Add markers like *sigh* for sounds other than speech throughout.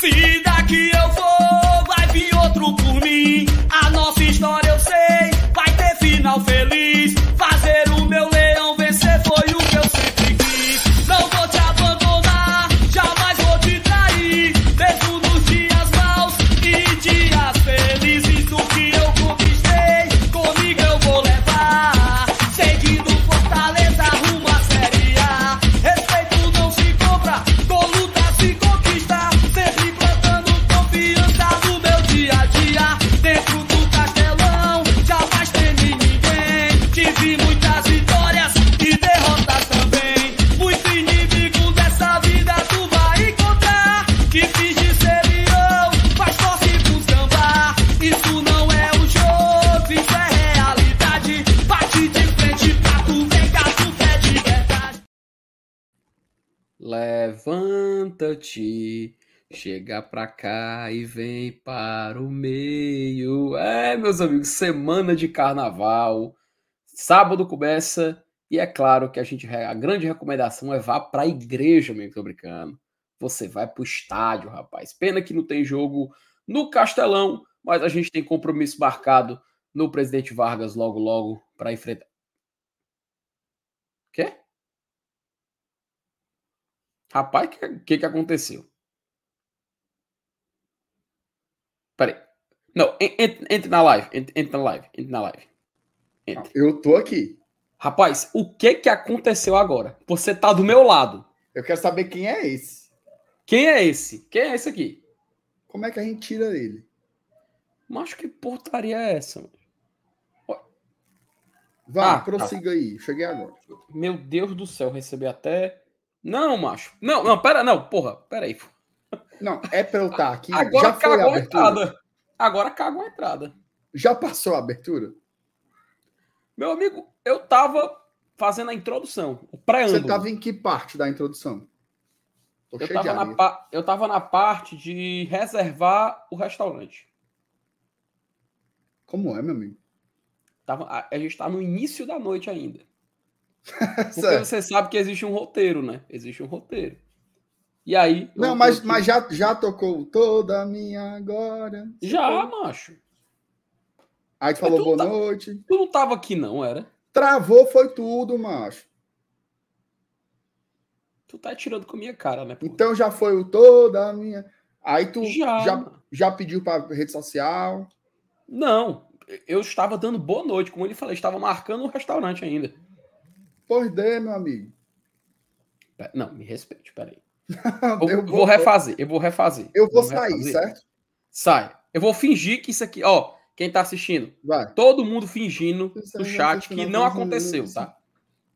Se chega pra cá e vem para o meio. É, meus amigos, semana de carnaval. Sábado começa e é claro que a gente a grande recomendação é vá pra igreja, meu tô brincando. Você vai pro estádio, rapaz. Pena que não tem jogo no Castelão, mas a gente tem compromisso marcado no Presidente Vargas logo logo para enfrentar. Quê? Rapaz, o que, que, que aconteceu? Peraí. Não, en- en- entre na live. en- Entre na live. Entre na live. Entre. Eu tô aqui. Rapaz, o que que aconteceu agora? Você tá do meu lado. Eu quero saber quem é esse. Quem é esse? Quem é esse aqui? Como é que a gente tira ele? Mas que portaria é essa? Vai, Ah, tá. prossiga aí. Cheguei agora. Meu Deus do céu, recebi até. Não, macho. Não, não, pera, não, porra, pera aí. Não, é pra eu estar aqui. Agora Já a cagou a abertura? entrada. Agora cagou a entrada. Já passou a abertura? Meu amigo, eu tava fazendo a introdução, o preâmbulo. Você tava em que parte da introdução? Tô eu, cheio de tava na pa- na parte de reservar o restaurante. Como é, meu amigo? Tava, a, a gente tá no início da noite ainda. *laughs* Porque você sabe que existe um roteiro, né? Existe um roteiro. E aí. Não, mas, mas já, já tocou toda a minha agora. Já, macho. Aí tu falou tu boa tá- noite. Tu não tava aqui, não, era? Travou, foi tudo, macho. Tu tá tirando com a minha cara, né? pô? Então já foi o toda a minha. Aí tu Já. já, já, pediu pra rede social. Não, eu estava dando boa noite, como ele falou, estava marcando o restaurante ainda. Pois dê, meu amigo. Não, me respeite, peraí. Eu *laughs* vou refazer, eu vou refazer. Eu vou Vamos sair, refazer. certo? Sai. Eu vou fingir que isso aqui, ó, quem tá assistindo, Vai. todo mundo fingindo no chat que não aconteceu, tá?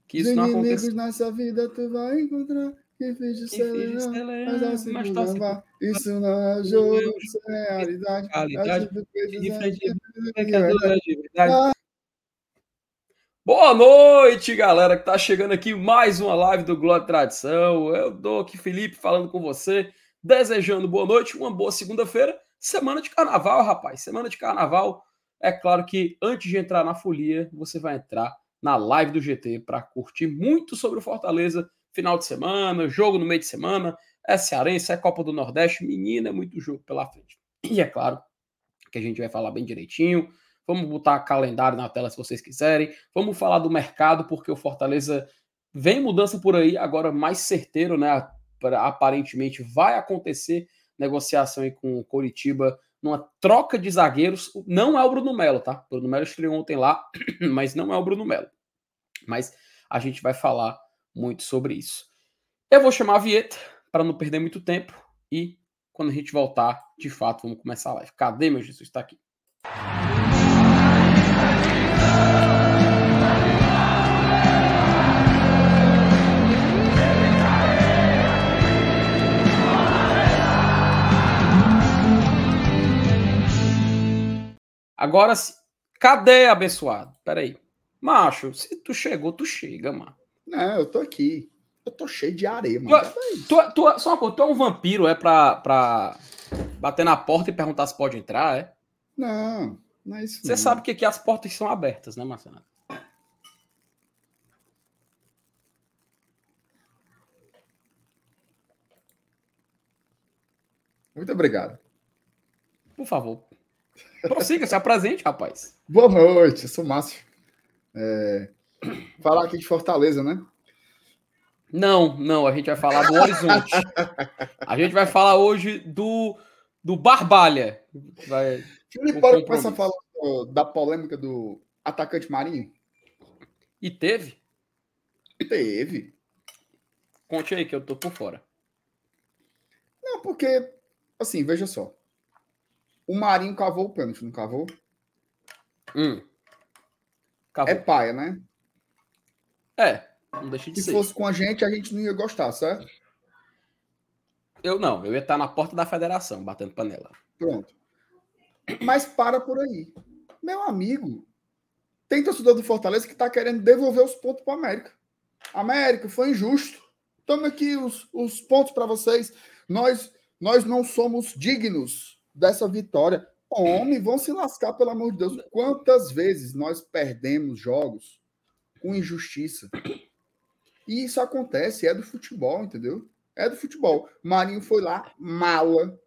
Que isso não aconteceu. nessa vida tu vai encontrar. Leão, mas a mas segunda tá se- vá. Isso não é jogo, isso é realidade. Realidade, assim. Boa noite, galera, que tá chegando aqui mais uma live do Glória Tradição. Eu dou aqui Felipe falando com você, desejando boa noite, uma boa segunda-feira, semana de carnaval, rapaz. Semana de carnaval. É claro que antes de entrar na folia, você vai entrar na live do GT para curtir muito sobre o Fortaleza, final de semana, jogo no meio de semana, é Cearense, é Copa do Nordeste, menina, é muito jogo pela frente. E é claro que a gente vai falar bem direitinho. Vamos botar calendário na tela se vocês quiserem. Vamos falar do mercado, porque o Fortaleza vem mudança por aí, agora mais certeiro, né? Aparentemente vai acontecer negociação aí com o Coritiba numa troca de zagueiros. Não é o Bruno Melo, tá? O Bruno Melo estreou ontem lá, *clears throat* mas não é o Bruno Melo. Mas a gente vai falar muito sobre isso. Eu vou chamar a vinheta para não perder muito tempo e quando a gente voltar, de fato, vamos começar a live. Cadê meu Jesus? Está aqui. Agora, se- cadê abençoado? Peraí. Macho, se tu chegou, tu chega, mano. Não, eu tô aqui. Eu tô cheio de areia, Tu, mano. tu, tu, só uma coisa, tu é um vampiro, é pra, pra bater na porta e perguntar se pode entrar, é? Não, não é isso. Você não. sabe que aqui as portas são abertas, né, Marcelo? Muito obrigado. Por favor. Prossiga, se apresente, rapaz. Boa noite, eu sou Márcio. É... Falar aqui de Fortaleza, né? Não, não, a gente vai falar do Horizonte. *laughs* A gente vai falar hoje do, do Barbalha. Vai, Felipe, bora começar a falar da polêmica do atacante Marinho? E teve? Teve. Conte aí que eu tô por fora. Não, porque, assim, veja só. O Marinho cavou o pênalti, não cavou? Hum. Cavou. É paia, né? É, não deixa de Se ser. fosse com a gente, a gente não ia gostar, certo? Eu não, eu ia estar na porta da federação, batendo panela. Pronto. Mas para por aí. Meu amigo, tem torcedor do Fortaleza que está querendo devolver os pontos para América. América, foi injusto. Toma aqui os, os pontos para vocês. Nós, nós não somos dignos dessa vitória. Homem, vão se lascar, pelo amor de Deus. Quantas vezes nós perdemos jogos com injustiça? E isso acontece, é do futebol, entendeu? É do futebol. Marinho foi lá, mala,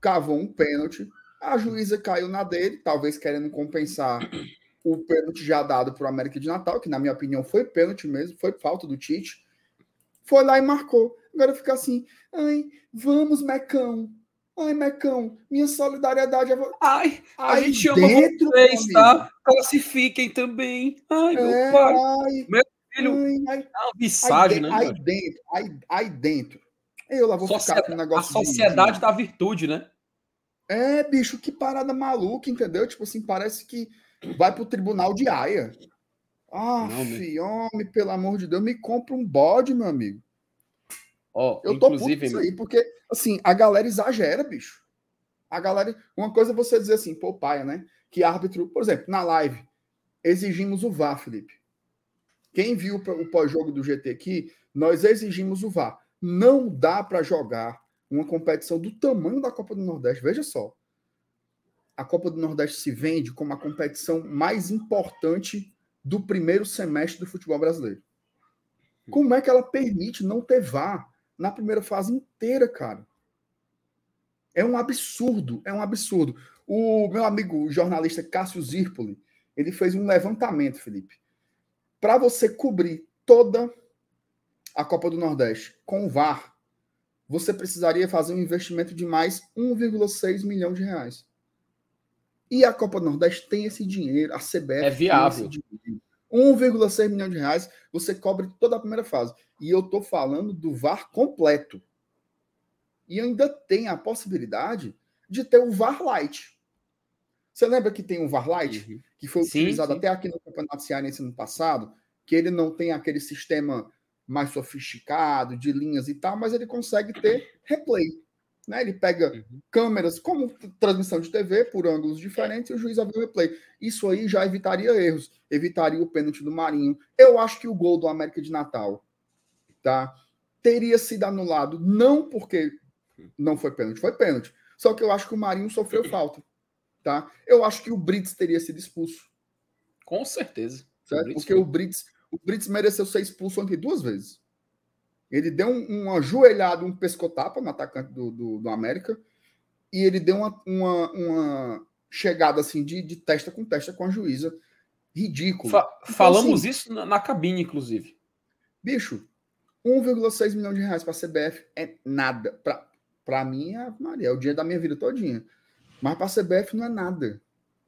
cavou um pênalti. A juíza caiu na dele, talvez querendo compensar o pênalti já dado para o América de Natal, que na minha opinião foi pênalti mesmo, foi falta do Tite. Foi lá e marcou. Agora fica assim, ai, vamos, Mecão. Ai, Mecão, minha solidariedade é. Ai, a Aí gente ama vocês, meu tá? Classifiquem também. Ai, meu É, pai. ai, Meu filho, ai, ai, é visagem, de- né? aí dentro, aí, aí dentro. Eu lá vou ficar Sociedade- com um a negócio de- sociedade de- da virtude, né? É, bicho, que parada maluca, entendeu? Tipo assim, parece que vai pro tribunal de Haia. Ah, homem, pelo amor de Deus, me compra um bode, meu amigo. Ó, Eu tô puto inclusive, isso aí, porque, assim, a galera exagera, bicho. A galera. Uma coisa é você dizer assim, pô, paia, né? Que árbitro, por exemplo, na live, exigimos o VAR, Felipe. Quem viu o pós-jogo do GT aqui, nós exigimos o VAR. Não dá para jogar uma competição do tamanho da Copa do Nordeste. Veja só. A Copa do Nordeste se vende como a competição mais importante do primeiro semestre do futebol brasileiro. Como é que ela permite não ter VAR na primeira fase inteira, cara? É um absurdo, é um absurdo. O meu amigo o jornalista Cássio Zirpoli, ele fez um levantamento, Felipe. Para você cobrir toda a Copa do Nordeste com o VAR, você precisaria fazer um investimento de mais 1,6 milhão de reais. E a Copa do Nordeste tem esse dinheiro, a CBF É viável. tem esse dinheiro. 1,6 milhão de reais, você cobre toda a primeira fase. E eu estou falando do VAR completo. E ainda tem a possibilidade de ter o VAR Light. Você lembra que tem o VAR Light? Uhum. que foi Sim, utilizado sim. até aqui no Campeonato Cearense no passado, que ele não tem aquele sistema mais sofisticado de linhas e tal, mas ele consegue ter replay. Né? Ele pega Uhum. câmeras como transmissão de TV por ângulos diferentes e o juiz ver o replay. Isso aí já evitaria erros, evitaria o pênalti do Marinho. Eu acho que o gol do América de Natal tá, teria sido anulado, não porque não foi pênalti, foi pênalti. Só que eu acho que o Marinho sofreu *clears throat* falta. Tá? Eu acho que o Brits teria sido expulso. Com certeza. Brits Porque o Brits, o Brits mereceu ser expulso ontem duas vezes. Ele deu um, uma joelhada, um pescotapa no atacante do, do, do América, e ele deu uma, uma, uma chegada assim de, de testa com testa com a juíza. Ridículo. Fa- Então, falamos assim, isso na, na cabine, inclusive. Bicho, 1,6 milhão de reais para a CBF é nada. Para para mim, é, Maria, é o dia da minha vida todinha. Mas para a CBF não é nada.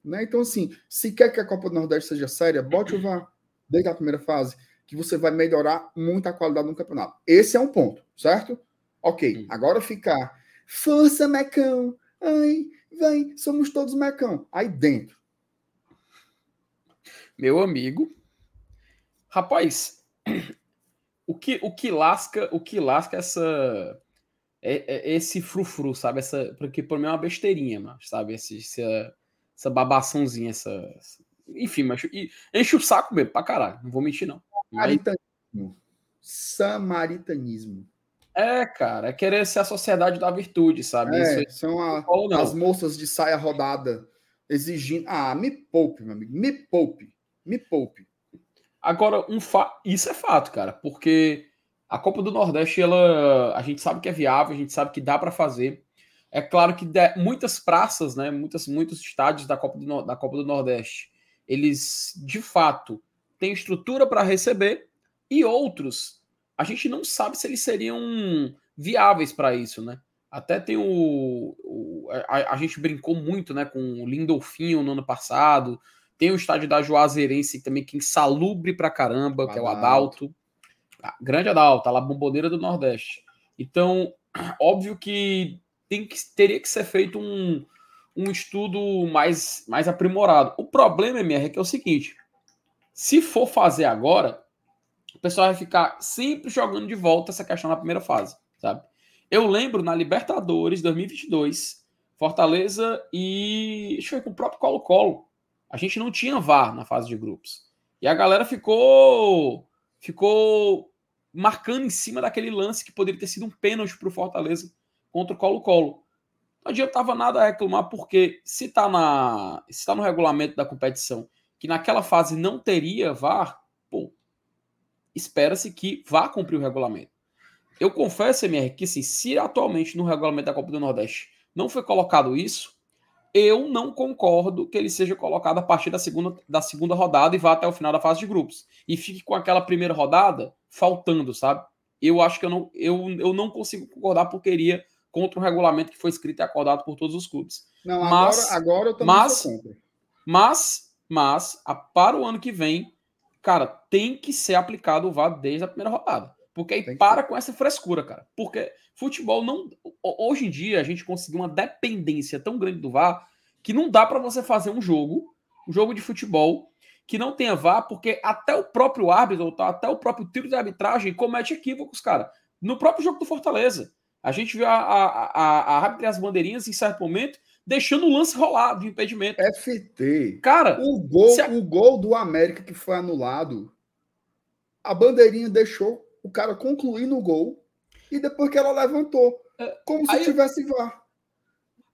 Né? Então, assim, se quer que a Copa do Nordeste seja séria, bote o VAR desde a primeira fase, que você vai melhorar muito a qualidade do campeonato. Esse é um ponto, certo? Ok, Hum. agora ficar. Força, Mecão! Ai, vem, somos todos Mecão. Aí dentro. Meu amigo. Rapaz, o que, o que lasca, o que lasca essa é, é esse frufru, sabe? Essa, porque por mim é uma besteirinha, mano, sabe? Esse, essa, essa babaçãozinha, essa, essa- enfim, mas e- enche o saco mesmo, pra caralho. Não vou mentir não. Samaritanismo. Samaritanismo. é, cara, é querer ser a sociedade da virtude, sabe? Isso É, aí são a- as moças de saia rodada exigindo. Ah, me poupe, meu amigo. Me poupe. Me poupe. Agora, um fa... isso é fato, cara, porque a Copa do Nordeste, ela, a gente sabe que é viável, a gente sabe que dá pra fazer. É claro que de, muitas praças, né, muitas, muitos estádios da Copa, do, da Copa do Nordeste, eles de fato têm estrutura para receber, e outros, a gente não sabe se eles seriam viáveis para isso, né? Até tem o. o a, a, gente brincou muito né, com o Lindolfinho no ano passado. Tem o estádio da Juazeirense também, que é insalubre pra caramba, que é o Adalto. Ah, grande Adalto, a lá bomboneira do Nordeste. Então, óbvio que, tem que teria que ser feito um, um estudo mais, mais aprimorado. O problema, MR, é que é o seguinte: se for fazer agora, o pessoal vai ficar sempre jogando de volta essa questão na primeira fase, sabe? Eu lembro na Libertadores 2022, Fortaleza e. Acho que foi com o próprio Colo-Colo. A gente não tinha VAR na fase de grupos. E a galera ficou. Ficou marcando em cima daquele lance que poderia ter sido um pênalti para o Fortaleza contra o Colo-Colo. Não adiantava nada reclamar, porque se está na, se tá no regulamento da competição que naquela fase não teria VAR, pô, espera-se que vá cumprir o regulamento. Eu confesso, MR, que assim, se atualmente no regulamento da Copa do Nordeste não foi colocado isso, eu não concordo que ele seja colocado a partir da segunda, da segunda rodada e vá até o final da fase de grupos. E fique com aquela primeira rodada faltando, sabe? Eu acho que eu não, eu, eu não consigo concordar porque iria contra um regulamento que foi escrito e acordado por todos os clubes. Não, mas, agora, agora eu também mas, sou contra. Mas, mas, a, para o ano que vem, cara, tem que ser aplicado o VAR desde a primeira rodada. Porque aí para com essa frescura, cara. Porque futebol não. Hoje em dia a gente conseguiu uma dependência tão grande do VAR que não dá para você fazer um jogo, um jogo de futebol, que não tenha VAR, porque até o próprio árbitro, até o próprio tiro de arbitragem comete equívocos, cara. No próprio jogo do Fortaleza. A gente viu a, a, a, a as bandeirinhas em certo momento deixando o lance rolar de impedimento. FT. Cara, o gol, a... o gol do América que foi anulado, a bandeirinha deixou o cara concluir no gol e depois que ela levantou, é, como se aí, tivesse VAR.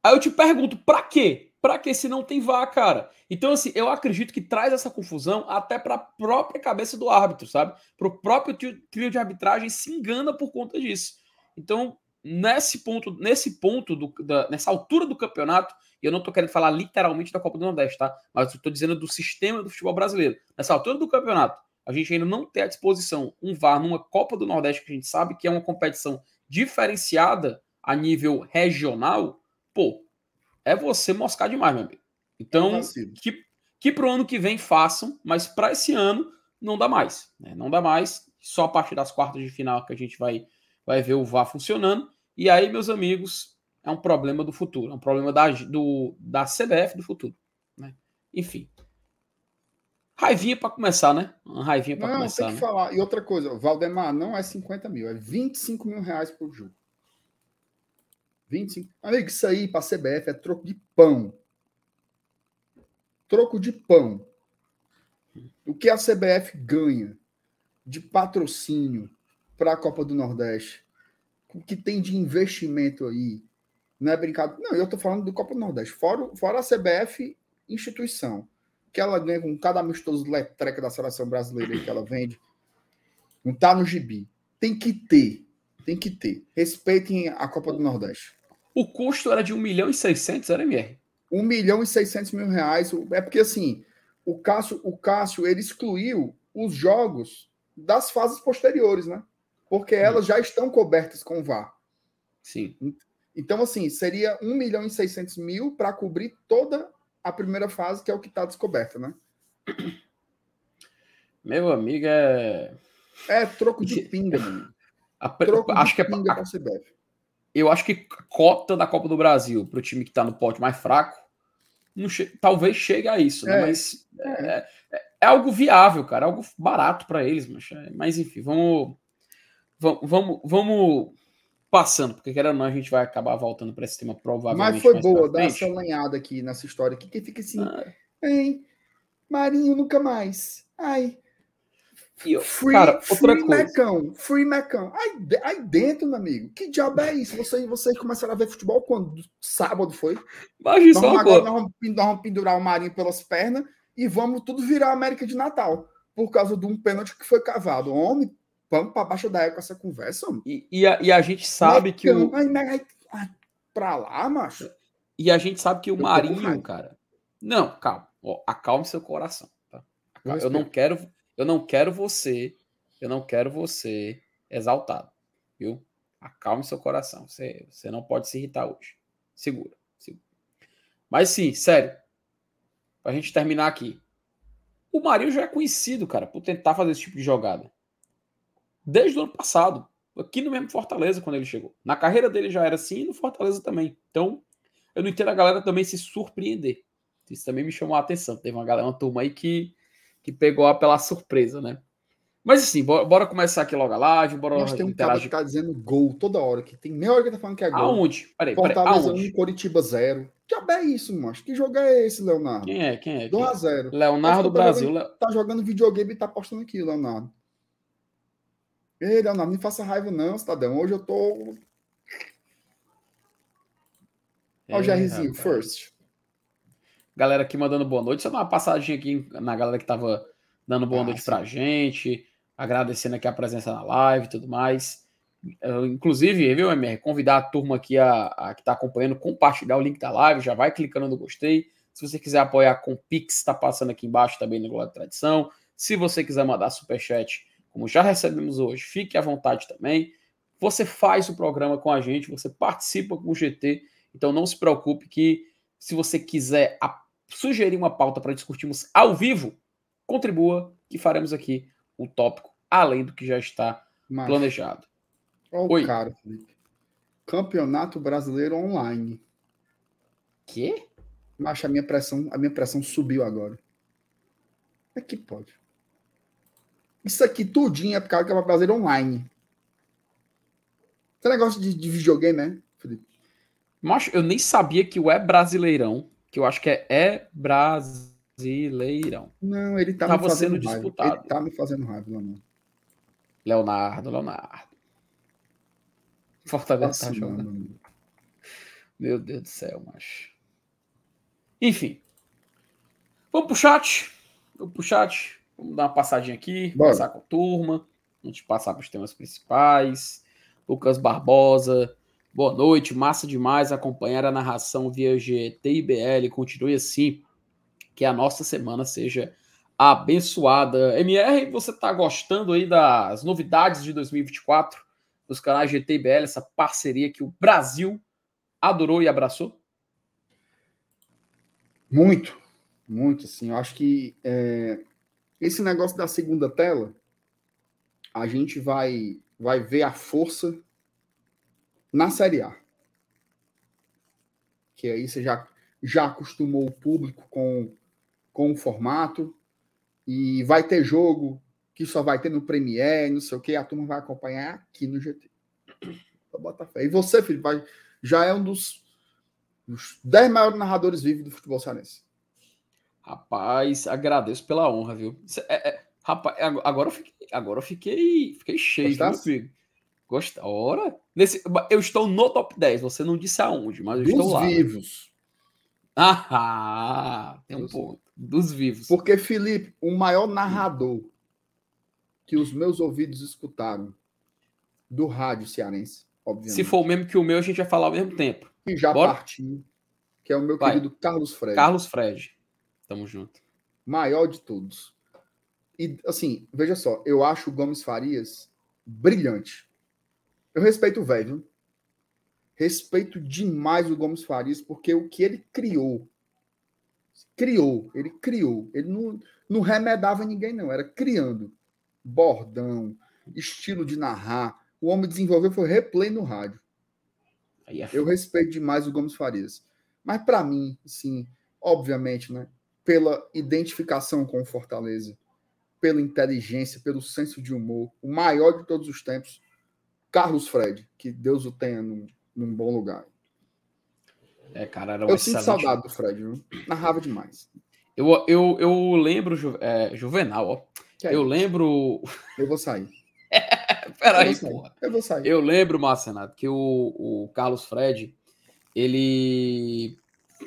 Aí eu te pergunto, para quê? Para que se não tem VAR, cara? Então, assim, eu acredito que traz essa confusão até para a própria cabeça do árbitro, sabe? Para o próprio trio de arbitragem se engana por conta disso. Então, nesse ponto, nesse ponto, do, da, nessa altura do campeonato, e eu não estou querendo falar literalmente da Copa do Nordeste, tá? Mas estou dizendo do sistema do futebol brasileiro. Nessa altura do campeonato, a gente ainda não tem à disposição um VAR numa Copa do Nordeste que a gente sabe que é uma competição diferenciada a nível regional, pô, é você moscar demais, meu amigo. Então, é que, que para o ano que vem façam, mas para esse ano não dá mais. Né? Não dá mais. Só a partir das quartas de final que a gente vai, vai ver o VAR funcionando. E aí, meus amigos, é um problema do futuro. É um problema da, do, da CBF do futuro. Né? Enfim. Raivinha para começar, né? Uma raivinha para começar. Tem que né? falar. E outra coisa, Valdemar não é 50 mil, é 25 mil reais por jogo. 25. Amigo, isso aí para a CBF é troco de pão. Troco de pão. O que a CBF ganha de patrocínio para a Copa do Nordeste, que tem de investimento aí, não é brincado. Não, eu estou falando do Copa do Nordeste. Fora, fora a CBF, instituição que ela ganha com cada amistoso letreca da seleção brasileira que ela vende, não tá no gibi. Tem que ter. Tem que ter. Respeitem a Copa do Nordeste. O custo era de 1 milhão e 600, era MR? 1 milhão e 600 mil reais. É porque, assim, o Cássio, o Cássio ele excluiu os jogos das fases posteriores, né? Porque elas já estão cobertas com VAR. Sim. Então, assim, seria 1 milhão e 600 mil para cobrir toda a primeira fase, que é o que está descoberto, né? Meu amigo, é. É troco de pinga, mano. A... Troco acho de que é pinga a... CBF. Eu acho que cota da Copa do Brasil para o time que está no pote mais fraco, che... talvez chegue a isso, né? É. Mas é, é, é, algo viável, cara, é algo barato para eles, mas, mas enfim, vamos, vamos, vamos, vamos passando, porque querendo ou não, a gente vai acabar voltando para esse tema provavelmente. Mas foi boa, dar essa lanhada aqui nessa história aqui, que fica assim, ah. hein, Marinho nunca mais. Ai. Eu, free, cara, outra free coisa. Mecão, free Mecão. Aí, aí dentro, meu amigo, que diabo é isso? Vocês, vocês começaram a ver futebol quando? Sábado foi? Imagina só agora nós vamos, nós vamos pendurar o Marinho pelas pernas e vamos tudo virar América de Natal. Por causa de um pênalti que foi cavado. Homem, vamos para baixo da égua essa conversa. E, e, a, e, a, gente sabe que o. Ai, pra lá, macho. E a gente sabe que o com Marinho, cara. Não, calma. Ó, acalme seu coração. Tá? Eu Eu não quero, eu não quero você, eu não quero você exaltado, viu? Acalme seu coração. Você, você não pode se irritar hoje. Segura, segura. Mas sim, sério. Pra gente terminar aqui. O Marinho já é conhecido, cara, por tentar fazer esse tipo de jogada. Desde o ano passado. Aqui no mesmo Fortaleza, quando ele chegou. Na carreira dele já era assim e no Fortaleza também. Então, eu não entendo a galera também se surpreender. Isso também me chamou a atenção. Teve uma galera, uma turma aí que, que pegou pela surpresa, né? Mas assim, bora, bora começar aqui logo a live, bora Nós tem um cara que tá dizendo gol toda hora. Que tem meia hora que tá falando que é gol. Aonde? Peraí, peraí, Fortaleza aonde? 1, Coritiba 0. Que é isso, macho? Que jogo é esse, Leonardo? Quem é? Quem é? Quem 2 é? a 0 Leonardo Brasil. Tá jogando videogame e tá postando aqui, Leonardo. Ei, Leonardo, não faça raiva não, cidadão. Hoje eu tô... Olha o É, Jairzinho, rapaz. first. Galera aqui mandando boa noite. Só dar uma passadinha aqui na galera que tava dando boa Ah, noite sim. pra gente, agradecendo aqui a presença na live e tudo mais. Eu, inclusive, viu, MR, convidar a turma aqui a, a que tá acompanhando, compartilhar o link da live, já vai clicando no gostei. Se você quiser apoiar com Pix, tá passando aqui embaixo também no Glória e Tradição. Se você quiser mandar superchat, como já recebemos hoje, fique à vontade também. Você faz o programa com a gente, você participa com o GT, então não se preocupe que se você quiser sugerir uma pauta para discutirmos ao vivo, contribua que faremos aqui o tópico além do que já está Macho, planejado. olha Oi. o cara, Felipe. Campeonato Brasileiro Online. Que? Macho, a minha pressão, a minha pressão subiu agora. É que pode. Isso aqui tudinho é por causa do Campeonato Brasileiro Online. Esse negócio de, de videogame, né, Felipe? Macho, eu nem sabia que o é brasileirão, que eu acho que é é brasileirão. Não, ele tá Tava me fazendo sendo raiva. disputado. Ele tá me fazendo raiva, Leonardo. Leonardo, Leonardo. Fortaleza tá jogando. mano. Meu Deus do céu, macho. Enfim. Vamos pro chat. Vamos pro chat. Vamos dar uma passadinha aqui, Bora. passar com a turma. Antes de passar para os temas principais. Lucas Barbosa. Boa noite. Massa demais acompanhar a narração via GTIBL. Continue assim. Que a nossa semana seja abençoada. MR, você tá gostando aí das novidades de 2024 dos canais GTIBL, essa parceria que o Brasil adorou e abraçou? Muito, muito, assim. Eu acho que é, esse negócio da segunda tela, a gente vai, vai ver a força na Série A. Que aí você já, já acostumou o público com, com o formato, e vai ter jogo que só vai ter no Premiere, não sei o que, a turma vai acompanhar aqui no GT. Pra botar fé. E você, Felipe, vai, já é um dos, dos 10 maiores narradores vivos do futebol cearense. Rapaz, agradeço pela honra, viu? É- é- rapaz, ag- agora eu fiquei, agora eu fiquei, fiquei cheio, viu, Gostasse? amigo? Gosta? Ora, nesse, eu estou no top 10, você não disse aonde, mas eu estou Dos lá. né? vivos. Ah, tem um Dos ponto. Dos vivos. Porque, Felipe, o maior narrador que os meus ouvidos escutaram do rádio cearense, obviamente, Se for o mesmo que o meu, a gente vai falar ao mesmo tempo. que já Bora? partiu, que é o meu Vai. querido Carlos Fred, Carlos Fred. Tamo junto. maior de todos. E, assim, veja só, eu acho o Gomes Farias brilhante. Eu respeito o velho, respeito demais o Gomes Farias, porque o que ele criou, criou, ele criou, ele não, não remedava ninguém, não, era criando bordão, estilo de narrar. O homem desenvolveu foi replay no rádio. É Eu respeito demais o Gomes Farias. Mas para mim, assim, obviamente, né, pela identificação com o Fortaleza, pela inteligência, pelo senso de humor, o maior de todos os tempos, Carlos Fred, que Deus o tenha num, num bom lugar. É, cara, era um Eu sinto excelente- saudade do Fred, viu? narrava demais. Eu, eu, eu lembro, é, Juvenal, ó. É Eu lembro. Eu vou sair. *laughs* Peraí, eu porra. Eu vou sair. Eu lembro, Marcenato, que o, o Carlos Fred, ele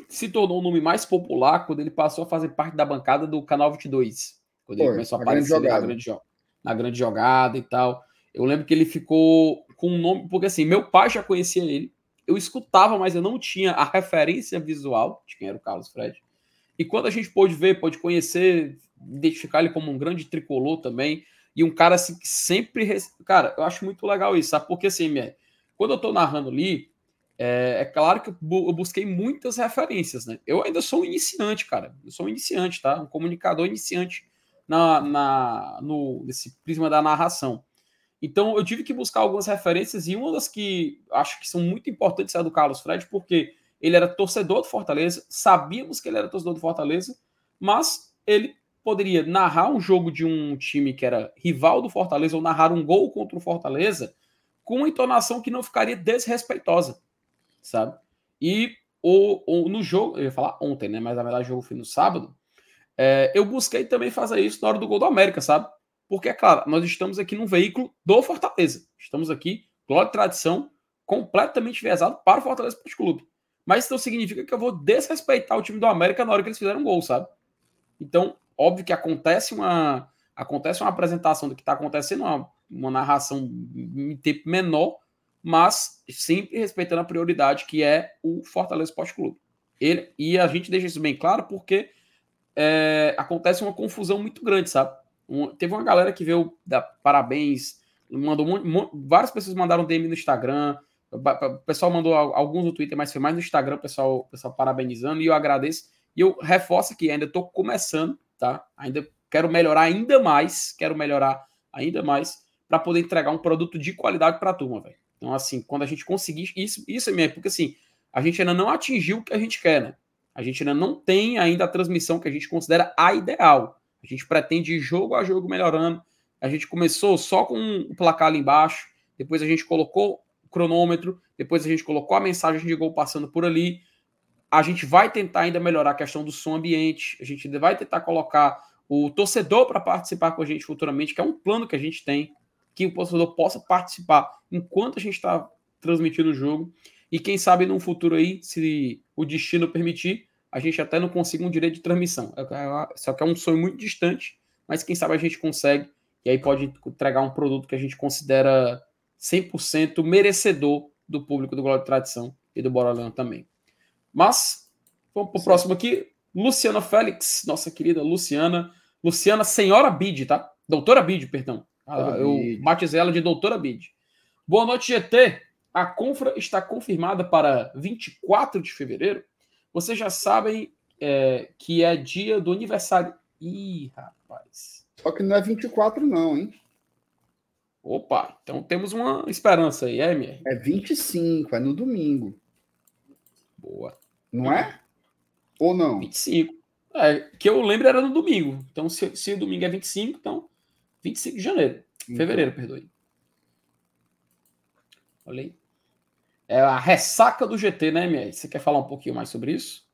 se tornou o nome mais popular quando ele passou a fazer parte da bancada do Canal 22. Quando ele começou a grande aparecer ali na grande, na grande jogada e tal. Eu lembro que ele ficou com um nome, porque assim, meu pai já conhecia ele. eu escutava, mas eu não tinha a referência visual de quem era o Carlos Fred. E quando a gente pôde ver, pôde conhecer, identificar ele como um grande tricolor também, e um cara assim que sempre. Cara, eu acho muito legal isso, sabe? Porque assim, minha, quando eu tô narrando ali, é, é, claro que eu busquei muitas referências, né? Eu ainda sou um iniciante, cara. Eu sou um iniciante, tá? Um comunicador iniciante na, na, no, nesse prisma da narração. Então eu tive que buscar algumas referências e uma das que acho que são muito importantes é a do Carlos Fred, porque ele era torcedor do Fortaleza, sabíamos que ele era torcedor do Fortaleza, mas ele poderia narrar um jogo de um time que era rival do Fortaleza ou narrar um gol contra o Fortaleza com uma entonação que não ficaria desrespeitosa, sabe? E ou, no jogo, eu ia falar ontem, né? Mas na verdade o jogo foi no sábado. É, eu busquei também fazer isso na hora do gol do América, sabe? Porque, é claro, nós estamos aqui num veículo do Fortaleza. Estamos aqui, glória de tradição, completamente viesado para o Fortaleza Esporte Clube. Mas isso não significa que eu vou desrespeitar o time do América na hora que eles fizeram um gol, sabe? Então, Óbvio que acontece uma acontece uma apresentação do que está acontecendo, uma, uma narração em tempo menor, mas sempre respeitando a prioridade que é o Fortaleza Esporte Clube. Ele, e a gente deixa isso bem claro porque é, acontece uma confusão muito grande, sabe? Um, teve uma galera que veio dar parabéns, mandou várias pessoas mandaram DM no Instagram, o pessoal mandou alguns no Twitter, mas foi mais no Instagram, o pessoal, pessoal parabenizando, e eu agradeço. E eu reforço que ainda estou começando, tá? Ainda quero melhorar ainda mais, quero melhorar ainda mais para poder entregar um produto de qualidade para a turma, velho. Então, assim, quando a gente conseguir isso, isso é mesmo, porque assim, a gente ainda não atingiu o que a gente quer, né? A gente ainda não tem ainda a transmissão que a gente considera a ideal. A gente pretende ir jogo a jogo melhorando. A gente começou só com o placar ali embaixo, depois a gente colocou o cronômetro, depois a gente colocou a mensagem de gol passando por ali, a gente vai tentar ainda melhorar a questão do som ambiente, a gente vai tentar colocar o torcedor para participar com a gente futuramente, que é um plano que a gente tem, que o torcedor possa participar enquanto a gente está transmitindo o jogo. E quem sabe no futuro aí, se o destino permitir, a gente até não consiga um direito de transmissão. É, é, só que é um sonho muito distante, mas quem sabe a gente consegue, e aí pode entregar um produto que a gente considera 100% merecedor do público do Glória de Tradição e do Bora Leão também. Mas, vamos para o próximo aqui. Luciana Félix, nossa querida Luciana. Luciana Senhora Bid, tá? Doutora Bid, perdão. Ah, eu batizei ela de Doutora Bid. Boa noite, GT. A Confra está confirmada para 24 de fevereiro. Vocês já sabem é, que é dia do aniversário. Ih, rapaz. Só que não é 24, não, hein? Opa, então temos uma esperança aí, é, MR? É 25, é no domingo. Boa. Não é? Ou não? 25. É, que eu lembro era no domingo. Então, se, se domingo é 25, então 25 de janeiro. Então. Fevereiro, perdoe. Olha aí. É a ressaca do GT, né, MR? Você quer falar um pouquinho mais sobre isso?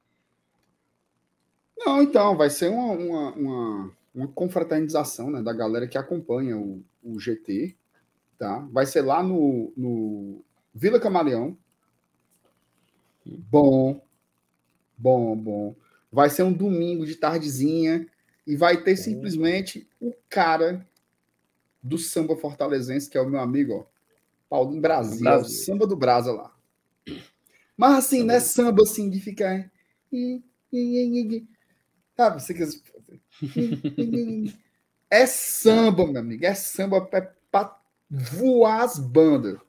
Não, então, vai ser uma, uma, uma, uma confraternização né, da galera que acompanha o, o GT. Tá? Vai ser lá no, no Vila Camaleão, Bom, bom, bom. Vai ser um domingo de tardezinha e vai ter simplesmente o cara do samba fortalezense, que é o meu amigo, ó, Paulo Brasil, Brasil. samba do Brasa lá. Mas assim, não é samba assim de ficar. Sabe, você quer. É samba, meu amigo. É samba para voar as bandas.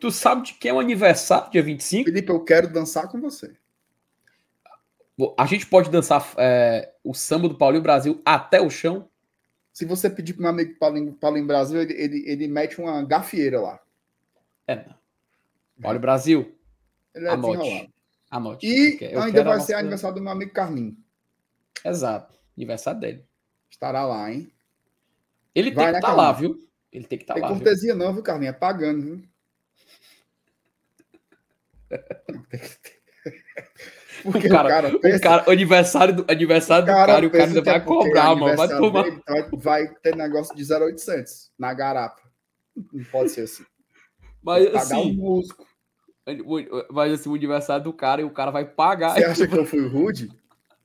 Tu sabe de quem é o aniversário, dia 25? Felipe, eu quero dançar com você. A gente pode dançar é, o samba do Paulinho Brasil até o chão? Se você pedir para meu amigo Paulinho, Paulinho Brasil, ele, ele, ele mete uma gafieira lá. É. Paulinho Brasil. Ele é anote. Anote. E eu ainda vai ser aniversário do meu amigo Carlinho. Exato. Aniversário dele. Estará lá, hein? Ele vai, tem que estar né, tá lá, viu? Ele tem que estar tá lá. Tem cortesia viu? não, viu, Carlinho? É pagando, viu? *laughs* Porque o cara, o, cara, pensa, o, cara, aniversário do, aniversário do cara, o cara ainda vai é cobrar, mano. Vai tomar. Dele, vai ter negócio de 0,800 na garapa. Não pode ser assim. Mas assim. Um músico. Mas assim, o aniversário do cara e o cara vai pagar. Você acha que eu fui rude?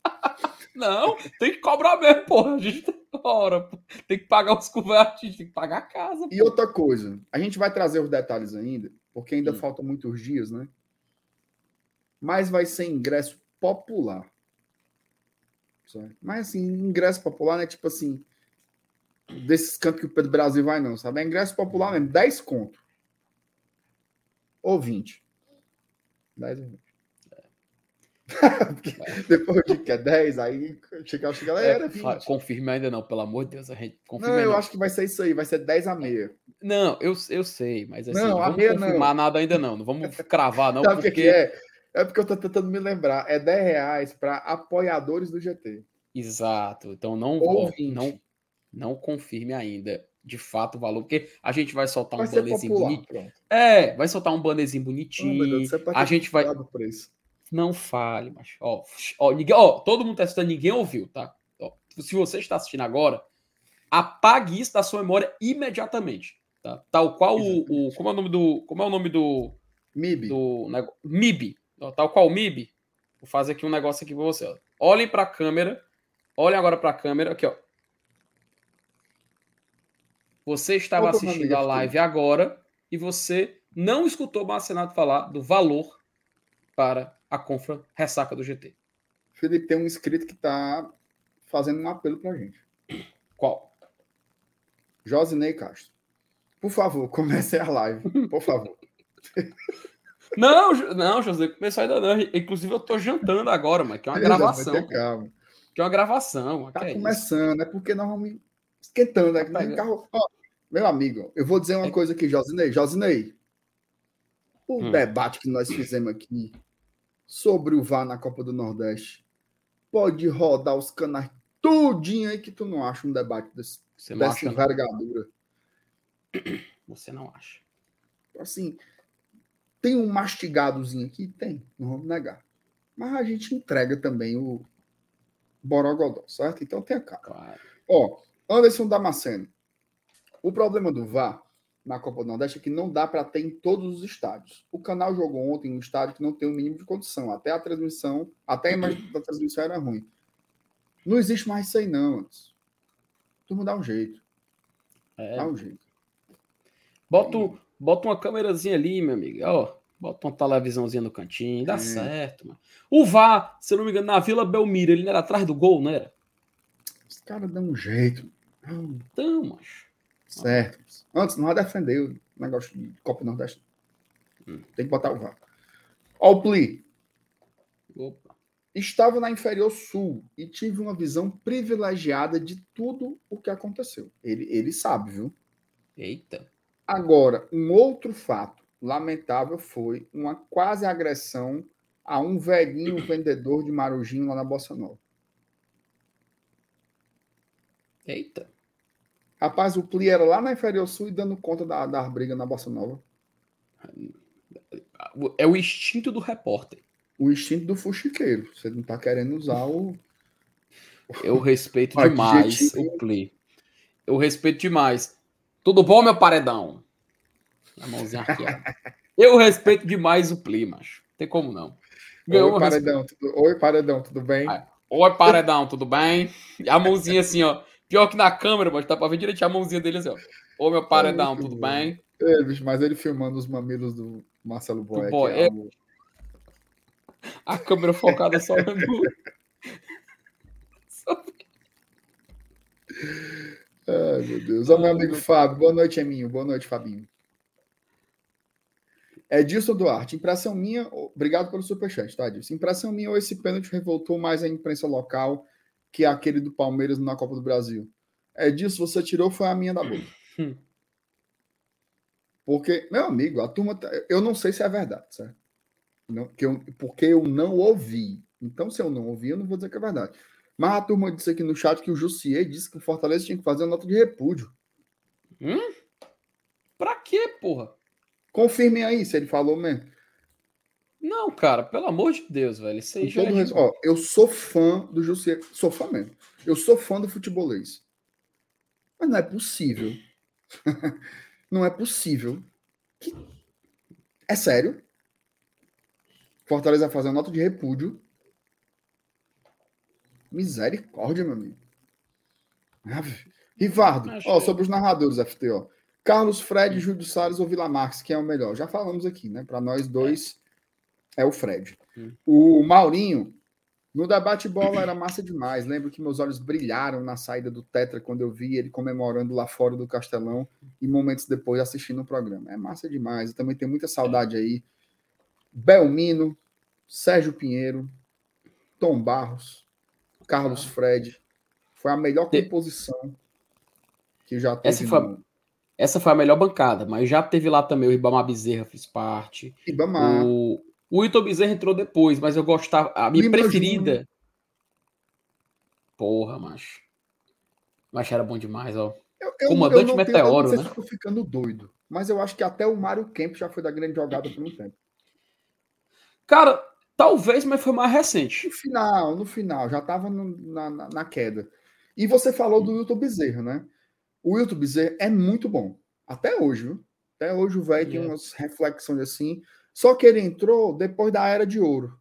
*laughs* Não, tem que cobrar mesmo, porra. A gente tem hora, tem que pagar os convertes, tem que pagar a casa. E outra coisa, a gente vai trazer os detalhes ainda, porque ainda hum. faltam muitos dias, né? Mas vai ser ingresso popular. Certo? Mas assim, ingresso popular não é tipo assim, desses cantos que o Pedro Brasil vai, não, sabe? É ingresso popular mesmo, 10 conto. Ou 20. 10 ou 20. *laughs* Depois de que é 10, aí chega, chega galera. É, confirme ainda não, pelo amor de Deus. A gente não, eu não. acho que vai ser isso aí, vai ser 10 a meia. Não, eu, eu sei, mas assim, não, não vamos confirmar não. nada ainda não. Não vamos cravar, não. Sabe porque... que é? É porque eu tô tentando me lembrar. É 10 reais para apoiadores do GT. Exato. Então não, não, não confirme ainda de fato o valor, porque a gente vai soltar vai um bannerzinho bonitinho. É, vai soltar um bannerzinho bonitinho. Deus, a gente vai. Não fale, mas ó, ó, ninguém, ó, todo mundo tá assistindo, ninguém ouviu, tá? Ó, se você está assistindo agora, apague isso da sua memória imediatamente, tá? Tal qual o, o como é o nome do, como é o nome do MIB. Do MIB, ó, tal qual o MIB. Vou fazer aqui um negócio aqui para você, ó. Olhem para a câmera. Olhem agora para a câmera aqui, ó. Você estava assistindo a live agora e você não escutou o Marcenato falar do valor para a Confra Ressaca do GT. Felipe, tem um inscrito que está fazendo um apelo para a gente. Qual? Josinei Castro. Por favor, *laughs* comece a live. Por favor. *laughs* Não, não, José, começou ainda não. Inclusive, eu estou jantando agora, mas que é uma gravação. Calma. Que é uma gravação. Tá é começando, é porque nós vamos esquentando. É tá carro... Ó, meu amigo, eu vou dizer uma é... coisa aqui, Josinei. Josinei, o hum. debate que nós fizemos aqui sobre o VAR na Copa do Nordeste. Pode rodar os canais tudinho aí que tu não acha um debate desse, Você dessa acha, envergadura. Você não acha. Assim, tem um mastigadozinho aqui? Tem, não vamos negar. Mas a gente entrega também o Borogodó, certo? Então tem a cara. Claro. Ó, Anderson Damasceno. O problema do VAR na Copa do Nordeste é que não dá para ter em todos os estádios. O canal jogou ontem um estádio que não tem o mínimo de condição. Até a transmissão, até a imagem da transmissão era ruim. Não existe mais isso aí, não. Antes. Turma dá um jeito. É. Dá um jeito. Bota, bota uma câmerazinha ali, meu amigo. Ó, bota uma televisãozinha no cantinho. Dá é. certo, mano. O VAR, se eu não me engano, na Vila Belmiro, ele não era atrás do gol, não era? Os caras dão um jeito. Então, macho. Certo. Antes, não defender o negócio de Copa Nordeste. Hum. Tem que botar o VAR. Ó, o Pli. Opa. Estava na Inferior Sul e tive uma visão privilegiada de tudo o que aconteceu. Ele, ele sabe, viu? Eita. Agora, um outro fato lamentável foi uma quase agressão a um velhinho *clears throat* vendedor de marujinho lá na Bossa Nova. Eita. Rapaz, o Pli era lá na Inferior Sul e dando conta da, da briga na Bossa Nova. É o instinto do repórter. O instinto do fuxiqueiro. Você não tá querendo usar o. Eu respeito *laughs* demais o Pli. Eu respeito demais. Tudo bom, meu paredão? A mãozinha arqueada. Eu respeito demais o Pli, macho. Não tem como não. Ganhou Oi, paredão, tudo... Oi, paredão, tudo bem? Oi, paredão, tudo bem? A mãozinha assim, ó. Pior que na câmera, mas tá pra ver direitinho a mãozinha dele assim, ó. Ô, meu paredão, é tudo bem? É, bicho, mas ele filmando os mamilos do Marcelo Boy. Boy é... A câmera focada só no. *laughs* Ai, meu Deus. Ó, meu amigo Fábio. Boa noite, Eminho. Boa noite, Fabinho. Edilson Duarte, impressão minha, obrigado pelo superchat, tá, Edilson? Impressão minha ou esse pênalti revoltou mais a imprensa local que é aquele do Palmeiras na Copa do Brasil. É disso você tirou, foi a minha da boca. Porque, meu amigo, a turma. Tá, eu não sei se é verdade, certo? Não, porque, eu, porque eu não ouvi. Então, se eu não ouvi, eu não vou dizer que é verdade. Mas a turma disse aqui no chat que o Jussier disse que o Fortaleza tinha que fazer a nota de repúdio. Hum? Pra quê, porra? Confirmem aí se ele falou mesmo. Não, cara, pelo amor de Deus, velho. Isso aí já é... Ó, eu sou fã do José. Sou fã mesmo. Eu sou fã do futebolês. Mas não é possível. *laughs* não é possível. Que... É sério? Fortaleza fazer uma nota de repúdio. Misericórdia, meu amigo. Rivardo, ó, sobre os narradores, FT, ó. Carlos Fred, Júlio Salles ou Vila Marques, quem é o melhor? Já falamos aqui, né? Para nós dois. É o Fred. Hum. O Maurinho, no debate bola era massa demais. Lembro que meus olhos brilharam na saída do Tetra quando eu vi ele comemorando lá fora do Castelão e momentos depois assistindo o programa. É massa demais. Eu também tenho muita saudade aí. Belmino, Sérgio Pinheiro, Tom Barros, Carlos Fred. Foi a melhor composição que já teve. Essa foi, essa foi a melhor bancada, mas já teve lá também o Ribamar Bezerra, fiz parte. Ribamar. O, o Ito Bezerra entrou depois, mas eu gostava. A minha Lima preferida. Júnior. Porra, macho. Mas era bom demais, ó. Eu, eu, Comandante eu Meteoro, tenho, eu né? Eu tô ficando doido, mas eu acho que até o Mário Kemp já foi da grande jogada por um tempo. Cara, talvez, mas foi mais recente. No final, no final, já tava no, na, na, na, queda. E você falou do Wilton Bezerra, né? O Wilton Bezerra é muito bom. Até hoje, viu? Até hoje o velho tem umas reflexões assim. Só que ele entrou depois da Era de Ouro.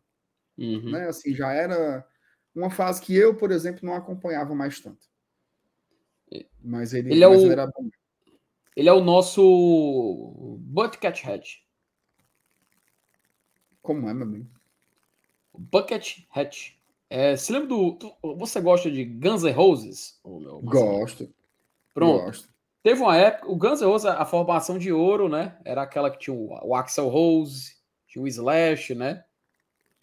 Uhum. Né? Assim, já era uma fase que eu, por exemplo, não acompanhava mais tanto. Mas ele, ele, é o, era bom. Ele é o nosso Bucket Hatch. Como é, meu amigo? Bucket Hatch. É, se lembra do. Você gosta de Guns N' Roses? Gosto. Pronto. Gosto. Teve uma época, o Guns N' Roses, a formação de ouro, né? Era aquela que tinha o, o Axel Rose, tinha o Slash, né?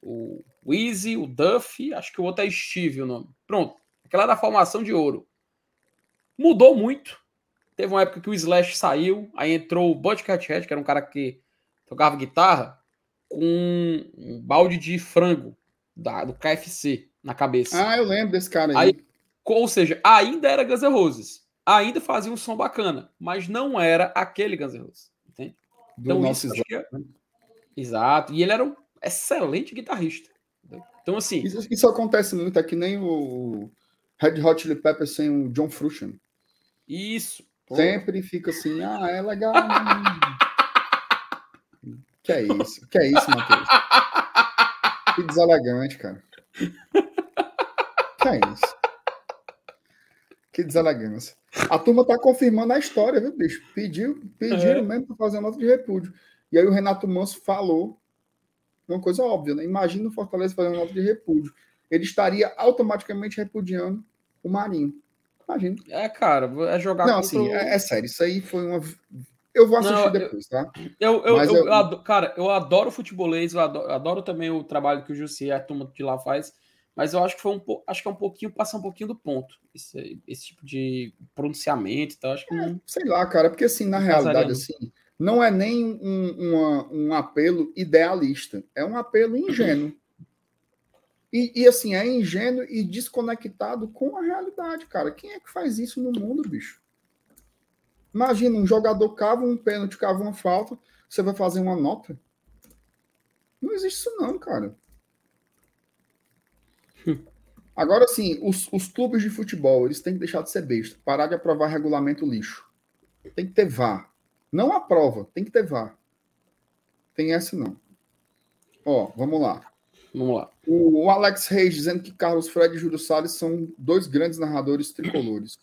O, Easy, o Duff, acho que o outro é Steve o nome. Pronto. Aquela era a formação de ouro. Mudou muito. Teve uma época que o Slash saiu, aí entrou o Bud Cathead, que era um cara que tocava guitarra, com um balde de frango da, do KFC na cabeça. Ah, eu lembro desse cara aí. aí ou seja, ainda era Guns N' Roses ainda fazia um som bacana, mas não era aquele Guns N' Roses. Entende? Do então, nosso isso, é... Exato. E ele era um excelente guitarrista. Então, assim. Isso, isso, acontece muito, é que nem o Red Hot Chili Peppers sem o John Frusciante. Isso. Sempre fica assim, ah, é legal. *laughs* que é isso? Que é isso, Matheus? Que deselegante, cara. Que é isso? Que deselegância. A turma tá confirmando a história, viu, bicho? Pediu, pediram é. mesmo para fazer uma nota de repúdio. E aí o Renato Manso falou uma coisa óbvia, né? Imagina o Fortaleza fazendo uma nota de repúdio. Ele estaria automaticamente repudiando o Marinho. Imagina. É, cara, é jogar Não, assim, o... é, é, sério, isso aí foi uma. Eu vou assistir Não, depois, tá? Eu, eu, eu, eu adoro, cara, eu adoro futebolês, eu adoro, adoro, também o trabalho que o Jussi e a turma de lá faz. Mas eu acho que foi um acho que é um pouquinho, passa um pouquinho do ponto. Esse, esse tipo de pronunciamento e tal. Acho que é, sei lá, cara, porque assim, na realidade, assim, não é nem um, uma, um apelo idealista, é um apelo ingênuo. E, e, assim, é ingênuo e desconectado com a realidade, cara. Quem é que faz isso no mundo, bicho? Imagina, um jogador cava um pênalti, cava uma falta, você vai fazer uma nota. Não existe isso não, cara. *laughs* Agora sim, os, os, clubes de futebol, eles têm que deixar de ser besta, parar de aprovar regulamento lixo. Tem que ter VAR. Não aprova, tem que ter VAR. Tem essa não. Ó, vamos lá. Vamos lá. O, o Alex Reis dizendo que Carlos Fred e Júlio Salles são dois grandes narradores tricolores.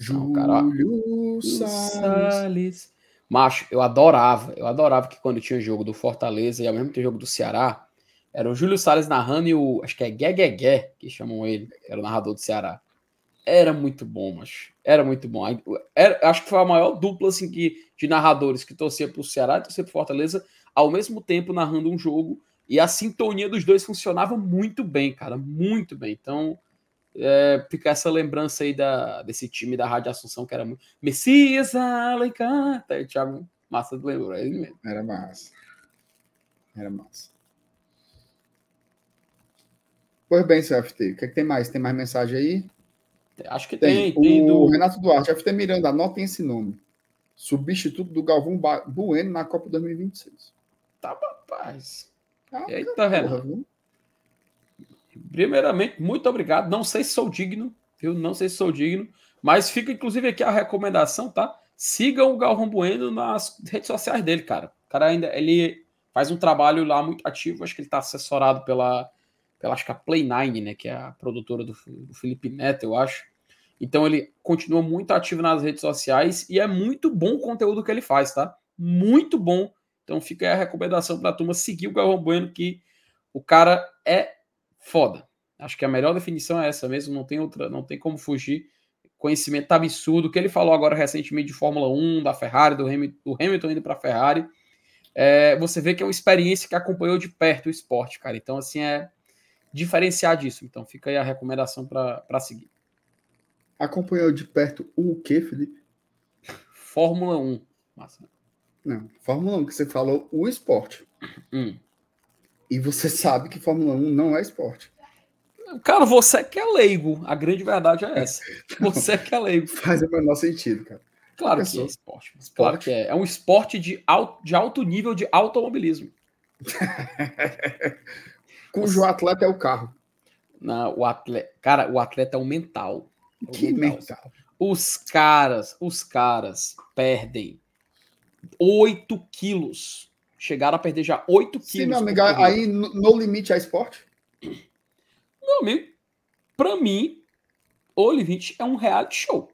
Júlio Salles. Macho, eu adorava, eu adorava que quando tinha jogo do Fortaleza e ao mesmo tempo jogo do Ceará, era o Júlio Salles narrando e o. Acho que é Gué, que chamam ele, que era o narrador do Ceará. Era muito bom, mas era muito bom. Era, acho que foi a maior dupla assim, que, de narradores que torcia para o Ceará e torcia para Fortaleza, ao mesmo tempo narrando um jogo. E a sintonia dos dois funcionava muito bem, cara, muito bem. Então, é, fica essa lembrança aí da, desse time da Rádio Assunção, que era muito. Messias Alencar. Thiago Massa lembrou, é ele mesmo. Era massa. Era massa. Pois bem, seu FT. O que, é que tem mais? Tem mais mensagem aí? Acho que tem. tem, o do... Renato Duarte, FT Miranda, anotem esse nome. Substituto do Galvão Bueno na Copa 2026. Tá, rapaz. Eita, Renato. Primeiramente, muito obrigado. Não sei se sou digno, viu? Não sei se sou digno, mas fica inclusive aqui a recomendação, tá? Sigam o Galvão Bueno nas redes sociais dele, cara. O cara ainda ele faz um trabalho lá muito ativo, acho que ele está assessorado pela pela acho que a Play 9, né, que é a produtora do, do Felipe Neto, eu acho. Então ele continua muito ativo nas redes sociais e é muito bom o conteúdo que ele faz, tá? Muito bom. Então fica aí a recomendação para a turma seguir o Galvão Bueno, que o cara é foda. Acho que a melhor definição é essa mesmo, não tem outra, não tem como fugir. Conhecimento absurdo, que ele falou agora recentemente de Fórmula 1, da Ferrari, do Hamilton, do Hamilton indo para a Ferrari. É, você vê que é uma experiência que acompanhou de perto o esporte, cara. Então, assim, é diferenciar disso. Então, fica aí a recomendação para seguir. Acompanhou de perto o quê, Felipe? Fórmula 1. Massa. Não, Fórmula 1, que você falou, o esporte. Hum. E você sabe que Fórmula 1 não é esporte. Cara, você que é leigo. A grande verdade é essa. *laughs* Você que é leigo. Faz o menor sentido, cara. Claro que é esporte. esporte. Claro que é. É um esporte de alto, de alto nível de automobilismo. *laughs* Cujo atleta é o carro. Não, o atleta. Cara, o atleta é o mental. É o que mental. mental? Os caras, os caras perdem 8 quilos. Chegaram a perder já 8 quilos. Sim, meu amigo, aí no limite é esporte? Meu amigo, pra mim, o limite é um reality show.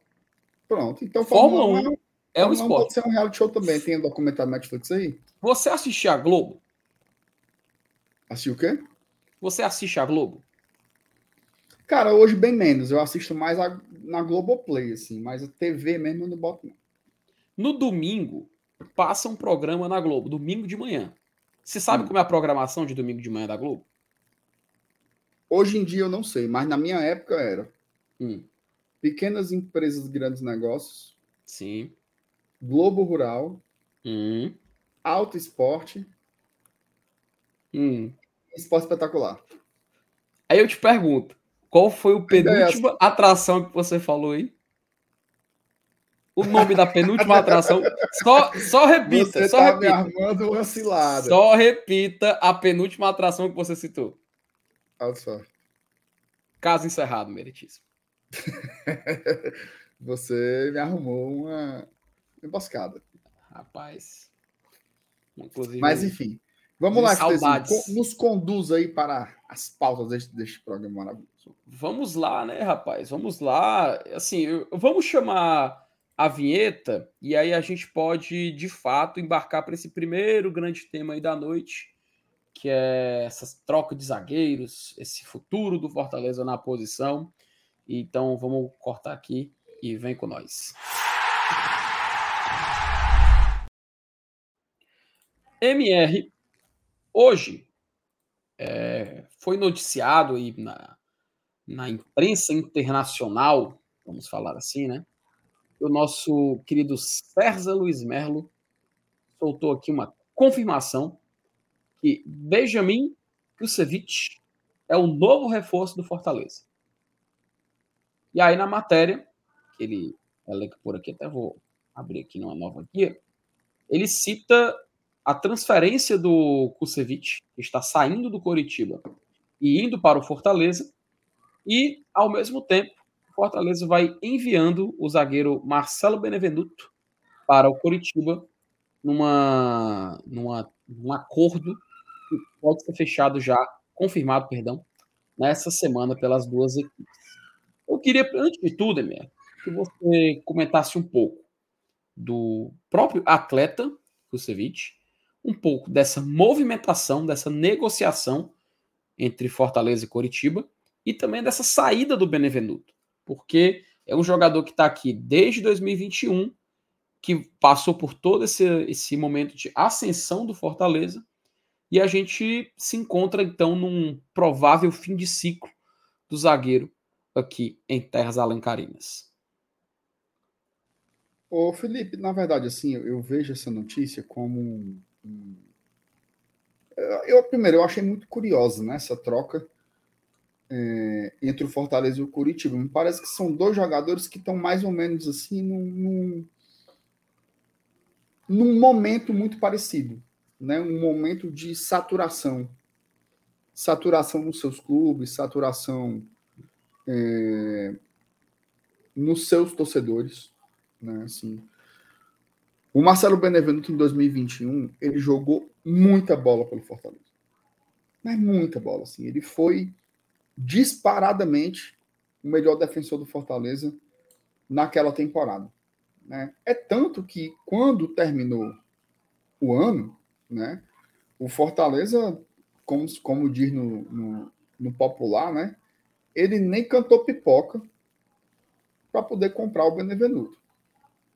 Pronto, então Fórmula, Fórmula 1 é, é um esporte. Pode ser um reality show também. Tem um documentário Netflix aí? Você assiste a Globo? Assistiu o quê? Você assiste a Globo? Cara, hoje bem menos. Eu assisto mais a, na Globoplay, assim. Mas a TV mesmo eu não boto, não. No domingo, passa um programa na Globo, domingo de manhã. Você sabe hum. como é a programação de domingo de manhã da Globo? Hoje em dia eu não sei, mas na minha época era. Hum. Pequenas empresas, grandes negócios. Sim. Globo Rural. Hum. Auto Esporte. Hum. Esporte Espetacular. Aí eu te pergunto, qual foi o penúltima é atração que você falou aí? O nome da penúltima atração. Só, só repita. Você só tá repita. me armando uma cilada. Só repita a penúltima atração que você citou. Olha só. Caso encerrado, meritíssimo. *laughs* você me arrumou uma emboscada. Rapaz. Inclusive, Mas enfim. Vamos lá, Saudades. Nos conduz aí para as pautas deste, deste programa maravilhoso. Vamos lá, né, rapaz? Vamos lá. Assim, vamos chamar a vinheta e aí a gente pode, de fato, embarcar para esse primeiro grande tema aí da noite, que é essa troca de zagueiros, esse futuro do Fortaleza na posição. Então vamos cortar aqui e vem com nós. MR, hoje é, foi noticiado aí na, na imprensa internacional, vamos falar assim, né? O nosso querido César Luiz Merlo soltou aqui uma confirmação que Benjamin Kusevich é o novo reforço do Fortaleza. E aí na matéria, que ele elenca por aqui, até vou abrir aqui numa nova guia, ele cita a transferência do Kusevich, que está saindo do Coritiba e indo para o Fortaleza, e ao mesmo tempo, Fortaleza vai enviando o zagueiro Marcelo Benevenuto para o Coritiba numa, numa, num acordo que pode ser fechado já, confirmado, perdão, nessa semana pelas duas equipes. Eu queria, antes de tudo, Emer, que você comentasse um pouco do próprio atleta, Kusevich, um pouco dessa movimentação, dessa negociação entre Fortaleza e Coritiba, e também dessa saída do Benevenuto, porque é um jogador que está aqui desde 2021, que passou por todo esse, esse momento de ascensão do Fortaleza, e a gente se encontra então num provável fim de ciclo do zagueiro aqui em Terras Alencarinas. Ô Felipe, na verdade, assim, eu, eu vejo essa notícia como. Eu, primeiro, eu achei muito curiosa né, essa troca é, entre o Fortaleza e o Curitiba. Me parece que são dois jogadores que estão mais ou menos assim num, num, num momento muito parecido né, um momento de saturação. Saturação nos seus clubes, saturação é, nos seus torcedores. Né, assim. O Marcelo Benevenuto, em 2021, ele jogou muita bola pelo Fortaleza. Mas muita bola. Assim. Ele foi disparadamente o melhor defensor do Fortaleza naquela temporada. Né? É tanto que, quando terminou o ano, né? O Fortaleza, como, como diz no, no, no popular, né? Ele nem cantou pipoca para poder comprar o Benevenuto.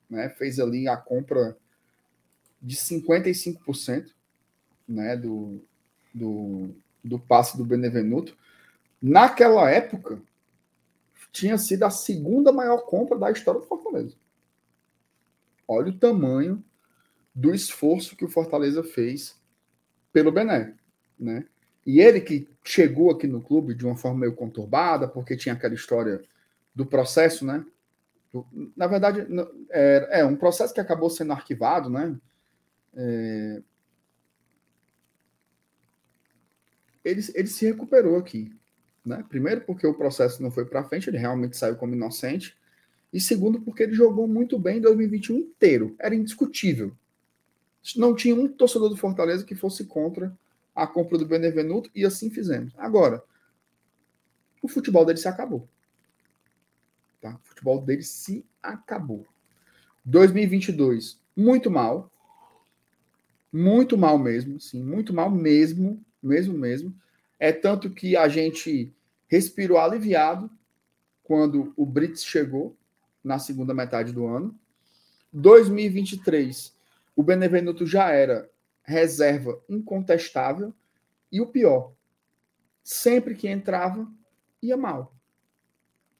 Né? Fez ali a compra de 55% né, do, do, do passe do Benevenuto. Naquela época, tinha sido a segunda maior compra da história do Fortaleza. Olha o tamanho do esforço que o Fortaleza fez pelo Bené, né? E ele que chegou aqui no clube de uma forma meio conturbada, porque tinha aquela história do processo, né? Na verdade, é, é um processo que acabou sendo arquivado, né? É... Ele, ele se recuperou aqui. Né? Primeiro, porque o processo não foi para frente, ele realmente saiu como inocente. E segundo, porque ele jogou muito bem em 2021 inteiro. Era indiscutível. Não tinha um torcedor do Fortaleza que fosse contra a compra do Benevenuto e assim fizemos. Agora, o futebol dele se acabou. Tá? O futebol dele se acabou. 2022, muito mal. Muito mal mesmo, sim, muito mal mesmo, mesmo, mesmo. É tanto que a gente respirou aliviado quando o Brits chegou na segunda metade do ano. 2023, o Benevenuto já era reserva incontestável. E o pior, sempre que entrava, ia mal.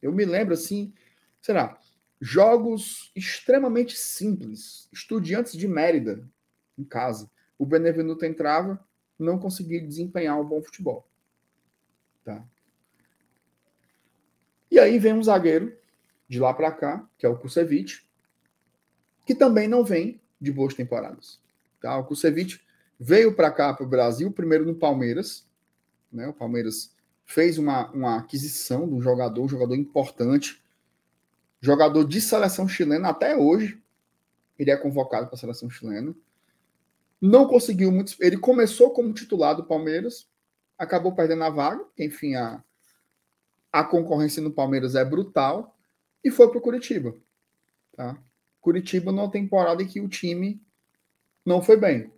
Eu me lembro assim, será, jogos extremamente simples. Estudiantes de Mérida, em casa. O Benevenuto entrava, não conseguia desempenhar um bom futebol. Tá? E aí vem um zagueiro de lá para cá, que é o Kusevich, que também não vem de boas temporadas. Tá? O Kusevich veio para cá, para o Brasil, primeiro no Palmeiras. Né? O Palmeiras fez uma, uma aquisição de um jogador, um jogador importante, jogador de seleção chilena até hoje. Ele é convocado para a seleção chilena. Não conseguiu muito. Ele começou como titular do Palmeiras, acabou perdendo a vaga. Enfim, a, a concorrência no Palmeiras é brutal. E foi para o Curitiba. Tá? Curitiba numa temporada em que o time não foi bem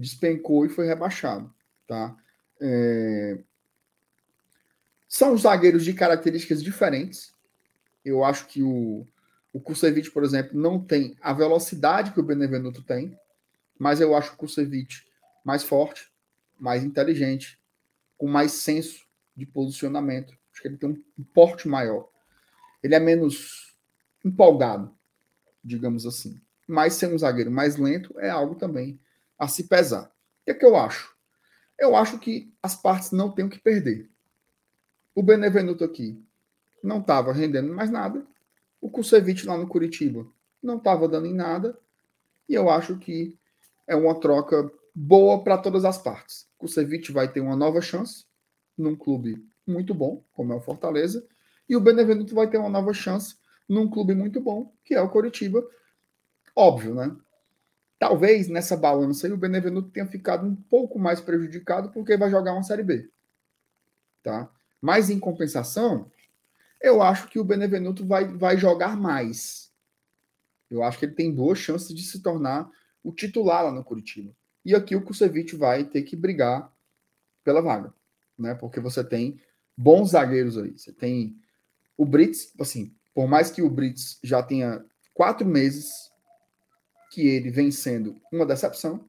despencou e foi rebaixado. Tá? É... São zagueiros de características diferentes. Eu acho que o, o Kusevich, por exemplo, não tem a velocidade que o Benevenuto tem, mas eu acho o Kusevich mais forte, mais inteligente, com mais senso de posicionamento. Acho que ele tem um porte maior. Ele é menos empolgado, digamos assim. Mas ser um zagueiro mais lento é algo também a se pesar. O que é que eu acho? Eu acho que as partes não têm o que perder. O Benevenuto aqui não estava rendendo mais nada. O Kusevich lá no Curitiba não estava dando em nada. E eu acho que é uma troca boa para todas as partes. O Kusevich vai ter uma nova chance num clube muito bom, como é o Fortaleza, e o Benevenuto vai ter uma nova chance num clube muito bom, que é o Curitiba. Óbvio, né? Talvez nessa balança aí o Benevenuto tenha ficado um pouco mais prejudicado porque vai jogar uma Série B. Tá? Mas em compensação, eu acho que o Benevenuto vai, vai jogar mais. Eu acho que ele tem boas chances de se tornar o titular lá no Curitiba. E aqui o Kusevich vai ter que brigar pela vaga, né? Porque você tem bons zagueiros aí. Você tem o Brits, assim, por mais que o Brits já tenha quatro meses que ele vem sendo uma decepção,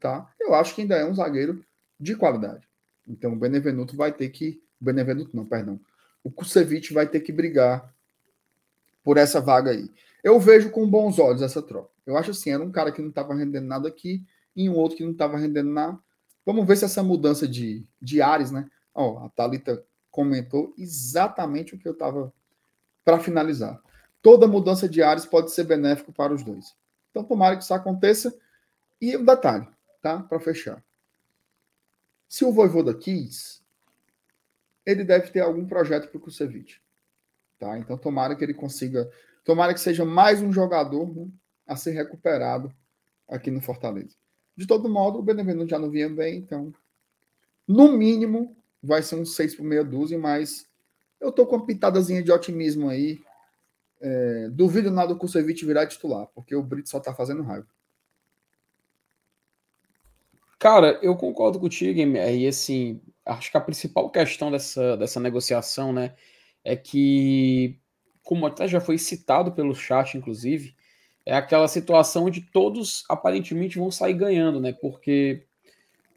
tá? Eu acho que ainda é um zagueiro de qualidade. Então o Benevenuto vai ter que. Benevenuto não, perdão. O Kusevich vai ter que brigar por essa vaga aí. Eu vejo com bons olhos essa troca. Eu acho assim, era um cara que não estava rendendo nada aqui e um outro que não estava rendendo nada. Vamos ver se essa mudança de, de ares, né? Ó, a Thalita comentou exatamente o que eu estava para finalizar. Toda mudança de ares pode ser benéfico para os dois. Então, tomara que isso aconteça. E um detalhe, tá? Para fechar. Se o Voivoda quis, ele deve ter algum projeto para o Kusevich. Tá? Então, tomara que ele consiga. Tomara que seja mais um jogador né, a ser recuperado aqui no Fortaleza. De todo modo, o Benevenuto já não vinha bem, então, no mínimo, vai ser um 6 por meia dúzia, mas eu tô com uma pitadazinha de otimismo aí é, duvido nada do Kusevich virar titular, porque o Brito só está fazendo raiva. Cara, eu concordo contigo, e assim, acho que a principal questão dessa, dessa negociação, né, é que, como até já foi citado pelo chat, inclusive, é aquela situação onde todos aparentemente vão sair ganhando, né, porque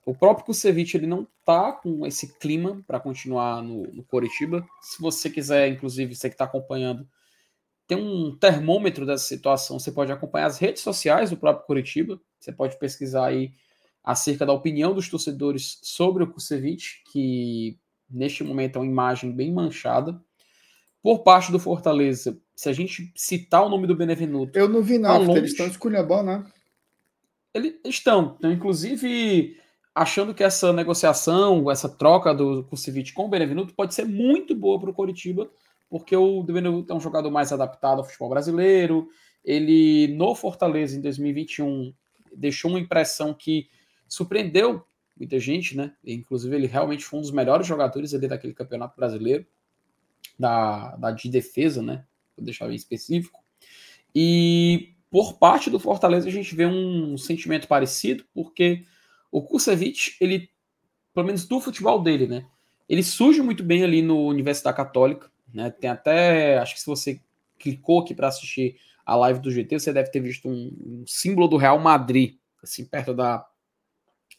o próprio Kusevich, ele não tá com esse clima para continuar no, no Coritiba. Se você quiser, inclusive, você que está acompanhando, tem um termômetro dessa situação. Você pode acompanhar as redes sociais do próprio Curitiba. Você pode pesquisar aí acerca da opinião dos torcedores sobre o Kusevich, que neste momento é uma imagem bem manchada. Por parte do Fortaleza, se a gente citar o nome do Benevenuto. Eu não vi nada, tá eles estão esculhambando, né? Eles estão, então, inclusive achando que essa negociação, essa troca do Kusevich com o Benevenuto pode ser muito boa para o Coritiba, porque o Benevenuto é um jogador mais adaptado ao futebol brasileiro. Ele, no Fortaleza, em 2021, deixou uma impressão que surpreendeu muita gente, né? Inclusive, ele realmente foi um dos melhores jogadores ali daquele campeonato brasileiro, da, da de defesa, né? Vou deixar bem específico. E por parte do Fortaleza, a gente vê um sentimento parecido, porque o Kusevich, ele, pelo menos do futebol dele, né? Ele surge muito bem ali no Universidade Católica. Né? Tem até, acho que se você clicou aqui para assistir a live do GT, você deve ter visto um, um, símbolo do Real Madrid, assim, perto da,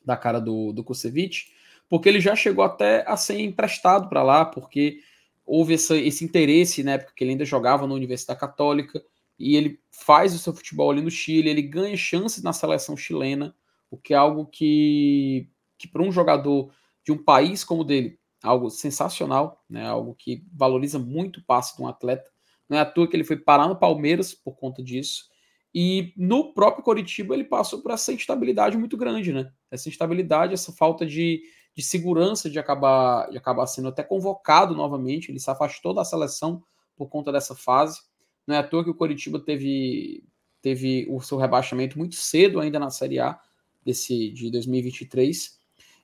da cara do, do Kusevich, porque ele já chegou até a ser emprestado para lá, porque houve essa, esse interesse né, época que ele ainda jogava na Universidade Católica, e ele faz o seu futebol ali no Chile, ele ganha chances na seleção chilena, o que é algo que, que para um jogador de um país como o dele, algo sensacional, né? Algo que valoriza muito o passe de um atleta. Não é à toa que ele foi parar no Palmeiras por conta disso. E no próprio Coritiba ele passou por essa instabilidade muito grande, né? Essa instabilidade, essa falta de, de segurança de acabar, de acabar sendo até convocado novamente. Ele se afastou da seleção por conta dessa fase. Não é à toa que o Coritiba teve, teve o seu rebaixamento muito cedo ainda na Série A desse, de 2023.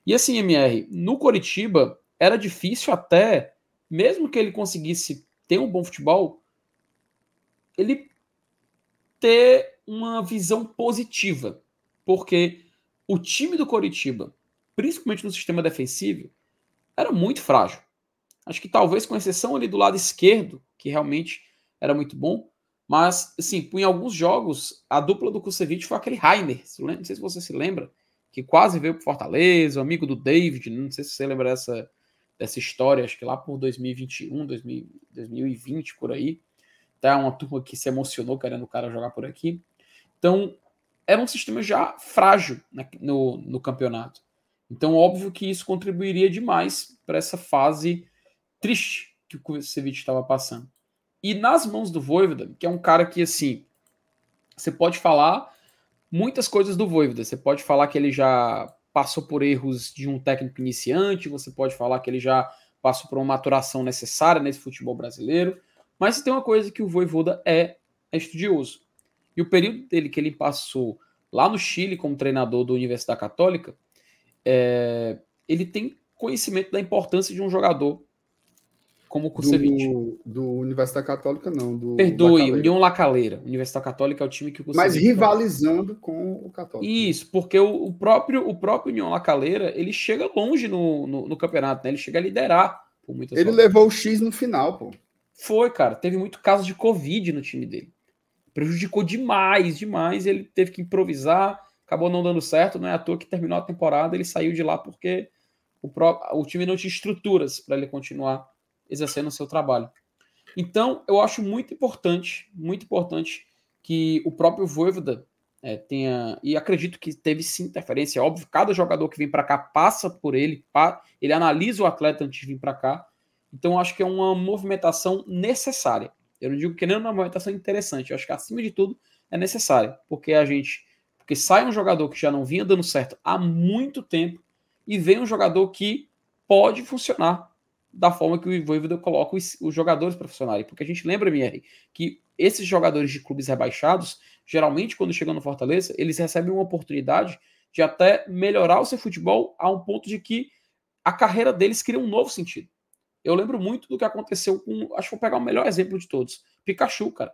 E assim, MR, no Coritiba, era difícil até, mesmo que ele conseguisse ter um bom futebol, ele ter uma visão positiva, porque o time do Coritiba, principalmente no sistema defensivo, era muito frágil. Acho que talvez com exceção ali do lado esquerdo, que realmente era muito bom, mas assim, em alguns jogos a dupla do Kusevich foi aquele Rainer, não sei se você se lembra, que quase veio para Fortaleza, amigo do David, não sei se você lembra dessa dessa história, acho que lá por 2021, 2000, 2020, por aí. Tá uma turma que se emocionou querendo o cara jogar por aqui. Então, era um sistema já frágil no, no campeonato. Então, óbvio que isso contribuiria demais para essa fase triste que o Kusevich estava passando. E nas mãos do Voivoda, que é um cara que, assim, você pode falar muitas coisas do Voivoda. Você pode falar que ele já passou por erros de um técnico iniciante, você pode falar que ele já passou por uma maturação necessária nesse futebol brasileiro, mas tem uma coisa que o Voivoda é, é estudioso. E o período dele que ele passou lá no Chile como treinador da Universidade Católica, é, ele tem conhecimento da importância de um jogador como o Kusevich. Do, do Universidade Católica, não. Do Perdoe, Lacaleira. União Lacaleira. Universidade Católica é o time que o Kusevich Mas rivalizando com o Católico. Isso, porque o, o, próprio, o próprio União Lacaleira, ele chega longe no, no, no campeonato, né? Ele chega a liderar por muitas Ele levou o X no final, pô. Foi, cara. Teve muito caso de Covid no time dele. Prejudicou demais, demais. Ele teve que improvisar, acabou não dando certo. Não é à toa que terminou a temporada, ele saiu de lá porque o, próprio, o time não tinha estruturas para ele continuar exercendo o seu trabalho. Então, eu acho muito importante, muito importante que o próprio Voivoda é, tenha, e acredito que teve sim interferência, é óbvio, cada jogador que vem para cá passa por ele, ele analisa o atleta antes de vir para cá, então acho que é uma movimentação necessária. Eu não digo que nem uma movimentação interessante, eu acho que acima de tudo é necessária, porque a gente, porque sai um jogador que já não vinha dando certo há muito tempo e vem um jogador que pode funcionar da forma que o Voivoda coloca os, os jogadores profissionais. Porque a gente lembra, MR, que esses jogadores de clubes rebaixados, geralmente quando chegam no Fortaleza, eles recebem uma oportunidade de até melhorar o seu futebol a um ponto de que a carreira deles cria um novo sentido. Eu lembro muito do que aconteceu com. Acho que vou pegar o melhor exemplo de todos. Pikachu, cara.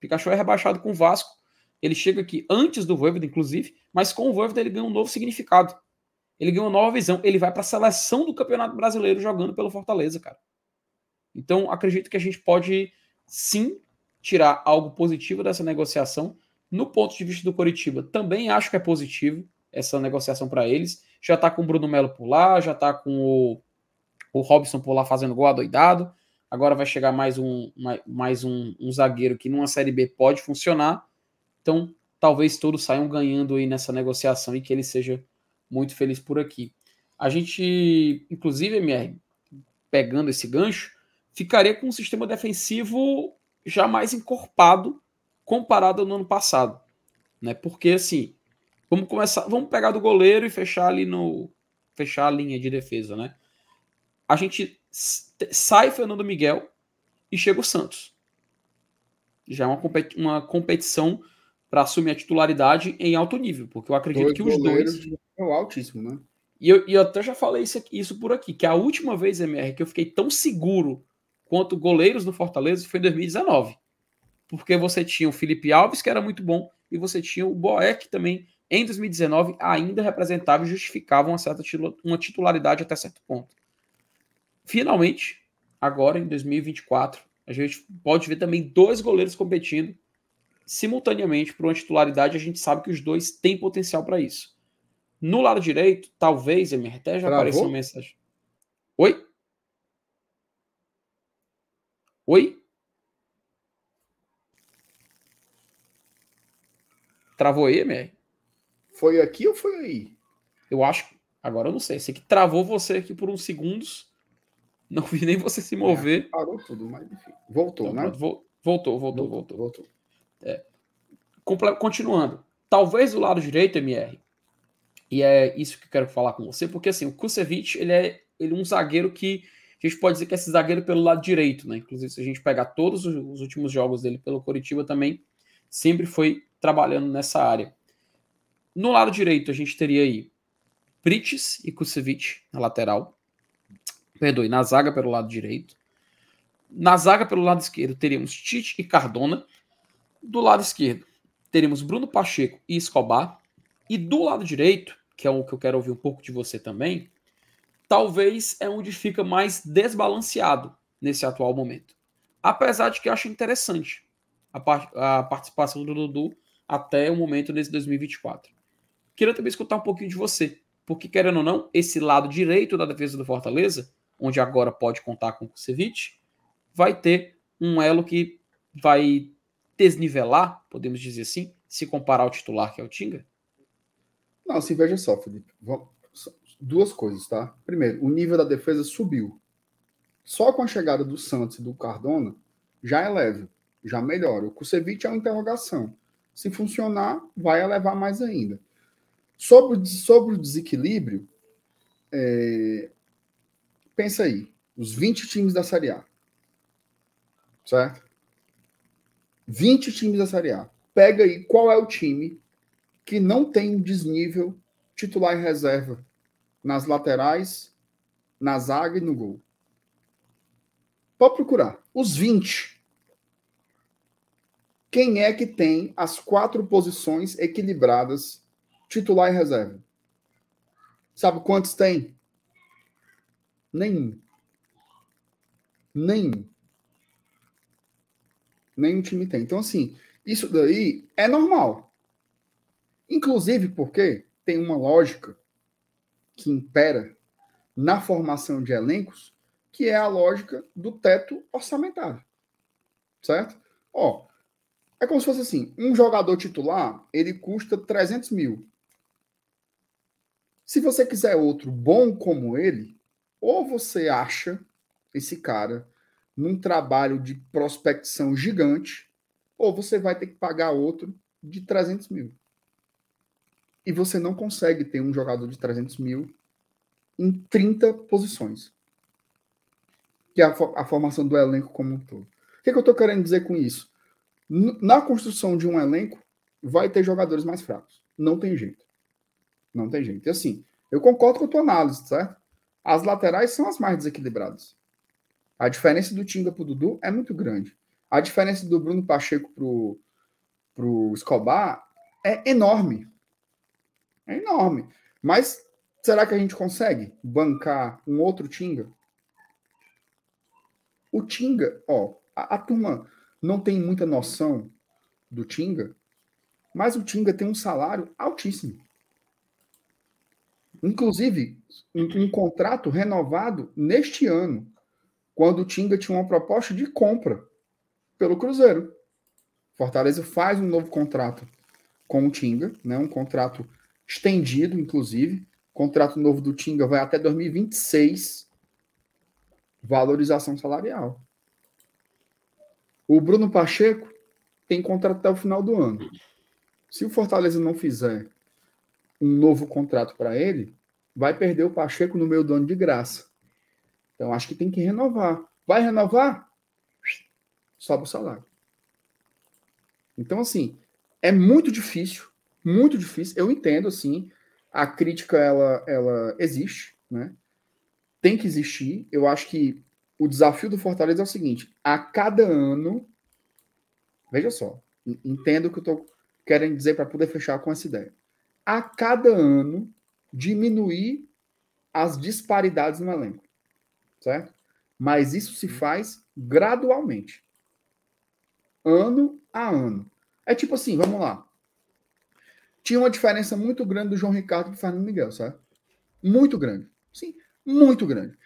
Pikachu é rebaixado com o Vasco. Ele chega aqui antes do Voivoda, inclusive, mas com o Voivoda ele ganha um novo significado. ele ganha uma nova visão. Ele vai para a seleção do Campeonato Brasileiro jogando pelo Fortaleza, cara. Então, acredito que a gente pode sim tirar algo positivo dessa negociação. No ponto de vista do Coritiba, também acho que é positivo essa negociação para eles. Já tá com o Bruno Melo por lá, já tá com o, o Robson por lá fazendo gol adoidado. Agora vai chegar mais um, mais um, um zagueiro que numa Série B pode funcionar. Então, talvez todos saiam ganhando aí nessa negociação e que ele seja muito feliz por aqui. A gente, inclusive, MR, pegando esse gancho, ficaria com um sistema defensivo já mais encorpado comparado ao ano passado, né? Porque assim, vamos começar, vamos pegar do goleiro e fechar ali no fechar a linha de defesa, né? A gente sai Fernando Miguel e chega o Santos. Já é uma, competi uma competição para assumir a titularidade em alto nível, porque eu acredito dois que os dois é altíssimo, né? E eu, e eu até já falei isso, aqui, isso por aqui, que a última vez, MR, que eu fiquei tão seguro quanto goleiros do Fortaleza foi em 2019. Porque você tinha o Felipe Alves, que era muito bom, e você tinha o Boeck também, em 2019, ainda representava e justificava uma certa uma titularidade até certo ponto. Finalmente, agora em 2024, a gente pode ver também dois goleiros competindo simultaneamente por uma titularidade. A gente sabe que os dois têm potencial para isso. No lado direito, talvez, Emir, até já Travou? apareceu uma mensagem. Oi? Oi? Travou aí, Emir? Foi aqui ou foi aí? Eu acho. Agora eu não sei. Sei que travou você aqui por uns segundos. Não vi nem você se mover. É, parou tudo, mas enfim. Voltou, então, né? Voltou, voltou, voltou. voltou. voltou. É. Continuando. Talvez do lado direito, MR, e é isso que eu quero falar com você, porque assim, o Kusevich, ele é, ele é um zagueiro que a gente pode dizer que é esse zagueiro pelo lado direito, né? Inclusive, se a gente pegar todos os últimos jogos dele pelo Coritiba também, sempre foi trabalhando nessa área. No lado direito, a gente teria aí Prites e Kusevich na lateral. Perdoe, na zaga pelo lado direito. Na zaga pelo lado esquerdo, teríamos Tite e Cardona. Do lado esquerdo, teríamos Bruno Pacheco e Escobar. E do lado direito, que é o que eu quero ouvir um pouco de você também, talvez é onde fica mais desbalanceado nesse atual momento. Apesar de que eu acho interessante a, par a participação do Dudu até o momento desse 2024. Queria também escutar um pouquinho de você, porque querendo ou não, esse lado direito da defesa do Fortaleza, onde agora pode contar com o Kusevich, vai ter um elo que vai desnivelar, podemos dizer assim, se comparar ao titular que é o Tinga? Não, assim, veja só, Felipe. Duas coisas, tá? Primeiro, o nível da defesa subiu. Só com a chegada do Santos e do Cardona, já é leve, já melhora. O Kusevich é uma interrogação. Se funcionar, vai elevar mais ainda. Sobre, sobre o desequilíbrio, é... pensa aí, os 20 times da Série A. Certo? 20 times da Série A. Pega aí qual é o time que não tem um desnível titular e reserva nas laterais, na zaga e no gol. Pode procurar. Os 20. Quem é que tem as quatro posições equilibradas, titular e reserva? Sabe quantos tem? Nenhum. Nenhum. Nenhum time tem. Então, assim, isso daí é normal. Inclusive porque tem uma lógica que impera na formação de elencos, que é a lógica do teto orçamentário. Certo? Ó, é como se fosse assim: um jogador titular, ele custa 300 mil. Se você quiser outro bom como ele, ou você acha esse cara num trabalho de prospecção gigante, ou você vai ter que pagar outro de 300 mil e você não consegue ter um jogador de 300 mil em 30 posições. Que é a, a formação do elenco como um todo. O que, é que eu estou querendo dizer com isso? Na construção de um elenco, vai ter jogadores mais fracos. Não tem jeito. Não tem jeito. E assim, eu concordo com a tua análise, certo? As laterais são as mais desequilibradas. A diferença do Tinga pro Dudu é muito grande. A diferença do Bruno Pacheco pro, pro Escobar é enorme. É enorme. Mas Será que a gente consegue bancar um outro Tinga? O Tinga, ó, a, a turma não tem muita noção do Tinga, mas o Tinga tem um salário altíssimo. Inclusive, um, um, contrato renovado neste ano, quando o Tinga tinha uma proposta de compra pelo Cruzeiro. Fortaleza faz um novo contrato com o Tinga, né, um contrato estendido, inclusive. O contrato novo do Tinga vai até 2026. Valorização salarial. O Bruno Pacheco tem contrato até o final do ano. Se o Fortaleza não fizer um novo contrato para ele, vai perder o Pacheco no meio do ano de graça. Então acho que tem que renovar. Vai renovar? Sobe o salário. Então, assim, é muito difícil, muito difícil. Eu entendo, assim, a crítica, ela, ela existe, né? Tem que existir. Eu acho que o desafio do Fortaleza é o seguinte: a cada ano, veja só, entendo o que eu estou querendo dizer para poder fechar com essa ideia. A cada ano, diminuir as disparidades no elenco, certo? Mas isso se faz gradualmente, ano a ano. É tipo assim, vamos lá. Tinha uma diferença muito grande do João Ricardo para o Fernando Miguel, certo? Muito grande. Sim, muito grande.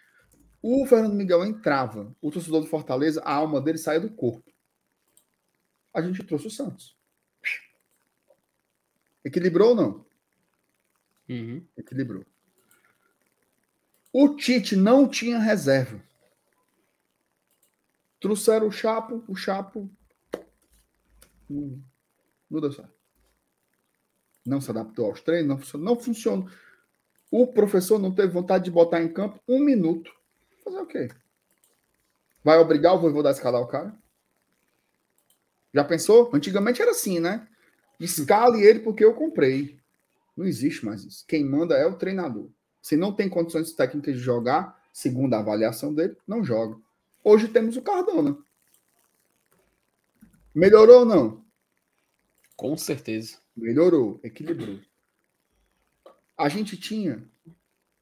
O Fernando Miguel entrava, o torcedor do Fortaleza, a alma dele saía do corpo. A gente trouxe o Santos. Equilibrou ou não? Uhum. Equilibrou. O Tite não tinha reserva. Trouxeram o Chapo, o Chapo não, não deu certo. Não se adaptou aos treinos, não funcionou. Não funcionou. O professor não teve vontade de botar em campo um minuto. Fazer o quê? Vai obrigar o vovô a escalar o cara? Já pensou? Antigamente era assim, né? Escale ele porque eu comprei. Não existe mais isso. Quem manda é o treinador. Se não tem condições técnicas de jogar, segundo a avaliação dele, não joga. Hoje temos o Cardona. Melhorou ou não? Com certeza. Melhorou, equilibrou. A gente tinha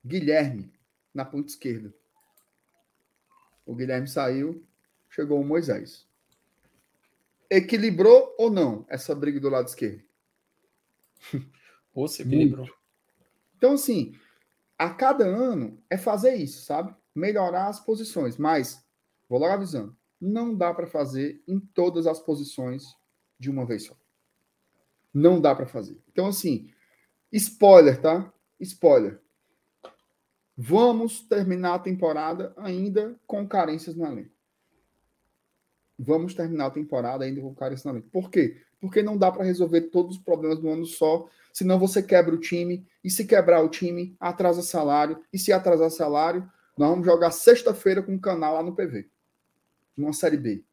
Guilherme na ponta esquerda. O Guilherme saiu, chegou o Moisés. Equilibrou ou não essa briga do lado esquerdo? *laughs* Ou se equilibrou. Então, assim, a cada ano é fazer isso, sabe? Melhorar as posições. Mas, vou logo avisando, não dá para fazer em todas as posições de uma vez só. Não dá para fazer. Então, assim, spoiler, tá? Spoiler. Vamos terminar a temporada ainda com carências no elenco. Vamos terminar a temporada ainda com carências no elenco. Por quê? Porque não dá para resolver todos os problemas do ano só, senão você quebra o time, e se quebrar o time, atrasa salário, e se atrasar salário, nós vamos jogar sexta-feira com o canal lá no PV, numa Série B.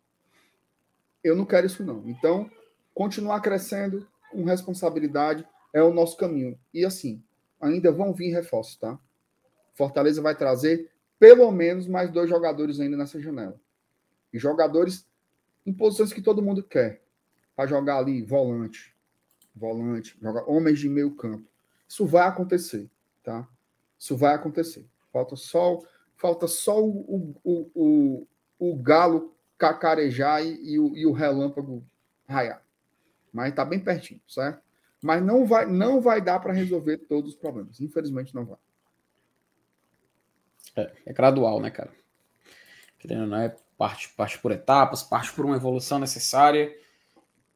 Eu não quero isso, não. Então, continuar crescendo com responsabilidade é o nosso caminho. E assim, ainda vão vir reforços, tá? Fortaleza vai trazer pelo menos mais dois jogadores ainda nessa janela. E jogadores em posições que todo mundo quer. Para jogar ali volante, volante, jogar homens de meio campo. Isso vai acontecer, tá? Isso vai acontecer. Falta só, falta só o, o, o, o galo cacarejar e, e, o, e o relâmpago raiar. Mas tá bem pertinho, certo? Mas não vai, não vai dar para resolver todos os problemas. Infelizmente não vai. É, é gradual, né, cara? Querendo não é parte, parte por etapas, parte por uma evolução necessária.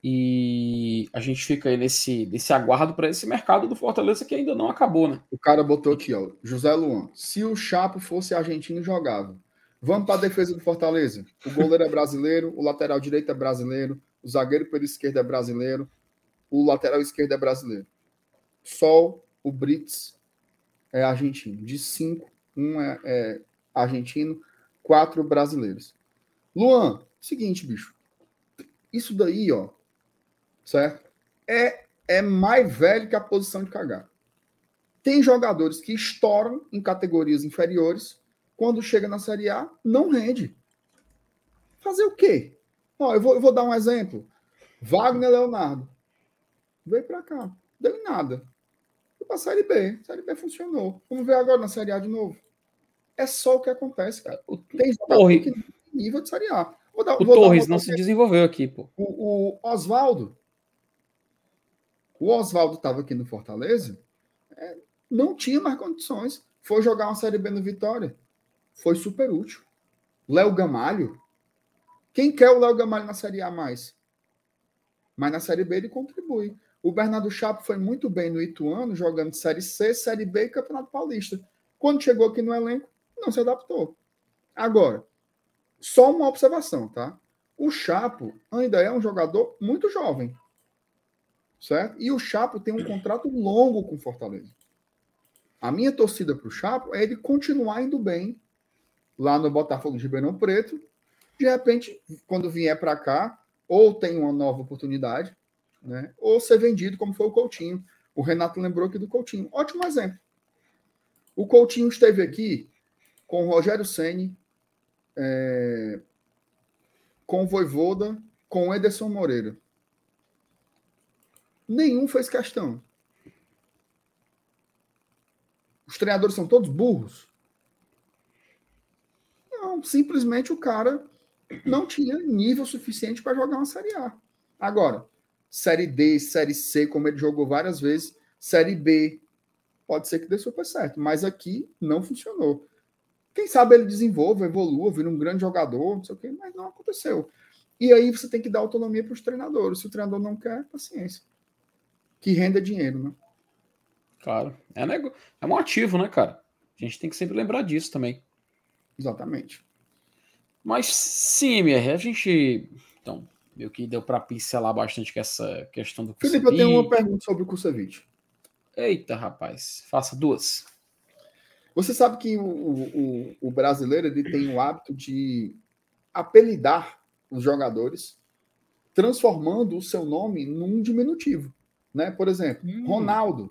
E a gente fica aí nesse, nesse aguardo para esse mercado do Fortaleza que ainda não acabou, né? O cara botou aqui, ó, José Luan. Se o Chapo fosse argentino, jogava. Vamos para a defesa do Fortaleza. O goleiro é brasileiro, o lateral direito é brasileiro, o zagueiro pela esquerda é brasileiro, o lateral esquerdo é brasileiro. Sol, o Brits é argentino. De cinco, um é, é argentino, quatro brasileiros. Luan, seguinte, bicho. Isso daí, ó, certo? É, é mais velho que a posição de cagar. Tem jogadores que estouram em categorias inferiores, quando chega na Série A, não rende. Fazer o quê? Ó, eu, vou, eu vou dar um exemplo. Wagner Leonardo. Veio para cá. Deu em nada. Foi pra Série B. Série B funcionou. Vamos ver agora na Série A de novo. É só o que acontece, cara. Tem Torre... que nível de Série A. Dar, o Torres não se desenvolveu aqui, pô. O, o Oswaldo. O Oswaldo estava aqui no Fortaleza. É, não tinha mais condições. Foi jogar uma Série B no Vitória. Foi super útil. Léo Gamalho. Quem quer o Léo Gamalho na Série A mais? Mas na Série B ele contribui. O Bernardo Chapo foi muito bem no Ituano, jogando Série C, Série B e Campeonato Paulista. Quando chegou aqui no elenco, não se adaptou. Agora, só uma observação, tá? O Chapo ainda é um jogador muito jovem. Certo? E o Chapo tem um contrato longo com Fortaleza. A minha torcida para o Chapo é ele continuar indo bem lá no Botafogo de Ribeirão Preto. De repente, quando vier para cá, ou tem uma nova oportunidade, né? ou ser vendido, como foi o Coutinho. O Renato lembrou aqui do Coutinho. Ótimo exemplo. O Coutinho esteve aqui com o Rogério Ceni, é, com o Voivoda, com o Ederson Moreira. Nenhum fez questão. Os treinadores são todos burros? Não, simplesmente o cara não tinha nível suficiente para jogar uma Série A. Agora, Série D, Série C, como ele jogou várias vezes, Série B, pode ser que dê super certo, mas aqui não funcionou. Quem sabe ele desenvolva, evolua, vira um grande jogador, não sei o quê, mas não aconteceu. E aí você tem que dar autonomia para os treinadores. Se o treinador não quer, paciência. Que renda dinheiro, né? Claro. É, nego... é um ativo, né, cara? A gente tem que sempre lembrar disso também. Exatamente. Mas sim, MR, a gente. Então, meio que deu para pincelar bastante com essa questão do. Felipe, eu tenho uma pergunta sobre o Kusevich. Eita, rapaz. Faça duas. Você sabe que o, o, o brasileiro ele tem o hábito de apelidar os jogadores, transformando o seu nome num diminutivo. Né? Por exemplo, hum. Ronaldo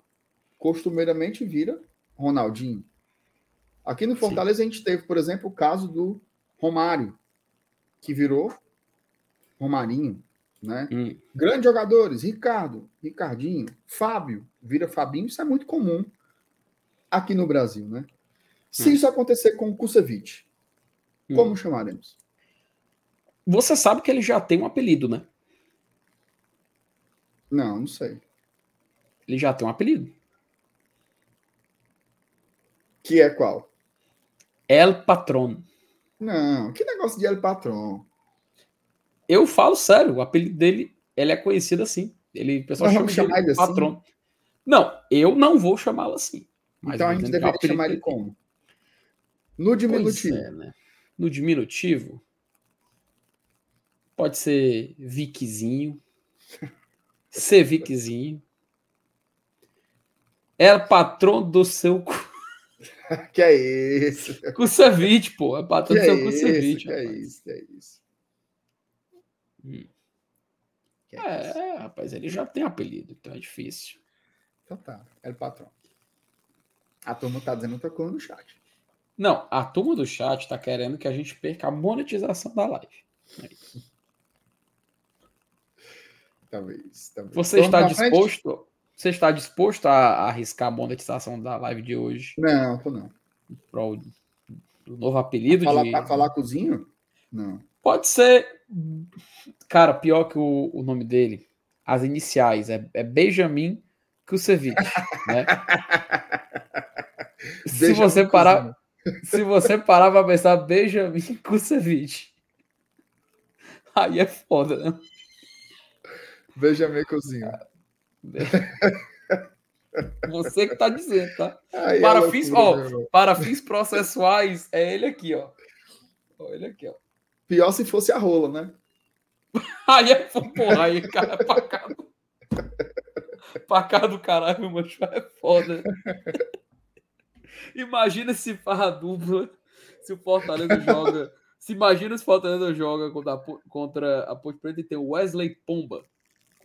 costumeiramente vira Ronaldinho. Aqui no Fortaleza Sim. a gente teve, por exemplo, o caso do Romário, que virou Romarinho. Né? Hum. Grandes jogadores, Ricardo, Ricardinho, Fábio, vira Fabinho, isso é muito comum aqui no Brasil. Né? Se hum. isso acontecer com o Kusevich, hum. como chamaremos? Você sabe que ele já tem um apelido, né? Não, não sei. Ele já tem um apelido. Que é qual? El Patron. Não, que negócio de El Patron? Eu falo sério, o apelido dele, ele é conhecido assim. Ele, o pessoal chama ele assim? Patron. Não, eu não vou chamá-lo assim. então a gente deveria chamar ele como? No diminutivo. É, né? No diminutivo, pode ser Viczinho, *laughs* ser Viczinho. É patrão do seu *laughs* que é isso? Kusevich, pô. É patrão do seu Kusevich. Que é isso, que é isso. Hum. Que é, é, rapaz, ele já tem apelido, então é difícil. Então tá, é o patrão. A turma tá dizendo outra coisa no chat. Não, a turma do chat tá querendo que a gente perca a monetização da live. É talvez, talvez. Você Vamos está disposto? Frente? Você está disposto a, arriscar a monetização da live de hoje? Não, tô não. Para o novo apelido pra falar, de. Para falar cozinho? Não. Pode ser. Cara, pior que o, o nome dele. As iniciais. É, é Benjamin Kusevich. *laughs* Né? se você parar. Se você parar para pensar Benjamin Kusevich. Aí é foda, né? Benjamin Cozinho. *laughs* Você que tá dizendo, tá? Aí para, é fins, ó, para fins processuais, é ele aqui, ó. ó. Ele aqui, ó. Pior se fosse a rola, né? *laughs* aí é, porra, aí, cara, é pra cá. pra cá do caralho, mano, é foda. *laughs* Imagina se farra dupla, se o Fortaleza joga. Se imagina se o Fortaleza joga contra a, contra a Ponte Preta e tem o Wesley Pomba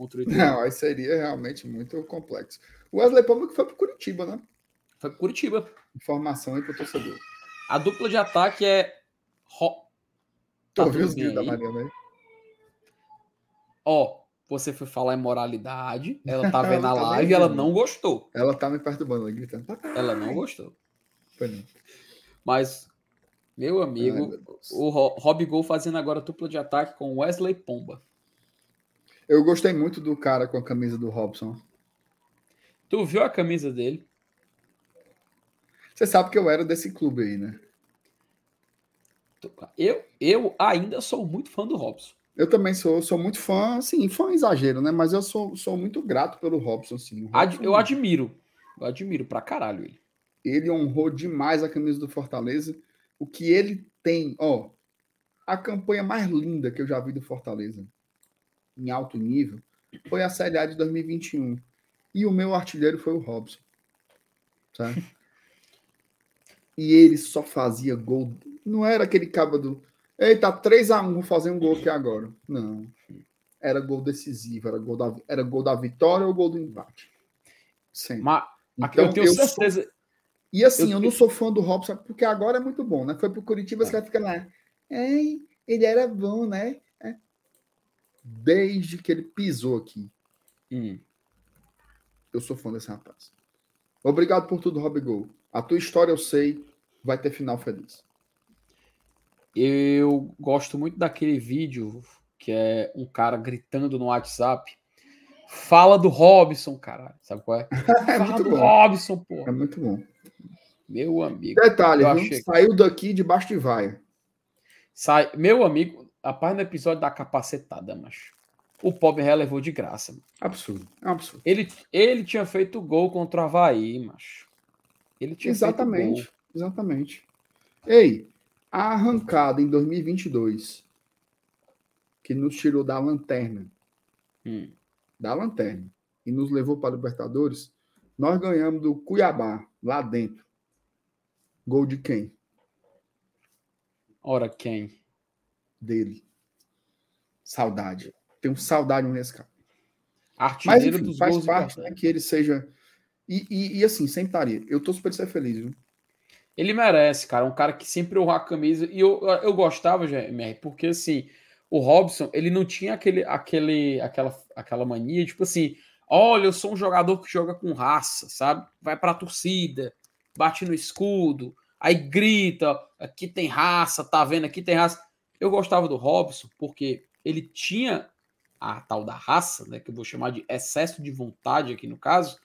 contra o Não, aí seria realmente muito complexo. O Wesley que foi para Curitiba, né? Foi para Curitiba. Informação aí para o torcedor. A dupla de ataque é. Ro... Tá ouviu os vídeos da Mariana aí? Ó, você foi falar em moralidade, ela tá *laughs* vendo a tá live e ela não gostou. Ela tá me perturbando, ela gritando. Ela não gostou. Foi não. Mas, meu Ai, amigo, meu Deus. o Ro- Rob Gol fazendo agora dupla de ataque com Wesley Pomba. Eu gostei muito do cara com a camisa do Robson. Tu viu a camisa dele? Você sabe que eu era desse clube aí, né? Eu, eu ainda sou muito fã do Robson. Eu também sou, sou muito fã, assim, fã exagero, né? Mas eu sou, sou muito grato pelo Robson, assim. O Ad- eu admiro. Eu admiro pra caralho ele. Ele honrou demais a camisa do Fortaleza. O que ele tem, ó, a campanha mais linda que eu já vi do Fortaleza, em alto nível, foi a Série A de 2021. E o meu artilheiro foi o Robson. Sabe? E ele só fazia gol. Não era aquele cabo do. Eita, 3x1, vou fazer um gol aqui agora. Não. Era gol decisivo, era gol da, era gol da vitória ou gol do empate. Sempre. Mas Então, eu tenho eu sou- certeza. e assim, Eu eu, não sou fã do Robson, porque agora é muito bom, né? Foi pro Curitiba, os caras ficam lá. Ei, ele era bom, né? É. Desde que ele pisou aqui, Hum, eu sou fã desse rapaz. Obrigado por tudo, Rob Gol. A tua história eu sei, vai ter final feliz. eu gosto muito daquele vídeo que é um cara gritando no WhatsApp. Fala do Robson, caralho. Sabe qual é? *laughs* É Fala muito do bom. Robson, É porra. muito bom. Meu amigo. Detalhe, achei- Saiu daqui debaixo de vaia. Sai, meu amigo, rapaz, no episódio da capacetada, macho. O pobre relevou de graça. mano. Absurdo. Absurdo. Ele, ele tinha feito gol contra o Havaí, macho. Ele tinha Exatamente. feito Exatamente. Ei, a arrancada em 2022, que nos tirou da lanterna, gol. Hum. da lanterna e nos levou para a Libertadores, nós ganhamos do Cuiabá, lá dentro. Gol de quem? Ora, quem? Dele. Saudade. Tenho saudade cara. Mas, Artilheiro enfim, dos faz gols parte né, que ele seja. E, e, e assim, sempre estaria. Eu torço para ele ser feliz, viu? Ele merece, cara. Um cara que sempre honra a camisa. E eu, eu gostava, GMR, porque assim, o Robson, ele não tinha aquele, aquele, aquela, aquela mania, tipo assim, olha, eu sou um jogador que joga com raça, sabe? Vai pra torcida, bate no escudo, aí grita, aqui tem raça, tá vendo? Aqui tem raça. Eu gostava do Robson porque ele tinha a tal da raça, né? Que eu vou chamar de excesso de vontade aqui no caso,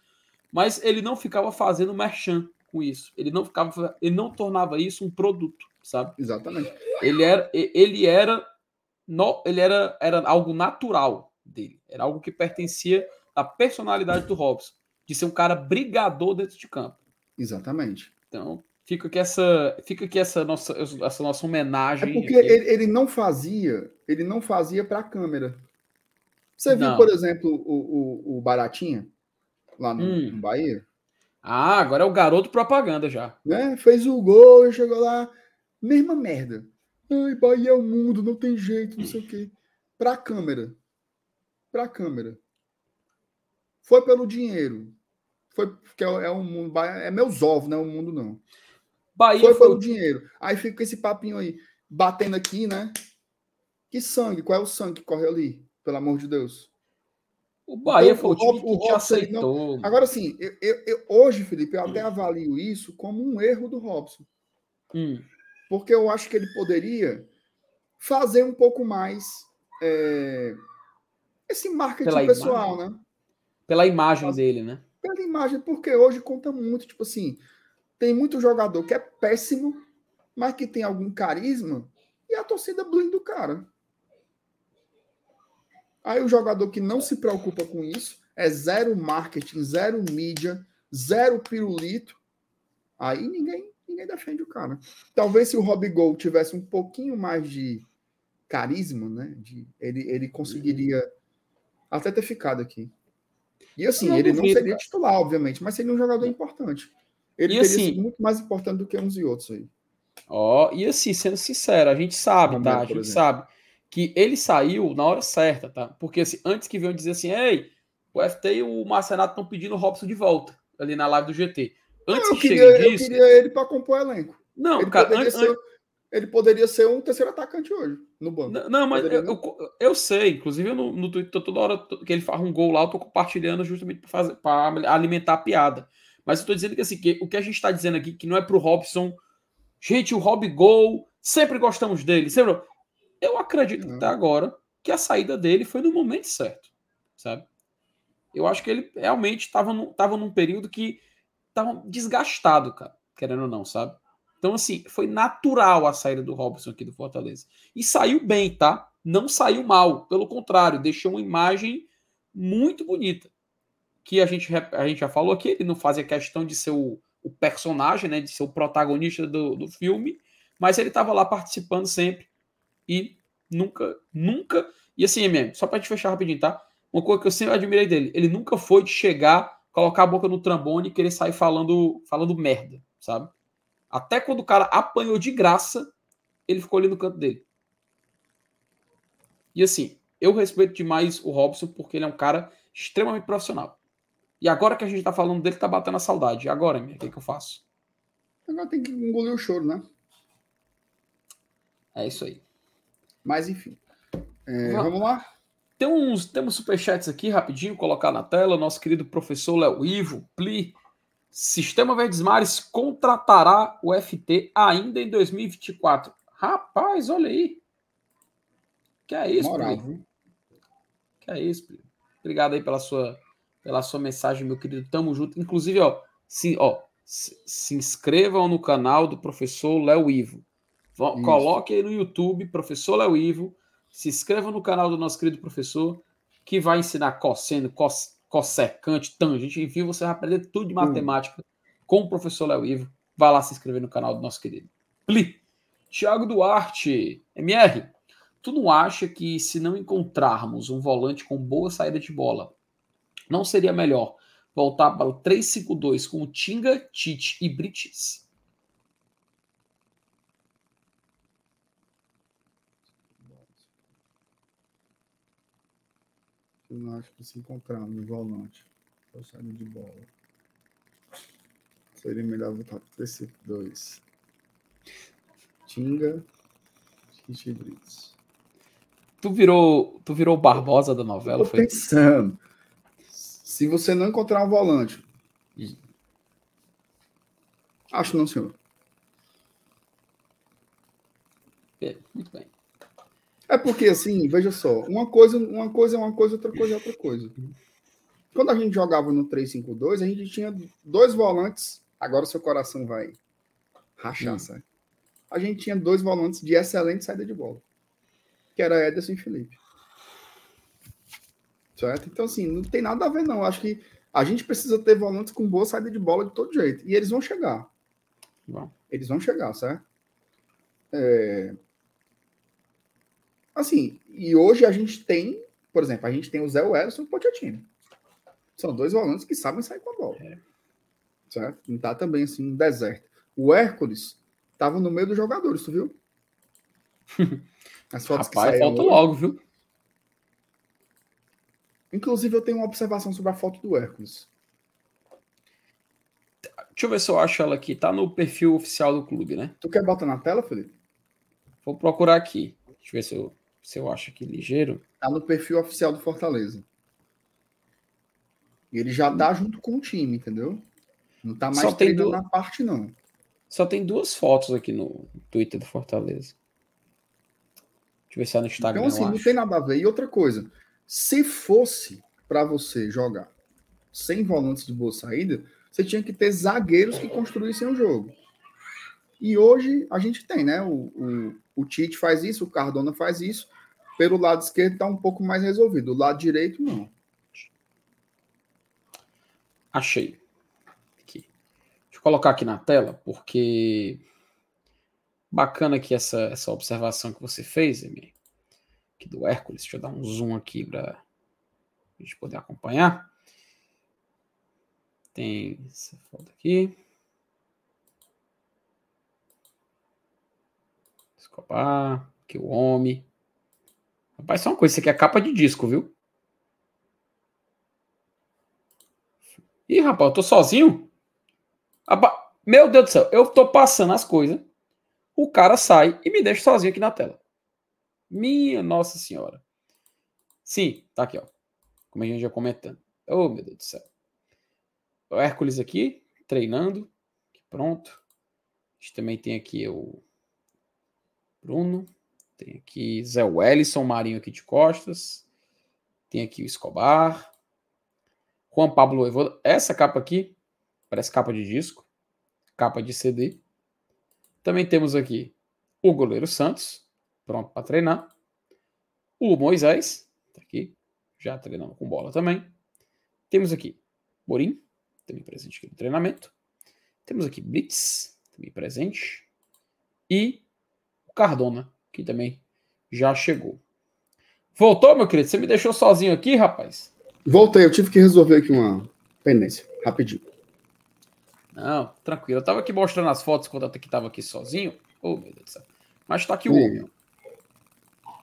mas ele não ficava fazendo merchan com isso. Ele não ficava, ele não tornava isso um produto, sabe? Exatamente. Ele era, ele era, no, ele era, era algo natural dele. Era algo que pertencia à personalidade do Robson, de ser um cara brigador dentro de campo. Exatamente. Então, fica aqui essa, fica aqui essa nossa, essa nossa É homenagem. porque aqui. ele, ele não fazia, ele não fazia para a câmera. Você viu, Não. por exemplo, o, o, o Baratinha, lá no, Hum. no Bahia? Ah, agora é o garoto propaganda já. né? Fez o gol, chegou lá, mesma merda. Ai, Bahia é o mundo, não tem jeito, não sei o quê. Pra câmera. Pra câmera. Foi pelo dinheiro. Foi porque é, é um mundo, é meus ovos, não é o mundo não. Bahia Foi foi, pelo dinheiro. Aí fica esse papinho aí, batendo aqui, né? Que sangue? Qual é o sangue que corre ali? Pelo amor de Deus. o Bahia Então, foi o o time que o te Robson, ele não- aceitou. Agora sim, eu, eu- eu- hoje, Felipe, eu até avalio isso como um erro do Robson. Hum, porque eu acho que ele poderia fazer um pouco mais é, esse marketing Pela pessoal, né? pela imagem dele, né? Pela imagem, porque hoje conta muito, tipo assim, tem muito jogador que é péssimo, mas que tem algum carisma, e a torcida blinda o cara. Aí o jogador que não se preocupa com isso, é zero marketing, zero mídia, zero pirulito, aí ninguém, ninguém defende o cara. Talvez se o Rob Gol tivesse um pouquinho mais de carisma, né? De, ele, ele conseguiria até ter ficado aqui. E assim, Não ele não duvido, seria cara. titular, obviamente, mas seria um jogador importante. Ele E teria assim- sido muito mais importante do que uns e outros aí. Ó, e assim, sendo sincero, a gente sabe, Romero, tá? A gente exemplo. sabe que ele saiu na hora certa, tá? Porque assim, antes que venham dizer assim, ei, o FT e o Marcenato estão pedindo o Robson de volta ali na live do GT. Antes Eu que queria, chegue eu disso. queria ele para compor elenco. Não, ele cara, poderia an- ser, ele poderia ser um terceiro atacante hoje, no banco. Não, não mas eu, eu, eu, sei, inclusive eu no, no Twitter, toda hora que ele faz um gol lá, eu tô compartilhando justamente para alimentar a piada. Mas eu tô dizendo que assim, que o que a gente está dizendo aqui, que não é pro Robson. Gente, o Rob Gol, sempre gostamos dele. Sempre... Eu acredito até agora que a saída dele foi no momento certo, sabe? Eu acho que ele realmente estava num, tava num período que estava desgastado, cara, querendo ou não, sabe? Então, assim, foi natural a saída do Robson aqui do Fortaleza. E saiu bem, tá? Não saiu mal. Pelo contrário, deixou uma imagem muito bonita. Que a gente, a gente já falou aqui, ele não fazia questão de ser o, o personagem, né? De ser o protagonista do, do filme, mas ele estava lá participando sempre. E nunca, nunca. E assim, mesmo, só pra gente fechar rapidinho, tá? Uma coisa que eu sempre admirei dele, ele nunca foi de chegar, colocar a boca no trambone e querer sair falando, falando merda, sabe? Até quando o cara apanhou de graça, ele ficou ali no canto dele. E assim, eu respeito demais o Robson porque ele é um cara extremamente profissional. E agora que a gente tá falando dele, tá batendo a saudade. E agora, minha, o que, que eu faço? Agora tem que engolir o choro, né? É isso aí. Mas enfim. É, vamos lá? Tem uns, temos superchats aqui rapidinho, colocar na tela. Nosso querido professor Léo Ivo, Pli, Sistema Verdes Mares contratará o FT ainda em 2024. Rapaz, olha aí. Que é isso, Moral, Que é isso, Pri. Obrigado aí pela sua, pela sua mensagem, meu querido. Tamo junto. Inclusive, ó, se, ó, se, se inscrevam no canal do professor Léo Ivo. Isso. Coloque aí no YouTube, professor Léo Ivo. Se inscreva no canal do nosso querido professor, que vai ensinar cosseno, cosseno cossecante, tangente, enfim, você vai aprender tudo de matemática hum. com o professor Léo Ivo. Vá lá se inscrever no canal do nosso querido. Pli. Tiago Duarte, MR, tu não acha que se não encontrarmos um volante com boa saída de bola, não seria melhor voltar para o 3-5-2 com o Tinga, Tite e Brites? Eu não acho que se encontrar no volante para saída de bola. Seria melhor voltar para esse dois. Tinga e Brits. Tu virou, tu virou o Barbosa da novela? Tô foi? pensando. Se você não encontrar um volante. Acho não, senhor. É, muito bem. É porque, assim, veja só, uma coisa, uma coisa é uma coisa, outra coisa é outra coisa. Quando a gente jogava no 3-5-2, a gente tinha dois volantes. Agora seu coração vai rachar, sabe? A gente tinha dois volantes de excelente saída de bola. Que era Ederson e Felipe. Certo? Então, assim, não tem nada a ver, não. Acho que a gente precisa ter volantes com boa saída de bola de todo jeito. E eles vão chegar. Bom. Eles vão chegar, certo? É... Assim, e hoje a gente tem, por exemplo, a gente tem o Zé Wellison e o Pochettino. São dois volantes que sabem sair com a bola. É. Certo? Não tá também assim, um deserto. O Hércules tava no meio dos jogadores, tu viu? *laughs* As fotos Rapaz, que falta hoje. logo, viu? Inclusive, eu tenho uma observação sobre a foto do Hércules. Deixa eu ver se eu acho ela aqui. Tá no perfil oficial do clube, né? Tu quer botar na tela, Felipe? Vou procurar aqui. Deixa eu ver se eu se eu acho que ligeiro. Tá no perfil oficial do Fortaleza. E ele já tá junto com o time, entendeu? Não tá mais Só treinando na parte, não. Só tem duas fotos aqui no Twitter do Fortaleza. Deixa eu ver se é no Instagram. Então, assim, não tem nada a ver. E outra coisa, se fosse para você jogar sem volantes de boa saída, você tinha que ter zagueiros que construíssem o jogo. E hoje a gente tem, né? O, o, o Tite faz isso, o Cardona faz isso. Pelo lado esquerdo está um pouco mais resolvido. O lado direito, não. Achei. Aqui. Deixa eu colocar aqui na tela, porque bacana aqui essa, essa observação que você fez, Emi, aqui do Hércules. Deixa eu dar um zoom aqui para a gente poder acompanhar. Tem essa foto aqui. Escobar, que o homem. Rapaz, só uma coisa, isso aqui é capa de disco, viu? Ih, rapaz, eu tô sozinho? Meu Deus do céu, eu tô passando as coisas. O cara sai e me deixa sozinho aqui na tela. Minha Nossa Senhora. Sim, tá aqui, ó. Como a gente já comentando. Oh, meu Deus do céu. O Hércules aqui, treinando. Pronto. A gente também tem aqui o Bruno. Tem aqui Zé Wellison, Marinho aqui de costas. Tem aqui o Escobar. Juan Pablo Evoda. Essa capa aqui parece capa de disco. Capa de CD. Também temos aqui o goleiro Santos, pronto para treinar. O Moisés, tá aqui, já treinando com bola também. Temos aqui Morim, também presente aqui no treinamento. Temos aqui Blitz, também presente. E o Cardona, que também já chegou. Voltou, meu querido? Você me deixou sozinho aqui, rapaz? Voltei, eu tive que resolver aqui uma pendência, rapidinho. Não, tranquilo. Eu tava aqui mostrando as fotos quando eu aqui tava aqui sozinho. Oh, meu Deus do céu. Mas tá aqui o homem.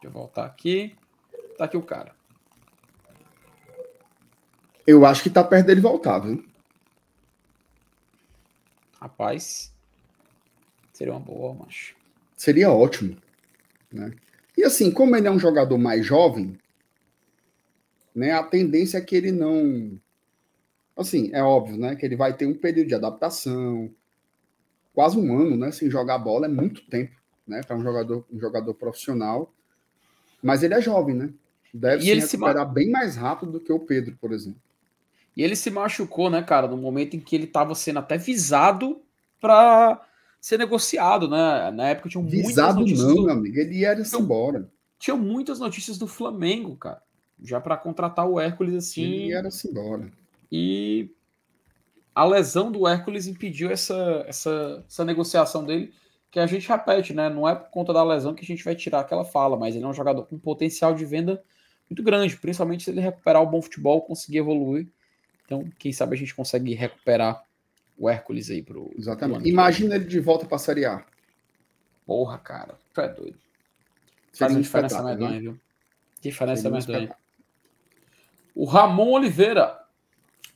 Deixa eu voltar aqui. Tá aqui o cara. Eu acho que tá perto dele voltar, viu? Rapaz. Seria uma boa, macho. Seria ótimo. Né? E assim, como ele é um jogador mais jovem, né, a tendência é que ele não. Assim, é óbvio, né? Que ele vai ter um período de adaptação. Quase um ano, né? Sem jogar bola é muito tempo, né? Para um jogador, um jogador profissional. Mas ele é jovem, né? Deve E se ele se recuperar bem mais rápido do que o Pedro, por exemplo. E ele se machucou, né, cara, no momento em que ele tava sendo até visado para ser negociado, né? Na época tinham muitas Visado notícias não, do- meu amigo. Ele ia se embora. tinham muitas notícias do Flamengo, cara, já para contratar o Hércules assim. Ele ia se embora. E a lesão do Hércules impediu essa, essa, essa negociação dele, que a gente repete, né? Não é por conta da lesão que a gente vai tirar aquela fala, mas ele é um jogador com potencial de venda muito grande, principalmente se ele recuperar o bom futebol, conseguir evoluir. Então, quem sabe a gente consegue recuperar o Hércules aí pro. pro Exatamente. que Imagina ele de volta para a Série A. Porra, cara. Tu é doido. Faz um uma diferença medonha, né? viu? Diferença medonha. O Ramon Oliveira.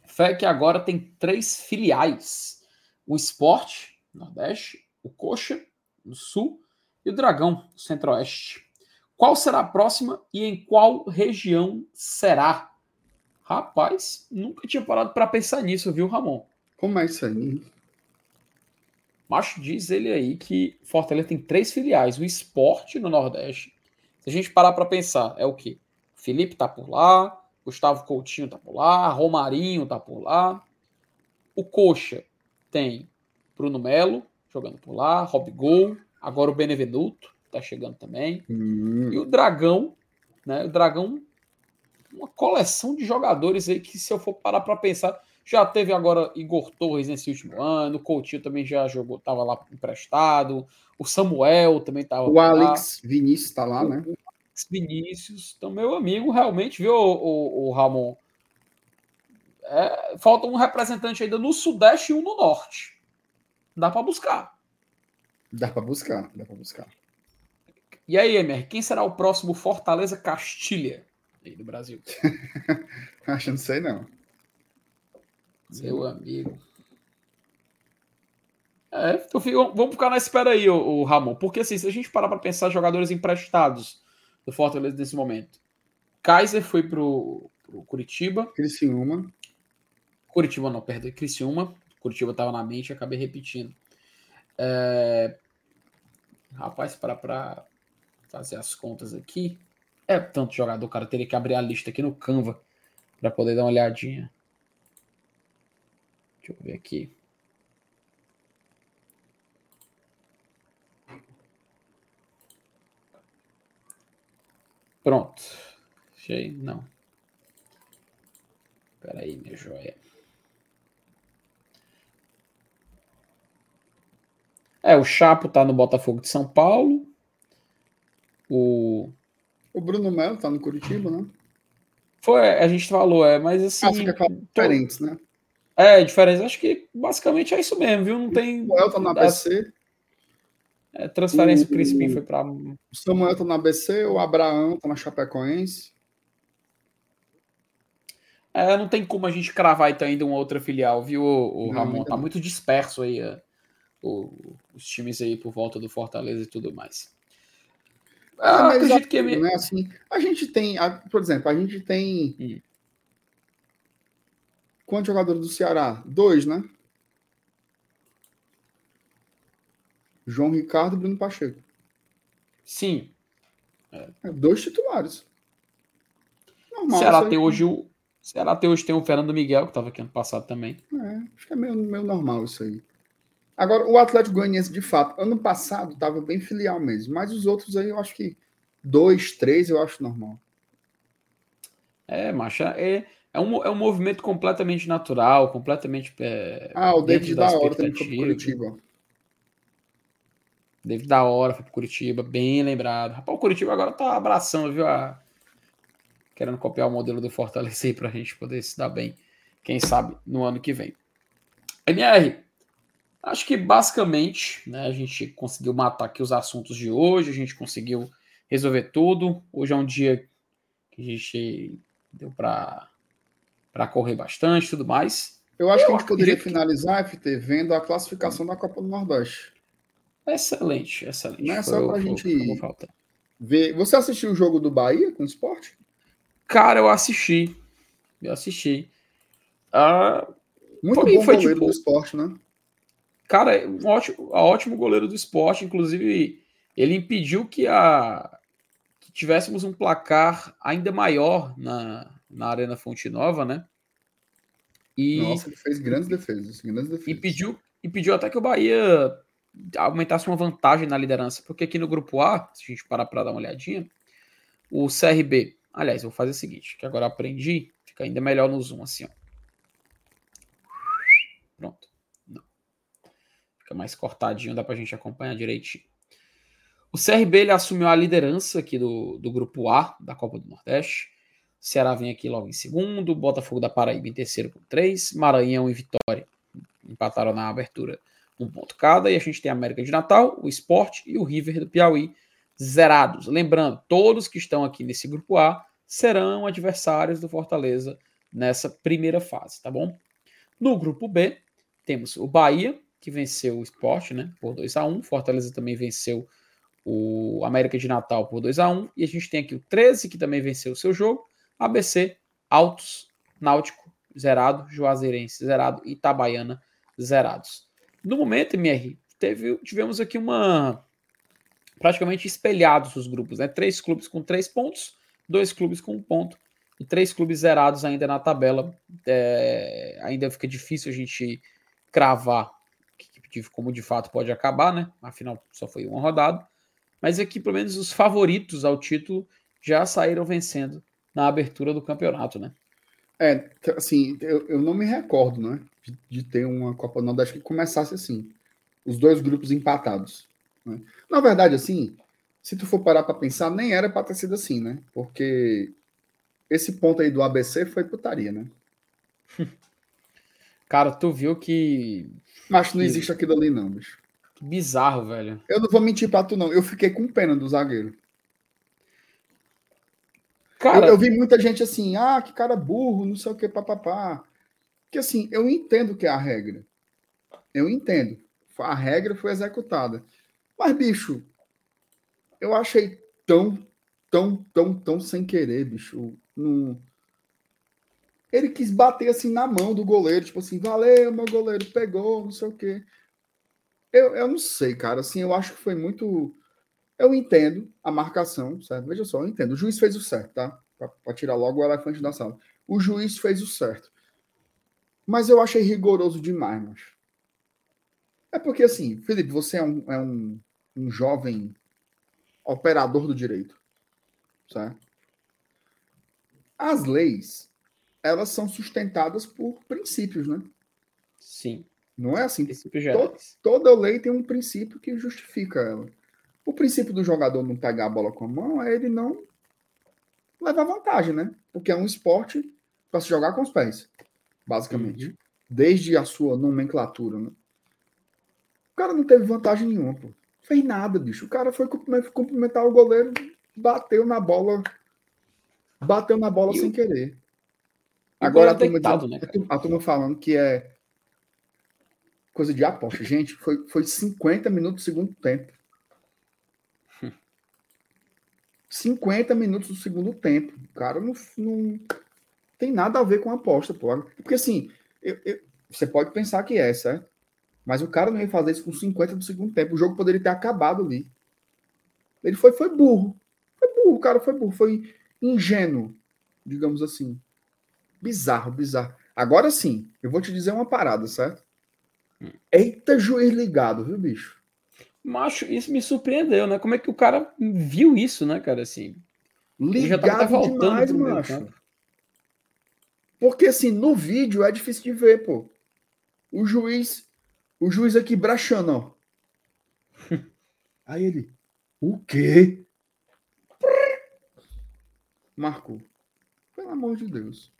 Fé que agora tem três filiais: o Sport, Nordeste, o Coxa, no Sul, e o Dragão, no Centro-Oeste. Qual será a próxima e em qual região será? Rapaz, nunca tinha parado para pensar nisso, viu, Ramon? Como é isso aí? Macho diz ele aí que Fortaleza tem três filiais: o Esporte no Nordeste. Se a gente parar para pensar, é o quê? Felipe tá por lá, Gustavo Coutinho tá por lá, Romarinho tá por lá. O Coxa tem Bruno Melo jogando por lá, Rob Gol, agora o Benevenuto tá chegando também. Hum, E o Dragão, né? O Dragão, uma coleção de jogadores aí que, se eu for parar para pensar, já teve agora Igor Torres nesse último ano, o Coutinho também já jogou, tava lá emprestado, o Samuel também tava o lá, Alex Vinícius está lá, né? Vinícius. Então, meu amigo, realmente, viu, o, o, o Ramon? É, falta um representante ainda no Sudeste e um no Norte. Dá para buscar. Dá para buscar, dá para buscar. E aí, Emer, quem será o próximo Fortaleza Castilha aí do Brasil? *laughs* Acho que não sei não. Seu amigo. É, então vamos ficar na espera aí, o, o Ramon. Porque assim, se a gente parar para pensar jogadores emprestados do Fortaleza nesse momento. Kaiser foi pro, pro Curitiba. Criciúma. Curitiba não, perdão, Criciúma. Curitiba estava na mente, acabei repetindo. É, Rapaz, para fazer as contas aqui. É tanto jogador, cara, teria que abrir a lista aqui no Canva para poder dar uma olhadinha. Deixa eu ver aqui. Pronto. Achei, não. Espera aí, minha joia. É, o Chapo tá no Botafogo de São Paulo. O O Bruno Melo tá no Curitiba, né? foi, a gente falou, é, mas assim, Ah, fica claro, diferentes, né? é diferença. Acho que basicamente é isso mesmo, viu? Não tem O Samuel tá no ABC, é, transferência. O O- Crispim foi para o Samuel tá no ABC, o Abraão tá na Chapecoense. É, não tem como a gente cravar então ainda uma outra filial, viu, o, Não, Ramon? Tá muito disperso aí é, o, os times aí por volta do Fortaleza e tudo mais. Ah, acredito que é né? assim, a gente tem, por exemplo, a gente tem hum. quantos jogadores do Ceará? Dois, né? João Ricardo e Bruno Pacheco. Sim. É. É, dois titulares. Normal, Ceará tem hoje o Ceará tem hoje tem o Fernando Miguel que estava aqui ano passado também. É, acho que é meio, meio normal isso aí. Agora, o Atlético Goianiense, de fato, ano passado estava bem filial mesmo, mas os outros aí eu acho que dois, três eu acho normal. É, macha, é, é, um, é um movimento completamente natural, completamente. É, ah, o David da, da hora também foi pro Curitiba. David da hora foi pro Curitiba, bem lembrado. Rapaz, o Curitiba agora tá abraçando, viu? A... Querendo copiar o modelo do Fortaleza aí pra gente poder se dar bem, quem sabe, no ano que vem. MR, Acho que basicamente né, a gente conseguiu matar aqui os assuntos de hoje, a gente conseguiu resolver tudo. Hoje é um dia que a gente deu para correr bastante tudo mais. Eu acho Eu que a gente poderia finalizar, FT, vendo a classificação da Copa do Nordeste. Excelente, excelente. Não é só para a gente ver. Você assistiu o jogo do Bahia com o esporte? Cara, eu assisti. Eu assisti. Uh, Muito bom foi, goleiro tipo... do esporte, né? Cara, um ótimo, ótimo goleiro do esporte, inclusive ele impediu que, a, que tivéssemos um placar ainda maior na, na Arena Fonte Nova, né? E, Nossa, ele fez grandes defesas, grandes defesas. Impediu, impediu até que o Bahia aumentasse uma vantagem na liderança, porque aqui no grupo A, se a gente parar para dar uma olhadinha, o CRB, aliás, eu vou fazer o seguinte, que agora aprendi, fica ainda melhor no zoom assim, ó. Pronto. Fica mais cortadinho, dá pra gente acompanhar direitinho. O CRB ele assumiu a liderança aqui do, do grupo A da Copa do Nordeste. O Ceará vem aqui logo em segundo, Botafogo da Paraíba em terceiro com três, Maranhão e Vitória empataram na abertura um ponto cada, e a gente tem a América de Natal, o Esporte e o River do Piauí zerados. Lembrando, todos que estão aqui nesse grupo A serão adversários do Fortaleza nessa primeira fase, tá bom? No grupo B, temos o Bahia, que venceu o esporte, né? Por 2 a 1 Fortaleza também venceu o América de Natal por 2 a 1 E a gente tem aqui o 13, que também venceu o seu jogo. ABC, Altos, Náutico, zerado. Juazeirense, zerado. Itabaiana, zerados. No momento, MR, teve, tivemos aqui uma. Praticamente espelhados os grupos, né? Três clubes com três pontos, dois clubes com um ponto e três clubes zerados ainda na tabela. É, ainda fica difícil a gente cravar como de fato pode acabar, né? Afinal, só foi uma rodada. Mas aqui, pelo menos, os favoritos ao título já saíram vencendo na abertura do campeonato, né? É, assim, eu, eu não me recordo, né? De, de ter uma Copa Nordeste que começasse assim. Os dois grupos empatados. Né? Na verdade, assim, se tu for parar para pensar, nem era para ter sido assim, né? Porque esse ponto aí do ABC foi putaria, né? *laughs* Cara, tu viu que mas não existe aquilo ali, não, bicho. Que bizarro, velho. Eu não vou mentir pra tu, não. Eu fiquei com pena do zagueiro. Cara, eu, eu vi muita gente assim, ah, que cara burro, não sei o que, papapá. Que assim, eu entendo que é a regra. Eu entendo. A regra foi executada. Mas, bicho, eu achei tão, tão, tão, tão sem querer, bicho. Não, ele quis bater assim na mão do goleiro, tipo assim, valeu, meu goleiro pegou, não sei o quê. Eu, eu não sei, cara, assim, eu acho que foi muito. Eu entendo a marcação, certo? Veja só, eu entendo. O juiz fez o certo, tá? Para tirar logo o elefante da sala. O juiz fez o certo. Mas eu achei rigoroso demais, mas. É porque, assim, Felipe, você é um, é um, um jovem operador do direito, certo? As leis, elas são sustentadas por princípios, né? Sim. Não é assim? To, toda lei tem um princípio que justifica ela. O princípio do jogador não pegar a bola com a mão é ele não levar vantagem, né? Porque é um esporte para se jogar com os pés, basicamente. Uhum. Desde a sua nomenclatura, né? O cara não teve vantagem nenhuma, pô. Fez nada, bicho. O cara foi cumprimentar o goleiro, bateu na bola. Bateu na bola e sem querer. Agora a turma, deitado, né, a turma falando que é coisa de aposta. Gente, foi, foi 50 minutos do segundo tempo. *laughs* 50 minutos do segundo tempo. O cara não, não tem nada a ver com aposta, pô. Porque assim, eu, eu, você pode pensar que é, certo? Mas o cara não ia fazer isso com 50 do segundo tempo. O jogo poderia ter acabado ali. Ele foi, foi burro. Foi burro, o cara foi burro. Foi ingênuo, digamos assim. Bizarro, bizarro. Agora sim, eu vou te dizer uma parada, certo? Hum. Eita, juiz ligado, viu, bicho? Macho, isso me surpreendeu, né? Como é que o cara viu isso, né, cara? Assim, ligado já tava voltando demais, macho. Porque assim, no vídeo é difícil de ver, pô. O juiz, o juiz aqui brachando, ó. *laughs* Aí ele, o quê? Marcou. Pelo amor de Deus.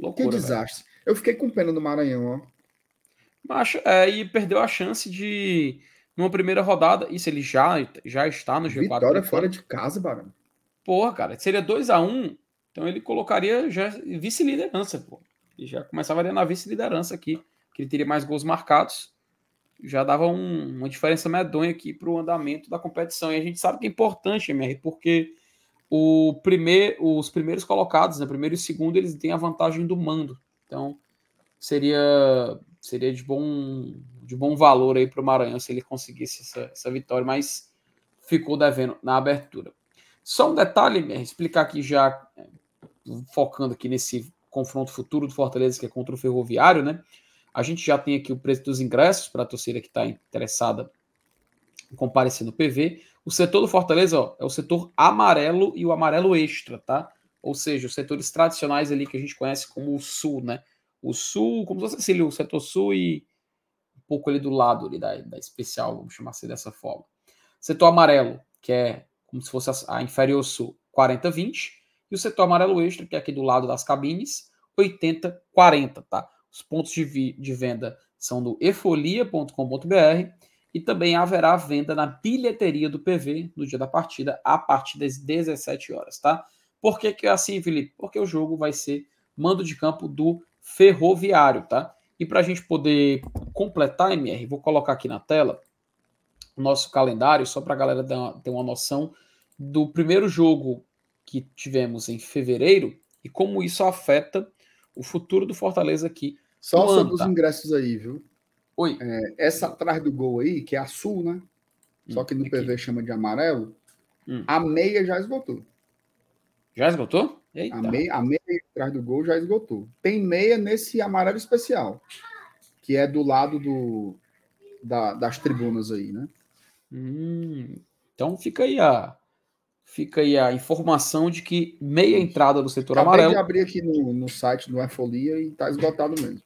Loucura, que desastre. Velho. Eu fiquei com pena do Maranhão, ó. Macho, é, e perdeu a chance de numa primeira rodada. Isso ele já, já está no G4. Vitória fora de casa, Barão. Porra, cara, seria 2 a 1 um, então ele colocaria já vice-liderança, pô. Ele já começava ali na vice-liderança aqui, que ele teria mais gols marcados. Já dava um, uma diferença medonha aqui para o andamento da competição. E a gente sabe que é importante, MR, porque o primeir, os primeiros colocados, né, primeiro e segundo, eles têm a vantagem do mando. Então, seria seria de bom de bom valor aí para o Maranhão se ele conseguisse essa, essa, vitória, mas ficou devendo na abertura. Só um detalhe, explicar aqui já, é, focando aqui nesse confronto futuro do Fortaleza, que é contra o Ferroviário, né? A gente já tem aqui o preço dos ingressos para a torcida que está interessada em comparecer no PV. O setor do Fortaleza ó, é o setor amarelo e o amarelo extra, tá? Ou seja, os setores tradicionais ali que a gente conhece como o Sul, né? O Sul, como se fosse o setor Sul e pouco ali do lado ali da, da especial, vamos chamar assim dessa forma. Setor amarelo, que é como se fosse a, a inferior sul, 40-20, e o setor amarelo extra, que é aqui do lado das cabines, 80-40, tá? Os pontos de, vi, de venda são do efolia.com.br e também haverá venda na bilheteria do PV no dia da partida, a partir das 17 horas, tá? Por que, que é assim, Felipe? Porque o jogo vai ser mando de campo do Ferroviário, tá? E para a gente poder completar, MR, vou colocar aqui na tela o nosso calendário, só para a galera ter uma noção do primeiro jogo que tivemos em fevereiro e como isso afeta o futuro do Fortaleza aqui. Só sobre os tá? ingressos aí, viu? Oi. É, essa atrás do gol aí, que é azul, né? Só que no aqui. PV chama de amarelo, hum. a meia já esgotou. Já esgotou? Eita. A meia, a meia atrás do gol já esgotou. Tem meia nesse amarelo especial, que é do lado do, da, das tribunas aí, né? Hum, então fica aí a fica aí a informação de que meia entrada do setor Acabei amarelo. de abrir aqui no, no site do Efolia e tá esgotado mesmo.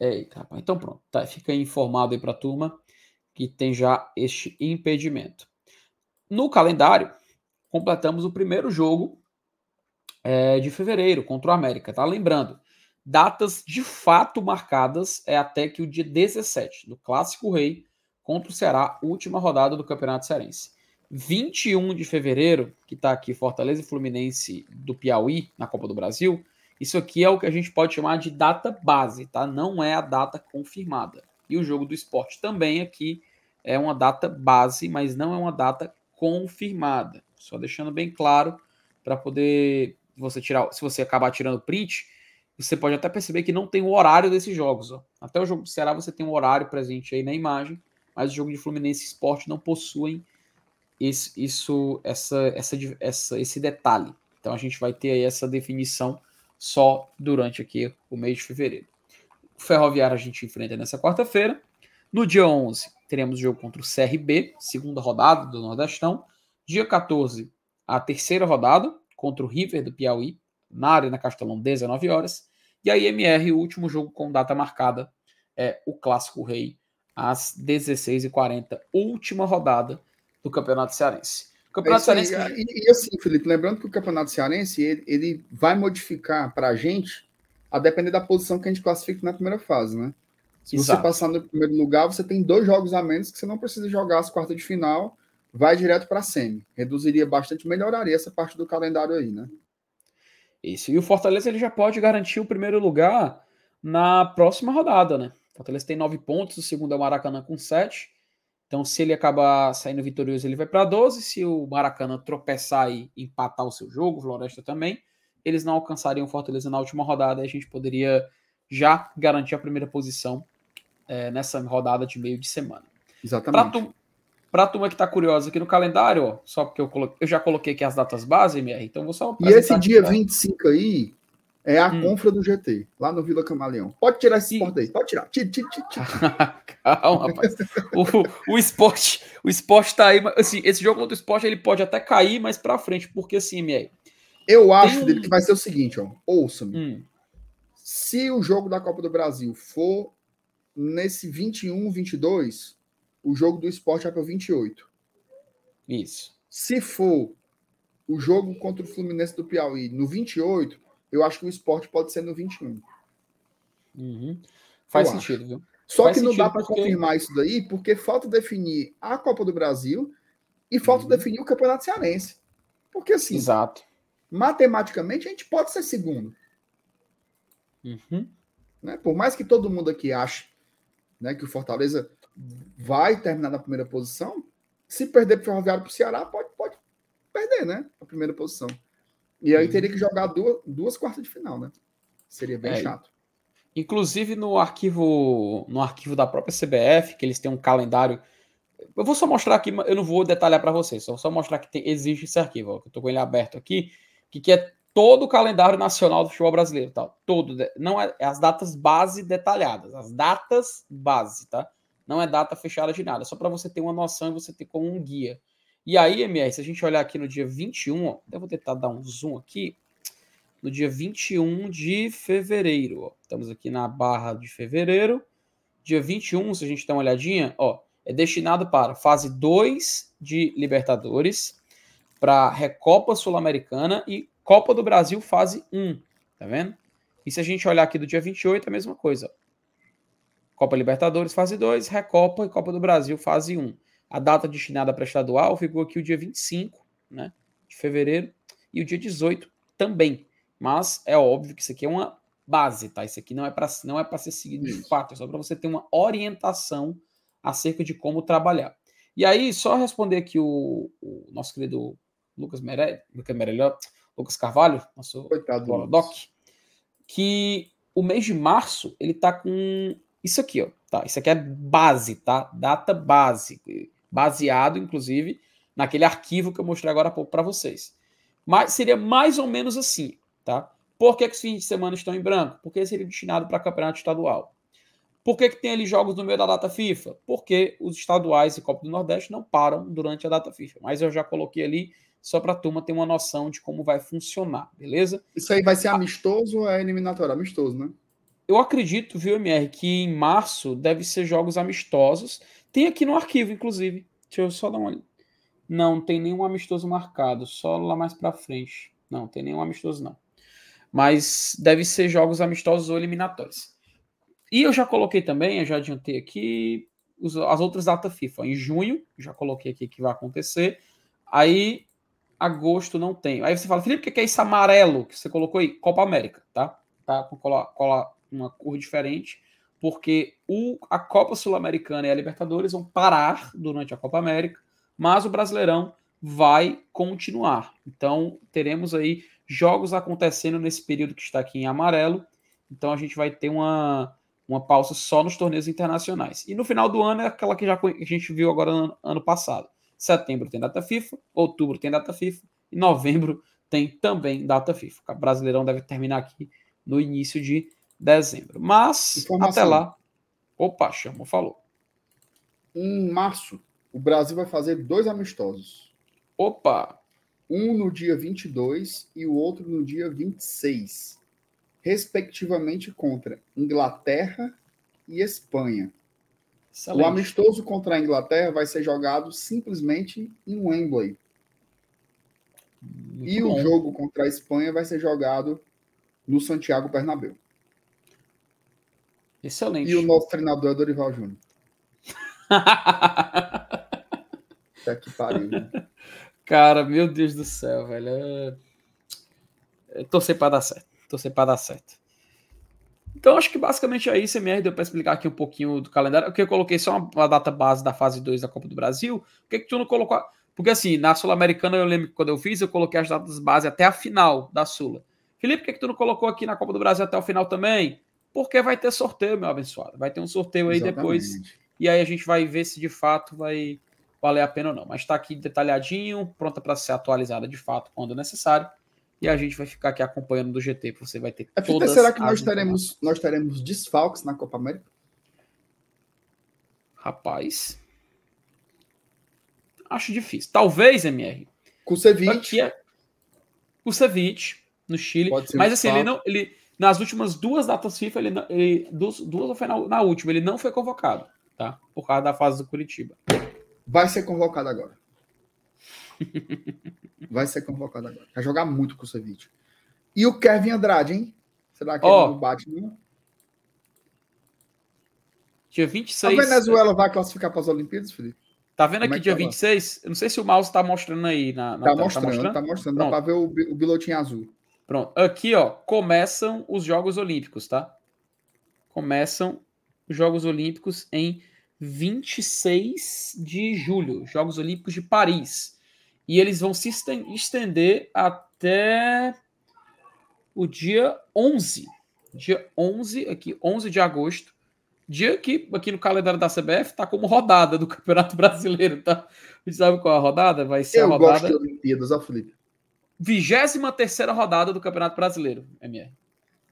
Eita. Então pronto, tá, fica informado aí para a turma que tem já este impedimento. No calendário, completamos o primeiro jogo é, de fevereiro contra o América, tá? Lembrando, datas de fato marcadas é até que o dia 17, do Clássico Rei contra o Ceará, última rodada do Campeonato Cearense. 21 de fevereiro, que está aqui Fortaleza e Fluminense do Piauí, na Copa do Brasil, isso aqui é o que a gente pode chamar de data base, tá? Não é a data confirmada. E o jogo do esporte também aqui é uma data base, mas não é uma data confirmada. Só deixando bem claro para poder você tirar, se você acabar tirando print, você pode até perceber que não tem o horário desses jogos. Ó. Até o jogo do Ceará você tem um horário presente aí na imagem, mas o jogo de Fluminense Esporte não possuem esse, isso, essa, essa, essa, esse detalhe. Então a gente vai ter aí essa definição só durante aqui o mês de fevereiro. O Ferroviário a gente enfrenta nessa quarta-feira. No dia 11, teremos jogo contra o CRB, segunda rodada do Nordestão. Dia 14, a terceira rodada, contra o River do Piauí, na Arena Castelão, 19 horas. E a IMR, o último jogo com data marcada, é o Clássico Rei, às 16h40, última rodada do Campeonato Cearense. O Campeonato é Cearense. E, e, assim, Felipe, lembrando que o Campeonato Cearense ele, ele vai modificar para a gente a depender da posição que a gente classifica na primeira fase, né? Se Exato. você passar no primeiro lugar, você tem dois jogos a menos que você não precisa jogar as quartas de final vai direto para a semi. Reduziria bastante, melhoraria essa parte do calendário aí, né? Isso. E o Fortaleza ele já pode garantir o primeiro lugar na próxima rodada, né? Fortaleza tem nove pontos, o segundo é o Maracanã com sete. Então, se ele acabar saindo vitorioso, ele vai para 12. Se o Maracanã tropeçar e empatar o seu jogo, o Floresta também, eles não alcançariam Fortaleza na última rodada. E a gente poderia já garantir a primeira posição é, nessa rodada de meio de semana. Exatamente. Para a turma que está curiosa aqui no calendário, ó, só porque eu, coloquei, eu já coloquei aqui as datas base, MR, então vou só. E esse dia 25 aí é a hum. confra do GT, lá no Vila Camaleão. Pode tirar esse esporte aí, pode tirar. Tira, tira, tira. *laughs* Calma, rapaz. o, o esporte, o esporte tá aí, assim, esse jogo contra o esporte ele pode até cair mais para frente, porque assim, MR. Eu acho que vai ser o seguinte, ó. Ouça-me. Hum. Se o jogo da Copa do Brasil for nesse 21, 22, o jogo do esporte é para 28. Isso. Se for o jogo contra o Fluminense do Piauí no 28, eu acho que o esporte pode ser no 21. Uhum. Faz eu sentido, acho. viu? Só Faz que não dá para porque... confirmar isso daí, porque falta definir a Copa do Brasil e falta uhum. definir o Campeonato Cearense. Porque assim, Exato. matematicamente a gente pode ser segundo. Uhum. Né? Por mais que todo mundo aqui ache né, que o Fortaleza vai terminar na primeira posição, se perder para o Ferroviário para o Ceará, pode, pode perder, né? A primeira posição. E aí uhum. teria que jogar duas, duas quartas de final, né? Seria bem é, chato. Inclusive no arquivo, no arquivo da própria CBF, que eles têm um calendário. Eu vou só mostrar aqui, eu não vou detalhar para vocês, só, só mostrar que tem, existe esse arquivo, ó, que eu tô com ele aberto aqui, que, que é todo o calendário nacional do futebol brasileiro, tá? Todo, não é, é as datas base detalhadas, as datas base, tá? Não é data fechada de nada, só para você ter uma noção e você ter como um guia. E aí, MR, se a gente olhar aqui no dia 21, ó, eu vou tentar dar um zoom aqui, no dia 21 de fevereiro, ó, estamos aqui na barra de fevereiro, dia 21, se a gente der uma olhadinha, ó, é destinado para fase 2 de Libertadores, para Recopa Sul-Americana e Copa do Brasil, fase 1. Tá vendo? E se a gente olhar aqui do dia 28, é a mesma coisa. Copa Libertadores, fase 2, Recopa e Copa do Brasil, fase 1. A data destinada para estadual ficou aqui o dia 25 né, de fevereiro e o dia 18 também. Mas é óbvio que isso aqui é uma base, tá? Isso aqui não é para não é para ser seguido de fato, é só para você ter uma orientação acerca de como trabalhar. E aí, só responder aqui o, o nosso querido Lucas Meirelles, Lucas Lucas Carvalho, nosso Coitado doc, que o mês de março ele tá com isso aqui, ó. Tá, isso aqui é base, tá? Data base, baseado inclusive naquele arquivo que eu mostrei agora há pouco para vocês. Mas seria mais ou menos assim, tá? Por que, que os fins de semana estão em branco? Porque seria destinado para campeonato estadual. Por que, que tem ali jogos no meio da data FIFA? Porque os estaduais e Copa do Nordeste não param durante a data FIFA. Mas eu já coloquei ali só para a turma ter uma noção de como vai funcionar, beleza? Isso aí vai ser amistoso ou é eliminatório? Amistoso, né? Eu acredito, viu, MR, que em março deve ser jogos amistosos. Tem aqui no arquivo, inclusive. Deixa eu só dar uma. Não, tem nenhum amistoso marcado, só lá mais para frente. Não, tem nenhum amistoso, não. Mas deve ser jogos amistosos ou eliminatórios. E eu já coloquei também, eu já adiantei aqui, as outras datas FIFA. Em junho, já coloquei aqui que vai acontecer. Aí agosto não tem. Aí você fala, Felipe, o que é esse amarelo que você colocou aí? Copa América, tá? Tá com uma cor diferente, porque o, a Copa Sul-Americana e a Libertadores vão parar durante a Copa América, mas o Brasileirão vai continuar. Então, teremos aí jogos acontecendo nesse período que está aqui em amarelo. Então, a gente vai ter uma, uma pausa só nos torneios internacionais. E no final do ano é aquela que já a gente viu agora no ano passado setembro tem data FIFA, outubro tem data FIFA e novembro tem também data FIFA. O Brasileirão deve terminar aqui no início de dezembro. Mas Informação. até lá. Opa, chamou, falou. Em março, o Brasil vai fazer dois amistosos. Opa! Um no dia 22 e o outro no dia 26, respectivamente contra Inglaterra e Espanha. Excelente. O amistoso contra a Inglaterra vai ser jogado simplesmente em Wembley. Muito e bom. o jogo contra a Espanha vai ser jogado no Santiago Bernabéu. Excelente. E o nosso treinador é Dorival Júnior. *laughs* Até que pariu. Cara, meu Deus do céu, velho. É... Torcer para dar certo. Torcer para dar certo. Então, acho que basicamente é isso, MR, deu para explicar aqui um pouquinho do calendário, porque eu coloquei só uma, uma data base da fase 2 da Copa do Brasil. Por que, que tu não colocou? Porque assim, na Sul-Americana eu lembro que quando eu fiz, eu coloquei as datas base até a final da Sula. Felipe, por que, que tu não colocou aqui na Copa do Brasil até o final também? Porque vai ter sorteio, meu abençoado. Vai ter um sorteio aí Exatamente. depois. E aí a gente vai ver se de fato vai valer a pena ou não. Mas está aqui detalhadinho, pronta para ser atualizada de fato quando necessário. E a gente vai ficar aqui acompanhando do GT. Você vai ter é, todas Será que nós teremos, nós teremos desfalques na Copa América? Rapaz. Acho difícil. Talvez, MR. Com o Ceviche. É... Com o Ceviche, no Chile. Mas assim, ele não. Ele, nas últimas duas datas FIFA, ele, ele duas, duas foi na, na última, ele não foi convocado, tá? Por causa da fase do Curitiba. Vai ser convocado agora. *laughs* Vai ser convocado agora. Vai jogar muito com o Ceviche. E o Kevin Andrade, hein? Será que oh, ele não bate nenhum? Dia 26. A Venezuela vai classificar para as Olimpíadas, Felipe? Tá vendo Como aqui é dia tá 26? Lá? Eu não sei se o mouse tá mostrando aí. Na, na tá, tá, mostrando, tá mostrando, tá mostrando. Dá para ver o, o bilotinho azul. Pronto. Aqui, ó, começam os Jogos Olímpicos, tá? Começam os Jogos Olímpicos em 26 de julho, Jogos Olímpicos de Paris. E eles vão se estender até o dia 11. Dia 11, aqui, 11 de agosto. Dia que aqui no calendário da CBF tá como rodada do *laughs* Campeonato Brasileiro, tá? Você sabe qual é a rodada? Vai ser Eu a rodada. Gosto de Olimpíadas, ó, Felipe. 23 rodada do Campeonato Brasileiro, MR.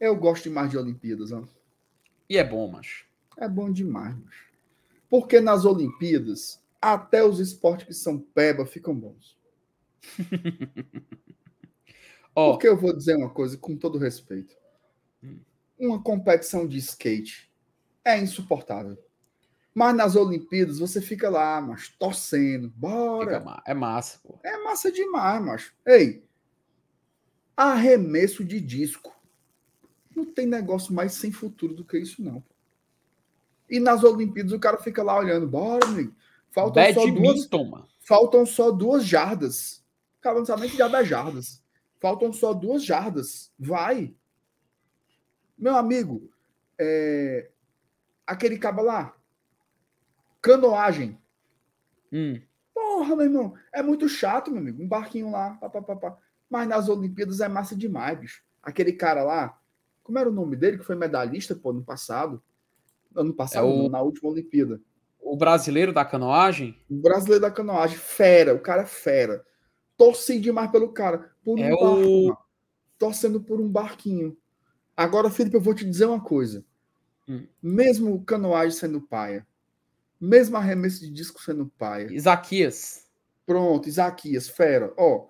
Eu gosto demais de Olimpíadas, ó. E é bom, macho. É bom demais, macho. Porque nas Olimpíadas, até os esportes que são peba ficam bons. *laughs* oh. Porque eu vou dizer uma coisa com todo respeito. Hum. Uma competição de skate é insuportável. Mas nas Olimpíadas você fica lá, mas torcendo. Bora. Fica, é massa, pô. É massa demais, macho. Ei, arremesso de disco. Não tem negócio mais sem futuro do que isso, não. E nas Olimpíadas o cara fica lá olhando, bora, amigo. Faltam só duas. Faltam só duas jardas. O cara não sabe nem que já é jardas. Faltam só duas jardas. Vai. Meu amigo, é... aquele cabo lá. Canoagem. Hum. Porra, meu irmão. É muito chato, meu amigo. Um barquinho lá. Pá, pá, pá, pá. Mas nas Olimpíadas é massa demais, bicho. Aquele cara lá. Como era o nome dele? Que foi medalhista, pô, no passado. Ano passado, é o... na última Olimpíada. O brasileiro da canoagem? O brasileiro da canoagem, fera, o cara é fera. Torci demais pelo cara. Por um é barco, o... torcendo por um barquinho. Agora, Felipe, eu vou te dizer uma coisa. Hum. Mesmo canoagem sendo paia, mesmo arremesso de disco sendo paia. Isaquias. Pronto, Isaquias, fera. Ó,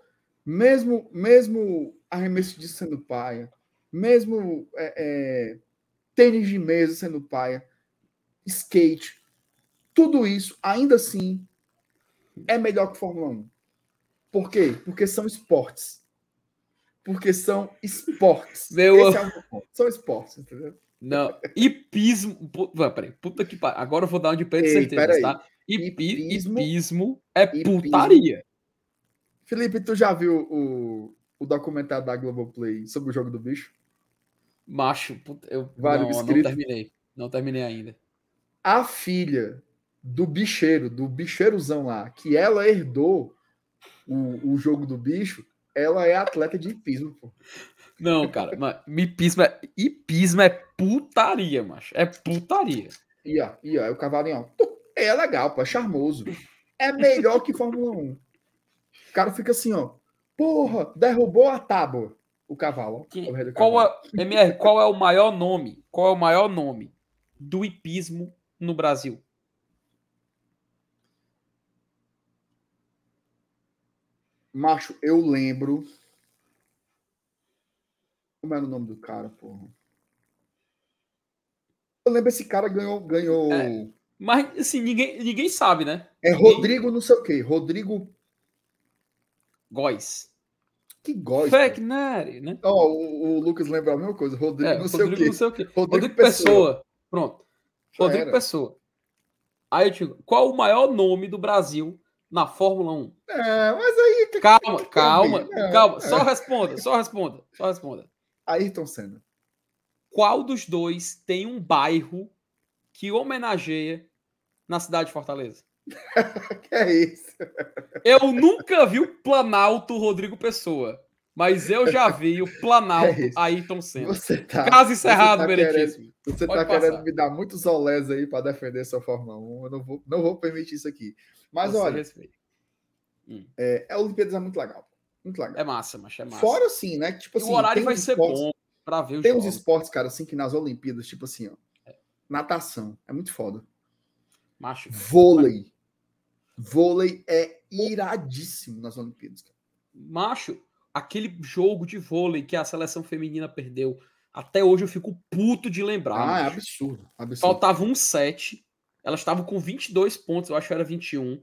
mesmo, mesmo arremesso de sendo paia, mesmo é, é, tênis de mesa sendo paia, skate, tudo isso, ainda assim, é melhor que Fórmula 1. Por quê? Porque são esportes. Porque são esportes. Meu... É são esportes, entendeu? Não, hipismo. Peraí, puta que pariu. Agora eu vou dar um de de certeza, tá? hipismo, hipismo é putaria. Felipe, tu já viu o, o documentário da Globoplay sobre o jogo do bicho? Macho, eu não, não terminei. Não terminei ainda. A filha do bicheiro, do bicheirozão lá, que ela herdou o, o jogo do bicho, ela é atleta de hipismo, pô. Não, cara, mas hipismo é, hipismo é putaria, macho. É putaria. E ó, e ó, é o cavalinho, ó. É legal, pô, é charmoso. É melhor que Fórmula 1. O cara fica assim, ó. Porra, derrubou a tábua o cavalo. Que, qual é, MR, qual é o maior nome? Qual é o maior nome do hipismo no Brasil? Macho, eu lembro. Como era o nome do cara, porra? Eu lembro esse cara ganhou. ganhou... É, mas assim, ninguém, ninguém sabe, né? É Rodrigo não sei o quê. Rodrigo. Góis. Que gosta. Fecneri, né? Oh, o, o, Lucas lembra a mesma coisa. Rodrigo, é, não, sei Rodrigo não, sei o quê. Rodrigo, Rodrigo Pessoa. Pessoa. Pronto. Já Rodrigo era. Pessoa. Aí eu digo, qual o maior nome do Brasil na Fórmula 1? É, mas aí. Calma, calma, é, calma. É. Só responda, só responda, só responda. Ayrton Senna. qual dos dois tem um bairro que homenageia na cidade de Fortaleza? *laughs* que é isso? Eu nunca vi o Planalto Rodrigo Pessoa, mas eu já vi o Planalto *laughs* É Ayrton Senna. Você tá, Caso encerrado, você tá querendo, você Pode tá passar. querendo me dar muitos olés aí para defender sua Fórmula 1. Eu não vou, não vou permitir isso aqui. Mas Você olha, respeita. é, a Olimpíadas é muito legal. Muito legal. É massa, mas é massa. Fora assim, né? Tipo assim, o horário vai uns ser esportes- bom pra ver os Tem uns esportes, cara, assim, que nas Olimpíadas, tipo assim, ó. Natação. É muito foda. Macho, Vôlei. Vôlei é iradíssimo nas Olimpíadas. cara. macho, aquele jogo de vôlei que a seleção feminina perdeu, até hoje eu fico puto de lembrar. Ah, é absurdo. absurdo. Faltava um set, elas estavam com 22 pontos, eu acho que era 21.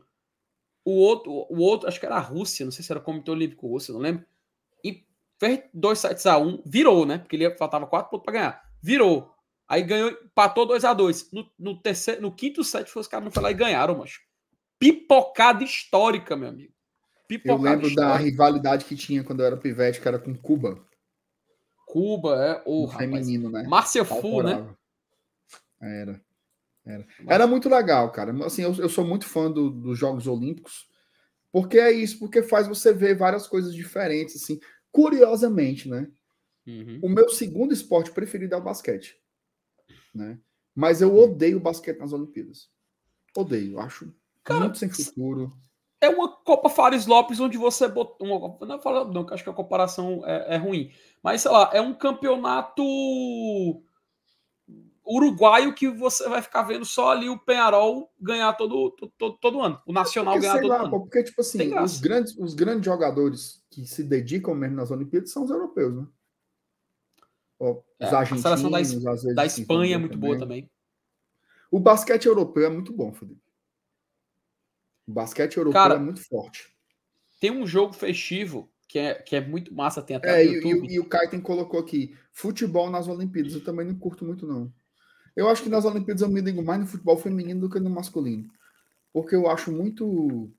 O outro, o outro, acho que era a Rússia, não sei se era o Comitê Olímpico Russo, não lembro. E fez dois sets a um, virou, né? Porque ele faltava quatro pontos para ganhar. Virou. Aí ganhou, empatou 2 a 2 no, no terceiro, no quinto set, os caras não foram lá e ganharam, macho. Pipocada histórica, meu amigo. Eu Pipocada lembro da histórica. rivalidade que tinha quando eu era pivete, que era com Cuba. Cuba, é. Ô, o rapaz. feminino, né? Márcia Fu, né? Era. Era. Era muito legal, cara. Assim, eu, eu sou muito fã do- dos Jogos Olímpicos, porque é isso, porque faz você ver várias coisas diferentes, assim. Curiosamente, né? Uhum. O meu segundo esporte preferido é o basquete, né? Mas eu odeio basquete nas Olimpíadas. Odeio, acho Cara, muito sem futuro. É uma Copa Fares Lopes onde você botou. Uma, não, fala- não, acho que a comparação é, é ruim. Mas, sei lá, é um campeonato uruguaio que você vai ficar vendo só ali o Penharol ganhar todo, todo, todo, ano. O Nacional Porque, ganhar todo lá, ano. porque, tipo assim, os grandes, os grandes jogadores que se dedicam mesmo nas Olimpíadas são os europeus, né? Os É, a argentinos, seleção da Es- Da que Espanha é muito boa também. O basquete europeu é muito bom, Felipe. O basquete europeu Cara, é muito forte. Tem um jogo festivo que é, que é muito massa, tem até É, no e, YouTube. e- e o Kaiten colocou aqui: futebol nas Olimpíadas. Eu também não curto muito, não. Eu acho que nas Olimpíadas eu me ligo mais no futebol feminino do que no masculino. Porque eu acho muito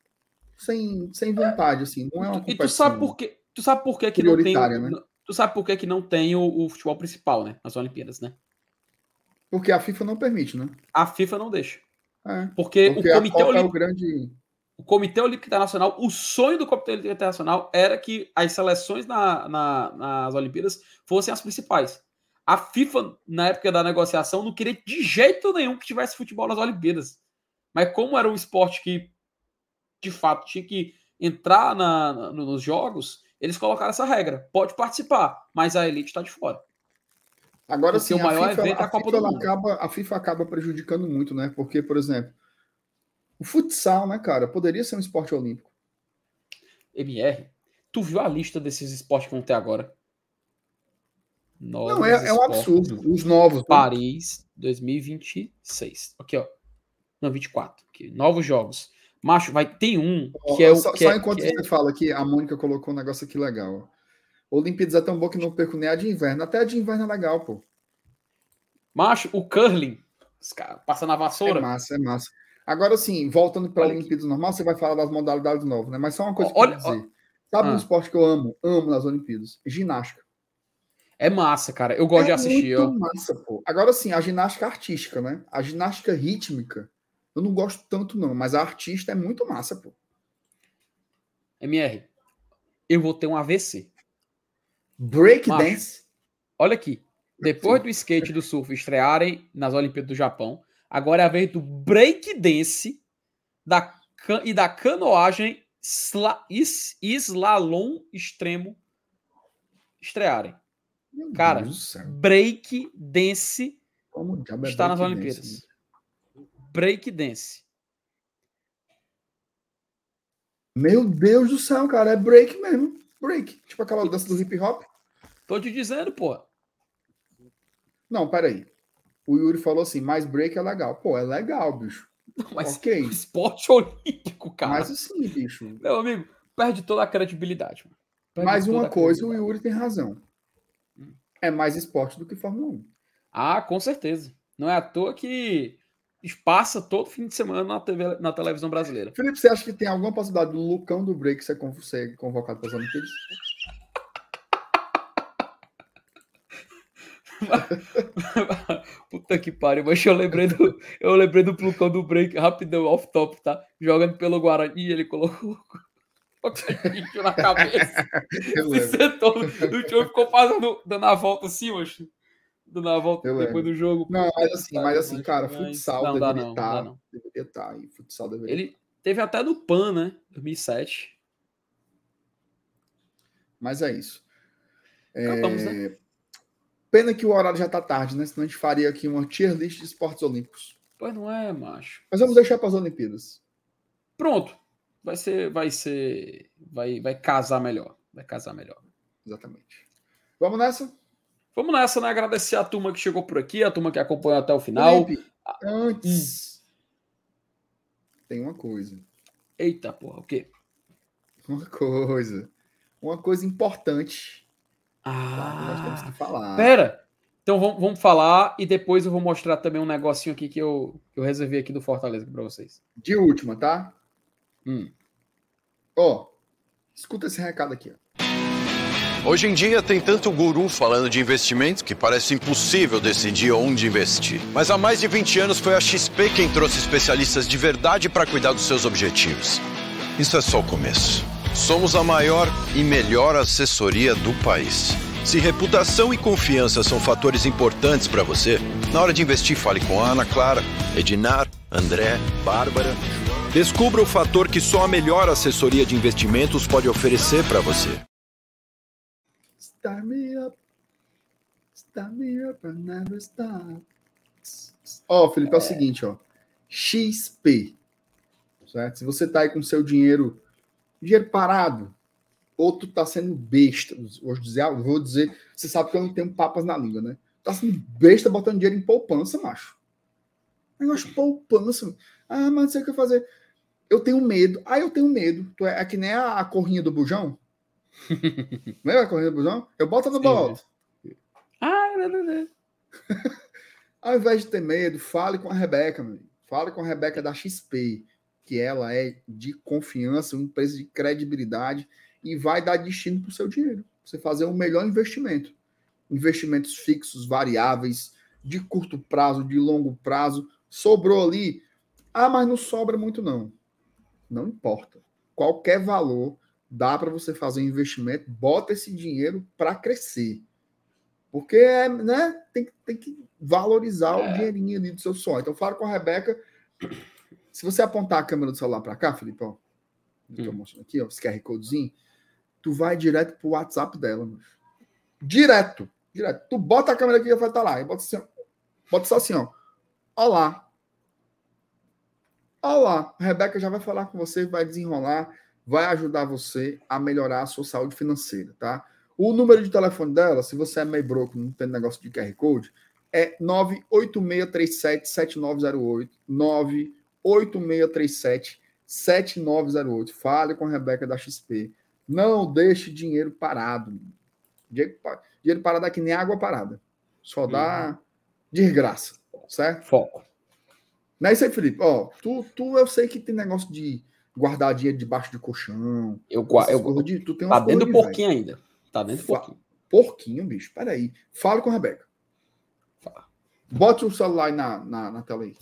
sem, sem vontade, assim. Não é uma E tu competição. sabe por quê? Tu sabe por quê que não tem. Né? Tu sabe por que, que não tem o, o futebol principal, né? Nas Olimpíadas, né? Porque a FIFA não permite, né? A FIFA não deixa. É. Porque, Porque o Comitê Copa é o Olímpico. grande. o Comitê Olímpico Internacional, o sonho do Comitê Olímpico Internacional era que as seleções na- na- nas Olimpíadas fossem as principais. A FIFA, na época da negociação, não queria de jeito nenhum que tivesse futebol nas Olimpíadas. Mas como era um esporte que, de fato, tinha que entrar na- nos jogos, eles colocaram essa regra. Pode participar, mas a elite está de fora. Agora sim, o maior a FIFA, evento é a Copa FIFA, do ela Mundo. acaba, a FIFA acaba prejudicando muito, né? Porque, por exemplo, o futsal, né, cara, poderia ser um esporte olímpico. MR, tu viu a lista desses esportes que vão ter agora? Não, Novos é, é um absurdo. Os novos. né? Paris 2026. Aqui, ó. Não, 24. Aqui. Novos jogos. Macho, vai ter um que é o. só que só é- enquanto que é- você fala aqui, a Mônica colocou um negócio aqui legal. Olimpíadas é tão bom que não perco nem a de inverno. Até a de inverno é legal, pô. Macho, o curling. Os caras passam na É vassoura. massa, é massa. Agora sim, voltando para a. Olimpíadas normal, você vai falar das modalidades novas, né? Mas só uma coisa que Olha- eu dizer. Sabe Ah. um esporte que eu amo? Amo nas Olimpíadas? Ginástica. É massa, cara. Eu gosto de é assistir, ó. muito massa, pô. Agora sim, a ginástica artística, né? A ginástica rítmica, eu não gosto tanto, não, mas a artista é muito massa, pô. MR. Eu vou ter um AVC. Break Macho. dance. Olha aqui. Depois do skate e do surf estrearem nas Olimpíadas do Japão, agora é a vez do breakdance da, e da canoagem sla, is, slalom extremo estrearem. Meu Cara. Break dance Como é está nas break Olimpíadas. dance, Break dance. Meu Deus do céu, cara, é break mesmo. Break. Tipo aquela dança do hip hop. Tô te dizendo, pô. Não, peraí. O Yuri falou assim, mas break é legal. Pô, é legal, bicho. Mas ok. *laughs* esporte olímpico, cara. Mas assim, bicho. Meu amigo, perde toda a credibilidade. Mano. Perde Mais uma coisa, o. Yuri tem razão. É mais esporte do que Fórmula 1. Ah, com certeza. Não é à toa que passa todo fim de semana na, TV, na televisão brasileira. Felipe, você acha que tem alguma possibilidade do Lucão do Break ser, con- ser convocado para as Olimpíadas? *laughs* Puta que pariu, mas eu lembrei do, eu lembrei do Plucão do break, rapidão, off top, tá? Jogando pelo Guarani, ele colocou o na cabeça. *laughs* se sentou chão e ficou fazendo, dando a volta assim, oxe. Dando a volta eu depois lembro. do jogo. Não, mas assim, mas assim, cara, futsal não, deveria não, estar. Não, deveria estar aí. Futsal deveria Ele teve até no PAN, né? 2007. Mas é isso. Acabamos, é... né? Pena que o horário já tá tarde, né? Senão a gente faria aqui uma tier list de esportes olímpicos. Pois não é, macho. Mas vamos deixar para as Olimpíadas. Pronto. Vai ser, vai ser, vai, vai casar melhor. Vai casar melhor. Exatamente. Vamos nessa? Vamos nessa, né? Agradecer a turma que chegou por aqui, a turma que acompanhou até o final. Felipe, antes. Hum. Tem uma coisa. Eita, porra, o quê? Uma coisa. Uma coisa importante ah, nós temos que falar. Pera, então vamos, vamos, falar e depois eu vou mostrar também um negocinho aqui que eu, que eu reservei aqui do Fortaleza para vocês. De última, tá? Hum. Ó, escuta esse recado aqui. Ó. Hoje em dia tem tanto guru falando de investimentos que parece impossível decidir onde investir. Mas há mais de 20 anos foi a XP quem trouxe especialistas de verdade para cuidar dos seus objetivos. Isso é só o começo. Somos a maior e melhor assessoria do país. Se reputação e confiança são fatores importantes para você, na hora de investir, fale com Ana Clara, Edinar, André, Bárbara. Descubra o fator que só a melhor assessoria de investimentos pode oferecer para você. Start me up. Start me up and never stop. Ó, oh, Felipe, é o seguinte, ó. XP. Certo? Se você tá aí com seu dinheiro dinheiro parado. Outro tá sendo besta. Vou dizer, vou dizer, você sabe que eu não tenho papas na língua, né? Tá sendo besta botando dinheiro em poupança, macho. Negócio de poupança. Ah, mas não sei o que fazer. Eu tenho medo. Ah, eu tenho medo. Tu é, é que nem a, a corrinha do bujão. *laughs* Lembra a corrinha do bujão? Eu boto no bolso. Ah, não, não, não. Ao invés de ter medo, fale com a Rebeca, meu. Fale com a Rebeca da XP que ela é de confiança, uma empresa de credibilidade e vai dar destino para o seu dinheiro. Você fazer um melhor investimento. Investimentos fixos, variáveis, de curto prazo, de longo prazo. Sobrou ali. Ah, mas não sobra muito, não. Não importa. Qualquer valor dá para você fazer um investimento, bota esse dinheiro para crescer. Porque é, né, tem, tem que valorizar é. o dinheirinho ali do seu sonho. Então, fala com a Rebeca se você apontar a câmera do celular para cá, Felipe, ó, hum. mostrando aqui, ó, esse QR Codezinho, tu vai direto pro WhatsApp dela, mano. Direto, direto. Tu bota a câmera aqui e vai estar tá lá. E bota, assim, bota só assim, ó. Olá. Olá. A Rebeca já vai falar com você, vai desenrolar, vai ajudar você a melhorar a sua saúde financeira, tá? O número de telefone dela, se você é meio broco, não tem negócio de QR Code, é 986377908. 9 8637 7908. Fale com a Rebeca da XP. Não deixe dinheiro parado. Dinheiro parado é que nem água parada. Só dá uhum. desgraça. Certo? Foco. Não é isso aí, Felipe. Ó, tu, tu eu sei que tem negócio de guardar dinheiro debaixo de colchão. Eu, eu, de, tu tem tá dentro do porquinho ainda. Tá dentro do porquinho. Porquinho, bicho. Peraí. Fale com a Rebeca. Fala. Bote o celular na, na, na tela aí.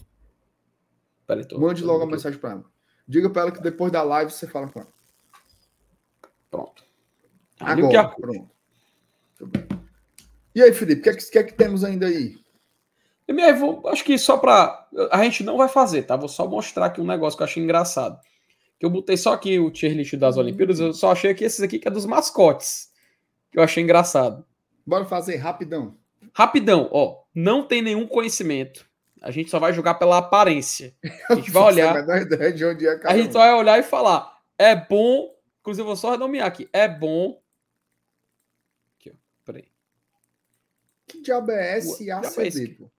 Peraí, tô, Mande tô logo a mensagem para ela. Diga para ela que depois da live você fala com ela. Pronto. Agora, pronto. E aí, Felipe, o que, é que, que, é que temos ainda aí? Eu vou, acho que só para. A gente não vai fazer, tá? Vou só mostrar aqui um negócio que eu achei engraçado. Eu botei só aqui o tier list das Olimpíadas, eu só achei que esses aqui que é dos mascotes. Que eu achei engraçado. Bora fazer rapidão. Rapidão, ó. Não tem nenhum conhecimento a gente só vai jogar pela aparência. *laughs* A gente vai olhar. a gente só vai olhar e falar. É bom. Inclusive, eu vou só renomear aqui. É bom. Aqui, ó. Peraí. Que diabo é SACD, pô?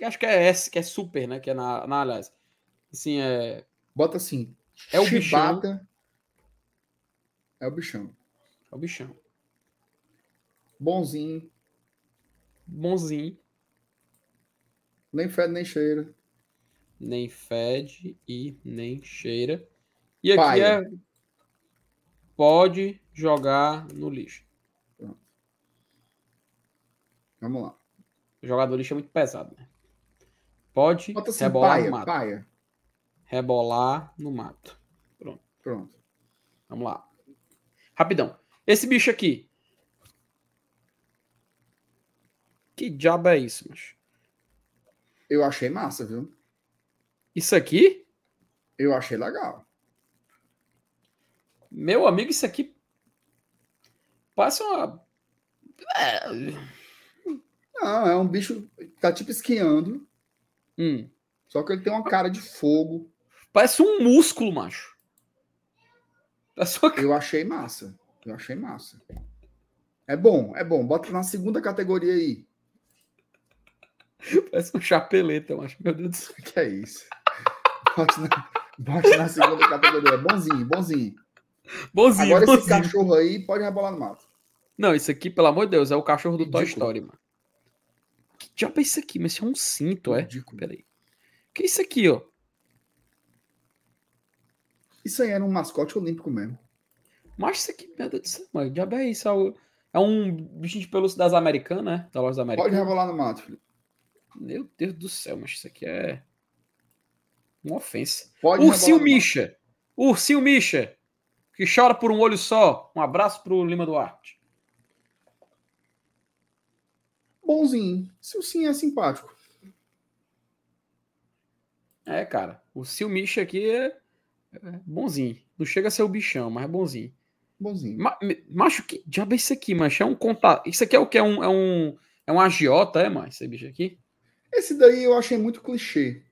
Acho que é S, que é super, né? Que é na, na aliás. Assim, é. Bota assim. É o bichão. É o bichão. É o bichão. Bonzinho. Bonzinho. Nem fede, nem cheira. Nem fede e nem cheira. E aqui é. Pode jogar no lixo. Vamos lá. Jogador lixo é muito pesado, né? Pode Bota assim, rebolar paia, no mato. paia. Rebolar no mato. Pronto. Vamos lá. Rapidão. Esse bicho aqui. Que diabo é isso, macho? Eu achei massa, viu? Isso aqui? Eu achei legal. Meu amigo, isso aqui parece uma. É, Não, é um bicho que tá tipo esquiando, hum, só que ele tem uma cara de fogo. Parece um músculo, macho. Parece uma... Eu achei massa. Eu achei massa. É bom, é bom. Bota na segunda categoria aí. *laughs* parece um chapeleta, macho. Meu Deus do céu. Que é isso? Bote na, bote na segunda categoria. Bonzinho, bonzinho. Bonzinho, Agora esse bonzinho. cachorro aí pode rebolar no mato. Não, isso aqui, pelo amor de Deus, é o cachorro do Toy Ridículo. Story, mano. Que diabo é isso aqui? Mas isso é um cinto, é? Ridículo. Peraí. Que é isso aqui, ó? Isso aí era um mascote olímpico mesmo. Mas isso aqui, Deus do céu, mano. Diabo é isso? É o- É um bichinho de pelúcia das Americanas, né? Da loja das Pode rebolar no mato, filho. Meu Deus do céu, mas isso aqui é uma ofensa. Pode Ursinho. Misha. Ursinho Misha. Que chora por um olho só. Um abraço pro Lima Duarte. Bonzinho. Se o sim é simpático. É, cara. O Ursinho Misha aqui é é bonzinho. Não chega a ser o bichão, mas é bonzinho. Bonzinho. Ma macho, que diabo é isso aqui, macho? É um contato. Isso aqui é o que? É um, é um, é um agiota, é, mas esse bicho aqui? Esse daí eu achei muito clichê.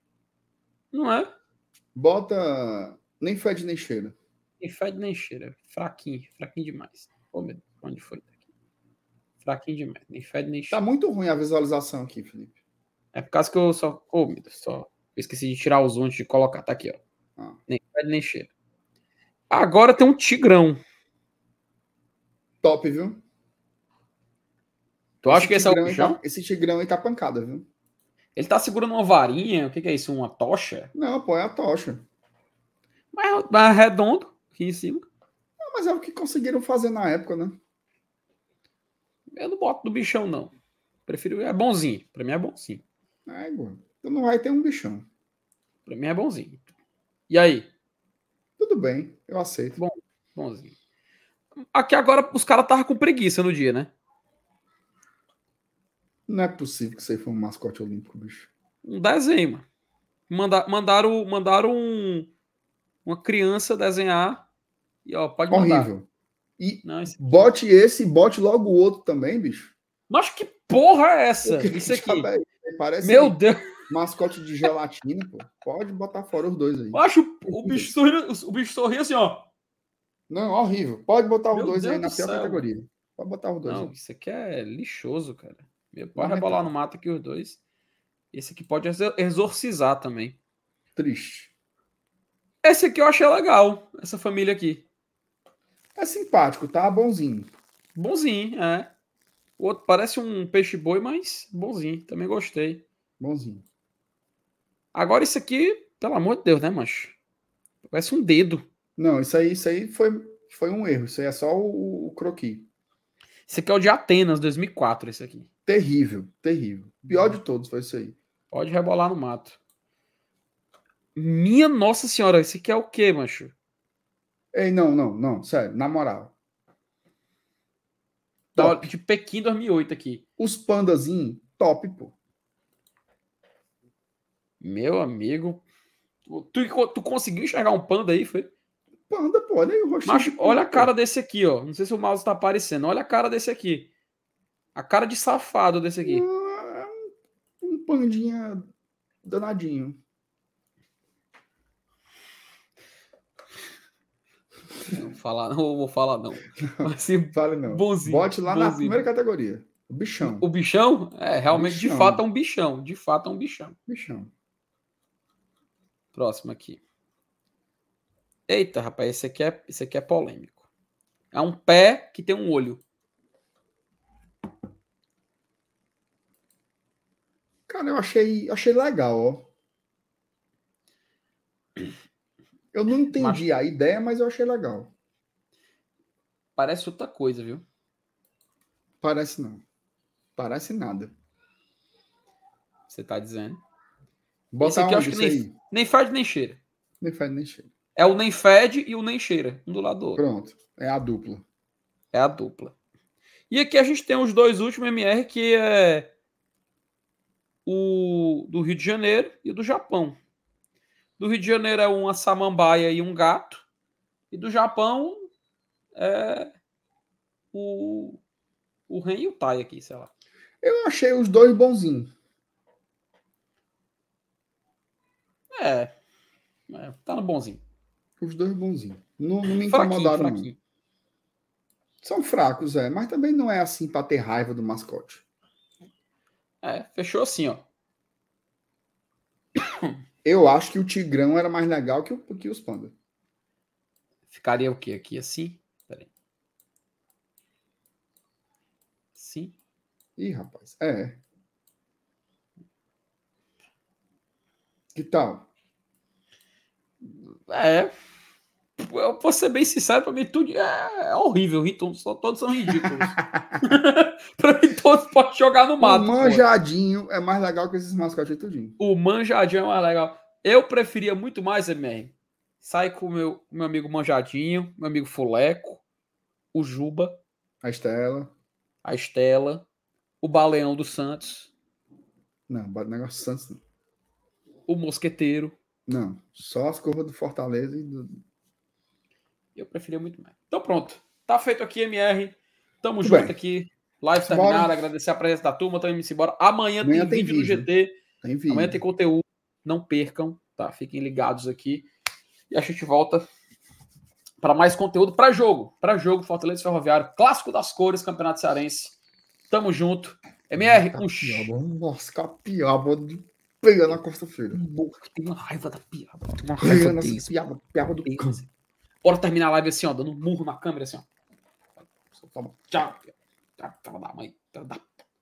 Não é? Bota nem fede nem cheira. Nem fede nem cheira. Fraquinho, fraquinho demais. Ô, meu Deus, onde foi? Aqui. Fraquinho demais. Nem fede nem Tá cheira. muito ruim a visualização aqui, Felipe. É por causa que eu só. Ô, meu Deus, só. Eu esqueci de tirar os antes de colocar. Tá aqui, ó. Ah. Nem fede nem cheira. Agora tem um tigrão. Top, viu? Tu acha que esse é o bichão? Tá, esse tigrão aí tá pancada, viu? Ele tá segurando uma varinha. O que, que é isso? Uma tocha? Não, pô, é a tocha. Mas, mas é redondo aqui em cima. Não, mas é o que conseguiram fazer na época, né? Eu não boto do bichão, não. Prefiro. É bonzinho. Pra mim é bonzinho. É, igual. Então não vai ter um bichão. Pra mim é bonzinho. E aí? Tudo bem, eu aceito. Bonzinho. Aqui agora os caras estavam com preguiça no dia, né? Não é possível que isso aí foi um mascote olímpico, bicho. Um desenho, mano. Manda, mandaram mandaram um- uma criança desenhar. E ó, pode mandar. Horrível. E Não, isso... bote esse e bote logo o outro também, bicho. Mas que porra é essa? Isso aqui. é? Parece Meu Deus. Mascote de gelatina, pô. Pode botar fora os dois aí. Eu acho o bicho sorri, o bicho sorri assim, ó. Não, horrível. Pode botar os dois aí Deus na do pior categoria. Pode botar os dois. Não, aí. isso aqui é lixoso, cara. Meu, Pode rebolar no mato aqui os dois. Esse aqui pode exor- exorcizar também. Triste. Esse aqui eu achei legal, essa família aqui. É simpático, tá? Bonzinho. Bonzinho, é. O outro parece um peixe-boi, mas bonzinho. Também gostei. Bonzinho. Agora isso aqui, pelo amor de Deus, né, mancho? Parece um dedo. Não, isso aí, isso aí foi, foi um erro. Isso aí é só o, o croqui. Esse aqui é o de Atenas, 2004, esse aqui. Terrível, terrível. Pior de todos foi isso aí. Pode rebolar no mato. Minha nossa senhora, esse aqui é o quê, mancho? Ei, não, não, não, sério, na moral. Tá, Top. de Pequim 2008 aqui. Os pandazinhos, top, pô. Meu amigo. Tu, tu conseguiu enxergar um panda aí, foi? Panda, pô, olha aí o rostinho. Macho, de olha a cara desse aqui, ó. Não sei se o mouse tá aparecendo. Olha a cara desse aqui. A cara de safado desse aqui. Ah, Um pandinha danadinho. Não vou falar, não vou falar, não. Mas, Fale não. Bonzinho, Bote lá na bonzinho. primeira categoria. O bichão. o bichão, é, realmente, de Bichão. fato, é um bichão. De fato, é um bichão. Bichão. Próximo aqui. Eita, rapaz, esse aqui é, esse aqui é polêmico. É um pé que tem um olho. Cara, eu achei, achei legal, ó. Eu não entendi a ideia, mas eu achei legal. Parece outra coisa, viu? Parece não. Parece nada. Você tá dizendo. Bota Esse aqui eu acho que nem, nem fede nem cheira. Nem fede nem cheira. É o nem fede e o nem cheira, um do lado do outro. Pronto. É a dupla. É a dupla. E aqui a gente tem os dois últimos MR, que é o do Rio de Janeiro e do Japão. Do Rio de Janeiro é uma samambaia e um gato. E do Japão é o, o Ren e o Tai aqui, sei lá. Eu achei os dois bonzinhos. É. é tá no bonzinho. Os dois bonzinhos. Não, não me incomodaram. fraquinho. São fracos, é. Mas também não é assim pra ter raiva do mascote. É, fechou assim, ó. Eu acho que o Tigrão era mais legal que, o, que os Panda. Ficaria o quê aqui? Assim? Peraí. Sim. Ih, rapaz. É. Que tal? É. Eu vou ser bem sincero, pra mim tudo é, é horrível. Então, só, todos são ridículos. *laughs* *laughs* pra mim, todos podem jogar no mato. o pô. manjadinho é mais legal que esses mascotes tudinho. O manjadinho é mais legal. Eu preferia muito mais, MR. Sai com o meu, meu amigo manjadinho, meu amigo Fuleco, o Juba, A Estela. a Estela, o Baleão do Santos, Não, bate negócio Santos não. o Mosqueteiro. Não, só as curvas do Fortaleza e do. Eu preferia muito mais. Então pronto. Tá feito aqui, MR. Tamo Muito junto bem. aqui. Live terminada. Agradecer a presença da turma. Estamos indo embora. Amanhã, Amanhã tem, tem vídeo, vídeo. no GT. Tem vídeo. Amanhã tem conteúdo. Não percam, tá? Fiquem ligados aqui. E a gente volta para mais conteúdo para jogo. Para jogo, Fortaleza Ferroviário. Clássico das cores, Campeonato Cearense. Tamo junto. MR, um Nossa, capiaba de pegar na costa-feira. Porra, tem uma raiva da piaba. Tem uma raiva disso. piaba, piaba do. Deus. Bora terminar a live assim, ó, dando um murro na câmera assim, ó. Tá. Tchau. Tchau, tchau da mãe. Tchau da